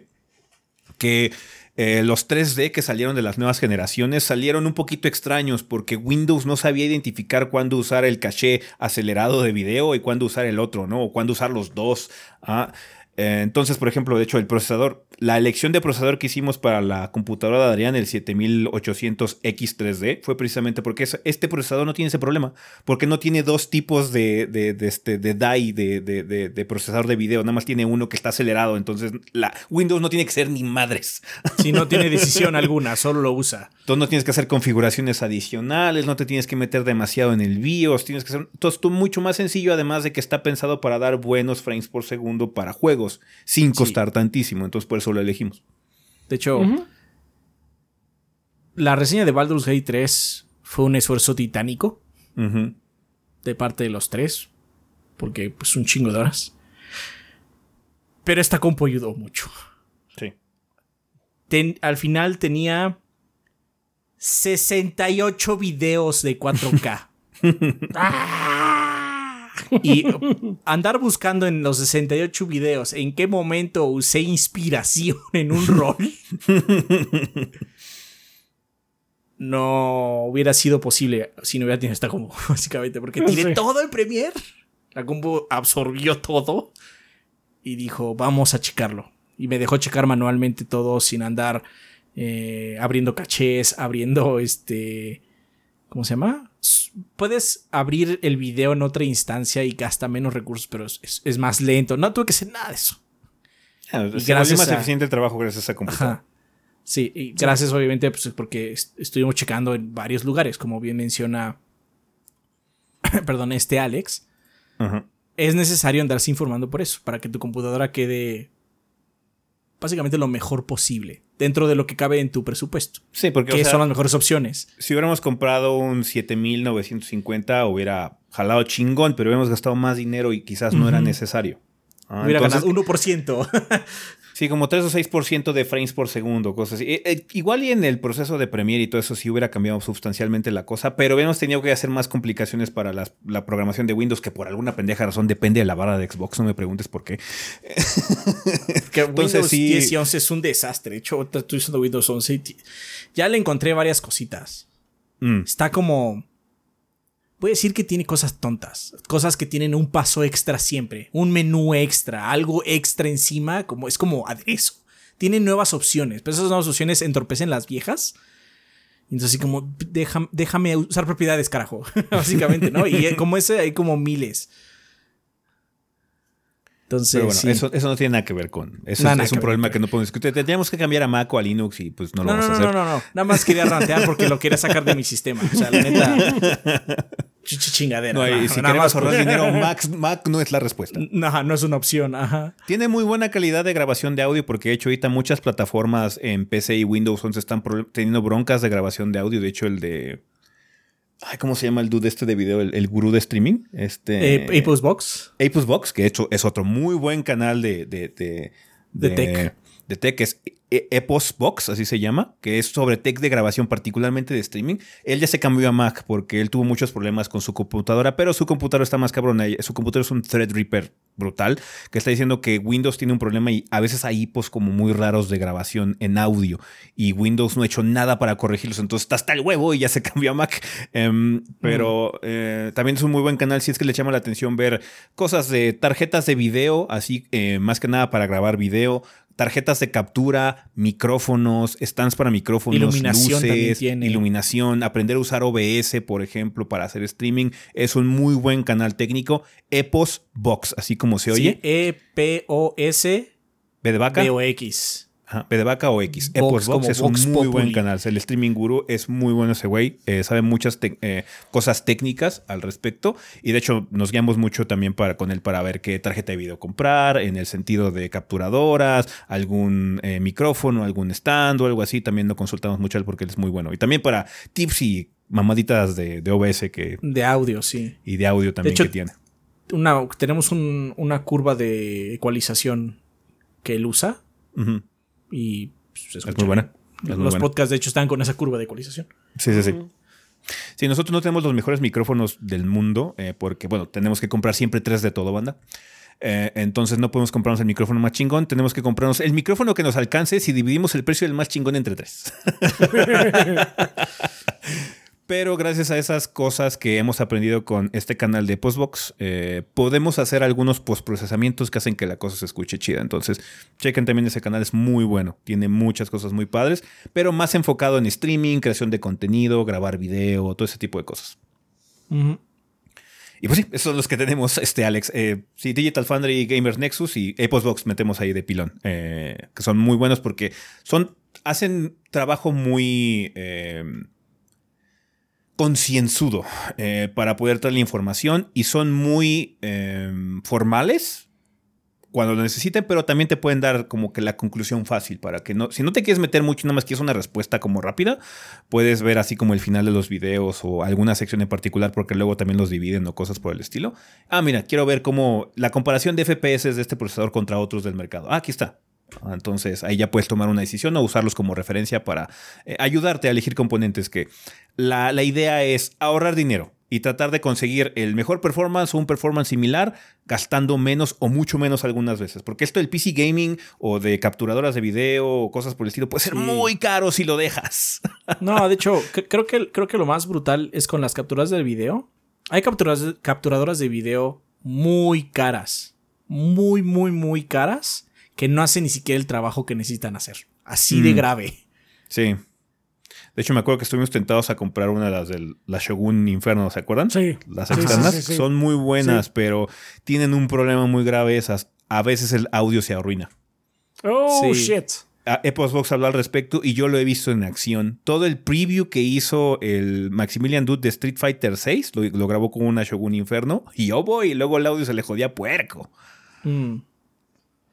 que eh, los 3D que salieron de las nuevas generaciones salieron un poquito extraños porque Windows no sabía identificar cuándo usar el caché acelerado de video y cuándo usar el otro, ¿no? O cuándo usar los dos. ¿ah? Eh, entonces, por ejemplo, de hecho, el procesador, la elección de procesador que hicimos para la computadora de Adrián, el 7800X3D, fue precisamente porque este procesador no tiene ese problema, porque no tiene dos tipos de, de, este, de DAI, de, de, procesador de video, nada más tiene uno que está acelerado, entonces la Windows no tiene que ser ni madres. *laughs* Si no tiene decisión alguna, solo lo usa. Entonces no tienes que hacer configuraciones adicionales, no te tienes que meter demasiado en el BIOS, tienes que hacer todo mucho más sencillo, además de que está pensado para dar buenos frames por segundo para juegos sin costar tantísimo. Entonces por eso lo elegimos. De hecho, la reseña de Baldur's Gate 3 fue un esfuerzo titánico de parte de los tres, porque pues un chingo de horas. Pero esta compo ayudó mucho. Sí. al final tenía 68 videos de 4K. *laughs* ¡Ah! Y andar buscando en los 68 videos en qué momento usé inspiración en un rol. no hubiera sido posible si no hubiera tenido esta combo, *laughs* básicamente, porque tiene todo el Premiere. La combo absorbió todo y dijo, vamos a checarlo. Y me dejó checar manualmente todo sin andar eh, abriendo cachés, abriendo este. ¿Cómo se llama? Puedes abrir el video en otra instancia y gasta menos recursos, pero es, más lento. No tuve que hacer nada de eso. Ah, gracias más eficiente el trabajo gracias a computadora. Sí, y gracias obviamente pues, porque estuvimos checando en varios lugares, como bien menciona, *clears throat* perdón, este Alex. Es necesario andarse informando por eso, para que tu computadora quede básicamente lo mejor posible dentro de lo que cabe en tu presupuesto. Sí, porque ¿Qué son las mejores opciones? Si hubiéramos comprado un 7950 hubiera jalado chingón, pero hubiéramos gastado más dinero y quizás no era necesario. Ah, hubiera ganado 1%. *laughs* Sí, como 3 o 6% de frames por segundo, cosas así. Eh, eh, igual y en el proceso de Premiere y todo eso sí hubiera cambiado sustancialmente la cosa, pero hubiéramos tenido que hacer más complicaciones para la, programación de Windows, que por alguna pendeja razón depende de la barra de Xbox, no me preguntes por qué. *laughs* que Windows 10 y 11 es un desastre. De hecho, estoy usando Windows 11 y ya le encontré varias cositas. Mm. Está como Voy a decir que tiene cosas tontas, cosas que tienen un paso extra siempre, un menú extra, algo extra encima, como es como aderezo. Tiene nuevas opciones, pero esas nuevas opciones entorpecen las viejas. Entonces, así como, déjame, déjame usar propiedades, carajo, *laughs* básicamente, ¿no? Y como ese hay como miles. Entonces, Pero bueno, eso, eso, no tiene nada que ver con. Eso es, un problema que no podemos discutir. Tendríamos que cambiar a Mac o a Linux y pues no lo vamos a hacer. No, no, no. Nada más quería rantear porque lo quería sacar de mi sistema. O sea, la neta. *laughs* chingadera. No, y si queremos ahorrar dinero, *laughs* Mac, Mac no es la respuesta. Ajá, no es una opción. Ajá. Tiene muy buena calidad de grabación de audio porque de hecho ahorita muchas plataformas en PC y Windows 11 están teniendo broncas de grabación de audio. De hecho, el de Ay, ¿cómo se llama el dude este de video? El, gurú de streaming. Este. Apus Box. Apus Box, que de hecho es otro muy buen canal de. de, de, de, de tech. De tech, es e-, Epos Box, así se llama, que es sobre tech de grabación, particularmente de streaming. Él ya se cambió a Mac porque él tuvo muchos problemas con su computadora, pero su computadora está más cabrona. Su computadora es un Threadripper brutal, que está diciendo que Windows tiene un problema y a veces hay hipos como muy raros de grabación en audio y Windows no ha hecho nada para corregirlos. Entonces está hasta el huevo y ya se *laughs* cambió a Mac. Em, pero mm. eh, también es un muy buen canal si es que le llama la atención ver cosas de tarjetas de video, así eh, más que nada para grabar video tarjetas de captura, micrófonos, stands para micrófonos, iluminación luces, iluminación, aprender a usar OBS, por ejemplo, para hacer streaming. Es un muy buen canal técnico. Epos Box, así como se oye. E-P-O-S. B de vaca. B-O-X. B de vaca o X. Vox, es un muy buen canal. El streaming guru es muy bueno ese güey. Eh, sabe muchas eh, cosas técnicas al respecto. Y de hecho, nos guiamos mucho también para, con él para ver qué tarjeta de video comprar, en el sentido de capturadoras, algún eh, micrófono, algún stand o algo así. También lo consultamos mucho porque él es muy bueno. Y también para tips y mamaditas de, OBS que. De audio, sí. Y de audio también que tiene. Una, tenemos una curva de ecualización que él usa. Y pues, es muy buena. los podcasts, de hecho, están con esa curva de ecualización. Sí, sí, sí. Sí, nosotros no tenemos los mejores micrófonos del mundo, eh, porque, bueno, tenemos que comprar siempre tres de todo, banda. Eh, entonces no podemos comprarnos el micrófono más chingón, tenemos que comprarnos el micrófono que nos alcance si dividimos el precio del más chingón entre tres. *laughs* Pero gracias a esas cosas que hemos aprendido con este canal de Postbox, eh, podemos hacer algunos postprocesamientos que hacen que la cosa se escuche chida. Entonces, chequen también ese canal, es muy bueno. Tiene muchas cosas muy padres, pero más enfocado en streaming, creación de contenido, grabar video, todo ese tipo de cosas. Y pues sí, esos son los que tenemos, este Alex. Eh, sí, Digital Foundry, Gamers Nexus y Postbox metemos ahí de pilón, eh, que son muy buenos porque son, hacen trabajo muy concienzudo eh, para poder traer la información y son muy em, formales cuando lo necesiten, pero también te pueden dar como que la conclusión fácil para que no, si no te quieres meter mucho, nada más quieres una respuesta como rápida, puedes ver así como el final de los videos o alguna sección en particular porque luego también los dividen o cosas por el estilo. Ah, mira, quiero ver cómo la comparación de FPS de este procesador contra otros del mercado. Ah, aquí está. Entonces ahí ya puedes tomar una decisión o usarlos como referencia para eh, ayudarte a elegir componentes que la, idea es ahorrar dinero y tratar de conseguir el mejor performance o un performance similar gastando menos o mucho menos algunas veces. Porque esto del PC gaming o de capturadoras de video o cosas por el estilo puede ser muy caro si lo dejas. *laughs* No, de hecho, creo que, creo que lo más brutal es con las capturas del video. Hay capturadoras de video muy caras. Muy, muy, muy caras que no hacen ni siquiera el trabajo que necesitan hacer. Así de mm. grave. Sí. De hecho, me acuerdo que estuvimos tentados a comprar una de las de la Shogun Inferno, ¿se acuerdan? Sí. Las externas son muy buenas, pero tienen un problema muy grave esas. A veces el audio se arruina. Oh, shit. Xbox habló al respecto y yo lo he visto en acción. Todo el preview que hizo el Maximilian Dude de Street Fighter VI lo, grabó con una Shogun Inferno y yo voy y luego el audio se le jodía puerco. Mm.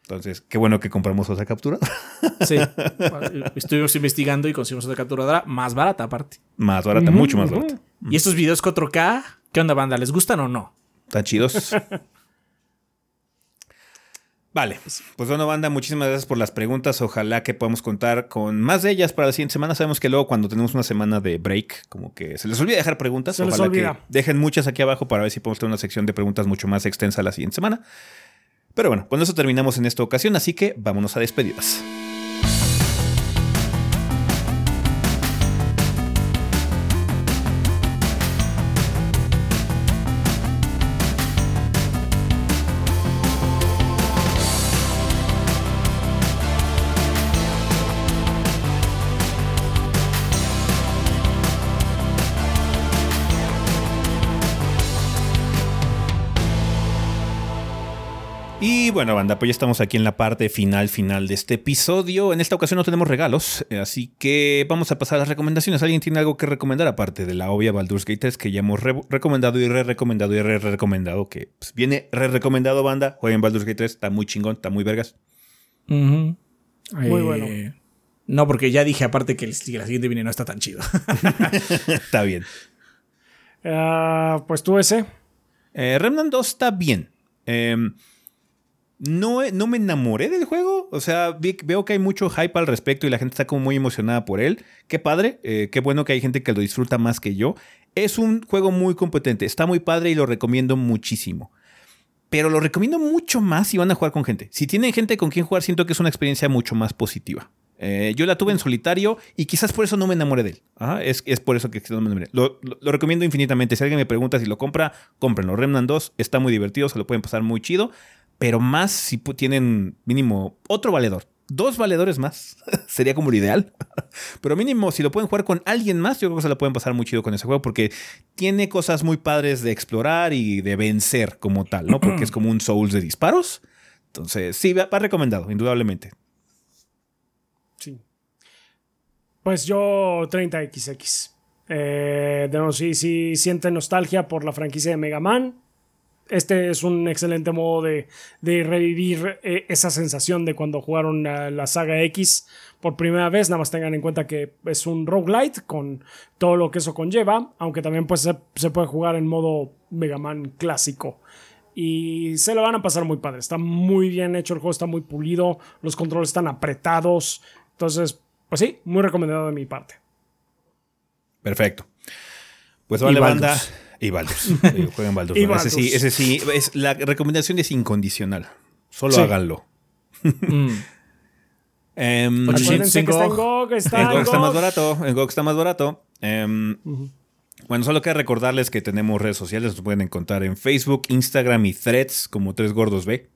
Entonces, qué bueno que compramos otra capturadora. *laughs* Sí. *laughs* Estuvimos investigando y conseguimos otra capturadora más barata, aparte. Más barata, mucho más barata. ¿Y estos videos 4K? ¿Qué onda, banda? ¿Les gustan o no? Están chidos. *laughs* Vale, pues bueno, banda, muchísimas gracias por las preguntas. Ojalá que podamos contar con más de ellas para la siguiente semana. Sabemos que luego cuando tenemos una semana de break, como que se les olvida dejar preguntas. Se Ojalá que dejen muchas aquí abajo para ver si podemos tener una sección de preguntas mucho más extensa la siguiente semana. Pero bueno, con eso terminamos en esta ocasión, así que vámonos a despedidas. Bueno, banda, pues ya estamos aquí en la parte final, final de este episodio. En esta ocasión no tenemos regalos, eh, así que vamos a pasar a las recomendaciones. ¿Alguien tiene algo que recomendar aparte de la obvia Baldur's Gate 3 que ya hemos recomendado y re-recomendado y re-recomendado? Que pues, viene re-recomendado, banda. Jueguen Baldur's Gate 3, está muy chingón, está muy vergas. Muy bueno. Eh, no, porque ya dije aparte que la siguiente viene no está tan chido. *laughs* *laughs* está bien. Ah, pues tú ese. Eh, Remnant 2 está bien. Eh, no, no me enamoré del juego. O sea, veo que hay mucho hype al respecto y la gente está como muy emocionada por él. Qué padre, eh, qué bueno que hay gente que lo disfruta más que yo. Es un juego muy competente, está muy padre y lo recomiendo muchísimo. Pero lo recomiendo mucho más si van a jugar con gente. Si tienen gente con quien jugar, siento que es una experiencia mucho más positiva. Eh, yo la tuve en solitario y quizás por eso no me enamoré de él. es, por eso que no me enamoré. Lo, lo, recomiendo infinitamente. Si alguien me pregunta si lo compra, cómprenlo. Remnant 2 está muy divertido, se lo pueden pasar muy chido pero más si tienen mínimo otro valedor. Dos valedores más *laughs* sería como lo ideal. *laughs* Pero mínimo, si lo pueden jugar con alguien más, yo creo que se lo pueden pasar muy chido con ese juego porque tiene cosas muy padres de explorar y de vencer como tal, ¿no? Porque es como un Souls de disparos. Entonces, sí, va, recomendado, indudablemente. Pues yo 30XX. Eh, de si, si siente nostalgia por la franquicia de Mega Man, este es un excelente modo de, revivir eh, esa sensación de cuando jugaron la, saga X por primera vez. Nada más tengan en cuenta que es un roguelite con todo lo que eso conlleva, aunque también pues, se, puede jugar en modo Mega Man clásico. Y se lo van a pasar muy padre. Está muy bien hecho el juego, está muy pulido, los controles están apretados. Entonces, pues sí, muy recomendado de mi parte. Perfecto. Pues vale, banda. Y Baldur's. *laughs* Jueguen Baldur's. Ese sí, ese sí. Es, la recomendación es incondicional. Solo háganlo. mm. um, que está en GOG. Está en GOG está más barato. En GOG está más barato. Um, bueno, solo queda recordarles que tenemos redes sociales. Nos pueden encontrar en Facebook, Instagram y Threads como Tres Gordos B.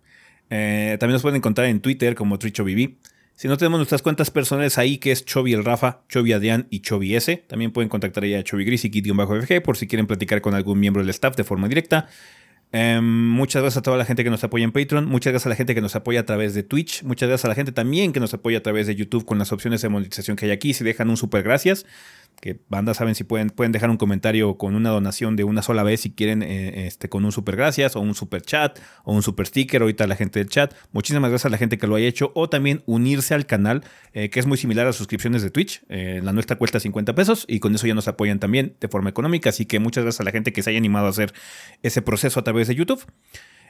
Eh, también nos pueden encontrar en Twitter como TrichoBB. Si no tenemos nuestras cuentas personales ahí, que es Chovy el Rafa, Chovy Adrián y Chovy S, también pueden contactar ahí a Chovy Gris y Kit-FG por si quieren platicar con algún miembro del staff de forma directa. Em, muchas gracias a toda la gente que nos apoya en Patreon, muchas gracias a la gente que nos apoya a través de Twitch, muchas gracias a la gente también que nos apoya a través de YouTube con las opciones de monetización que hay aquí. Si dejan un super gracias, que banda saben si pueden, pueden dejar un comentario con una donación de una sola vez si quieren eh, este, con un super gracias o un super chat o un super sticker ahorita la gente del chat. Muchísimas gracias a la gente que lo haya hecho o también unirse al canal eh, que es muy similar a suscripciones de Twitch eh, la nuestra cuesta 50 pesos y con eso ya nos apoyan también de forma económica. Así que muchas gracias a la gente que se haya animado a hacer ese proceso a través de YouTube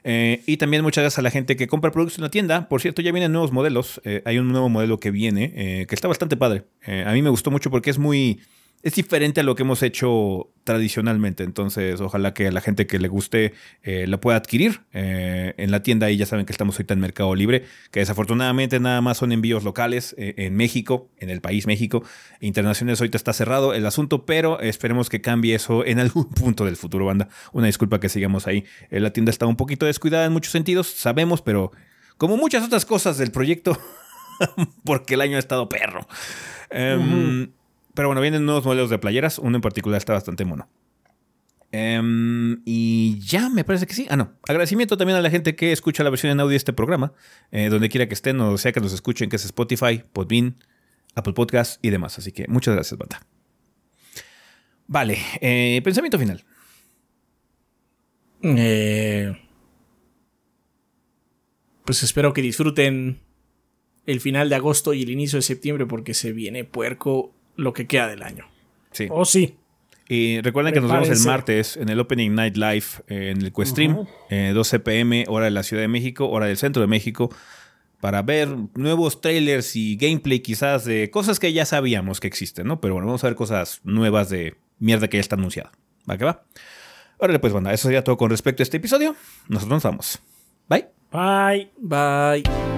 y también muchas gracias a la gente que compra productos en la tienda. Por cierto, ya vienen nuevos modelos. hay un nuevo modelo que viene, que está bastante padre. a mí me gustó mucho porque es muy es diferente a lo que hemos hecho tradicionalmente. Entonces, ojalá que a la gente que le guste eh, la pueda adquirir eh, en la tienda. Y ya saben que estamos ahorita en Mercado Libre, que desafortunadamente nada más son envíos locales eh, en México, en el país México. Internacionales ahorita está cerrado el asunto, pero esperemos que cambie eso en algún *laughs* punto del futuro, banda. Una disculpa que sigamos ahí. la tienda está un poquito descuidada en muchos sentidos, sabemos, pero como muchas otras cosas del proyecto, *laughs* porque el año ha estado perro. Em, pero bueno, vienen nuevos modelos de playeras. Uno en particular está bastante mono. Em, y ya, me parece que sí. Ah, no. Agradecimiento también a la gente que escucha la versión en audio de este programa, eh, donde quiera que estén o sea que nos escuchen, que es Spotify, Podbean, Apple Podcast y demás. Así que muchas gracias, banda. Vale, eh, pensamiento final. Eh, pues espero que disfruten el final de agosto y el inicio de septiembre porque se viene puerco lo que queda del año. Sí. Oh, sí. Y recuerden que nos vemos el martes en el Opening Night Live eh, en el Questream, 12 eh, pm, hora de la Ciudad de México, hora del centro de México, para ver nuevos trailers y gameplay quizás de cosas que ya sabíamos que existen, ¿no? Pero bueno, vamos a ver cosas nuevas de mierda que ya está anunciada. ¿Va que va? Órale, pues, banda, eso sería todo con respecto a este episodio. Nosotros nos vamos. Bye. Bye. Bye.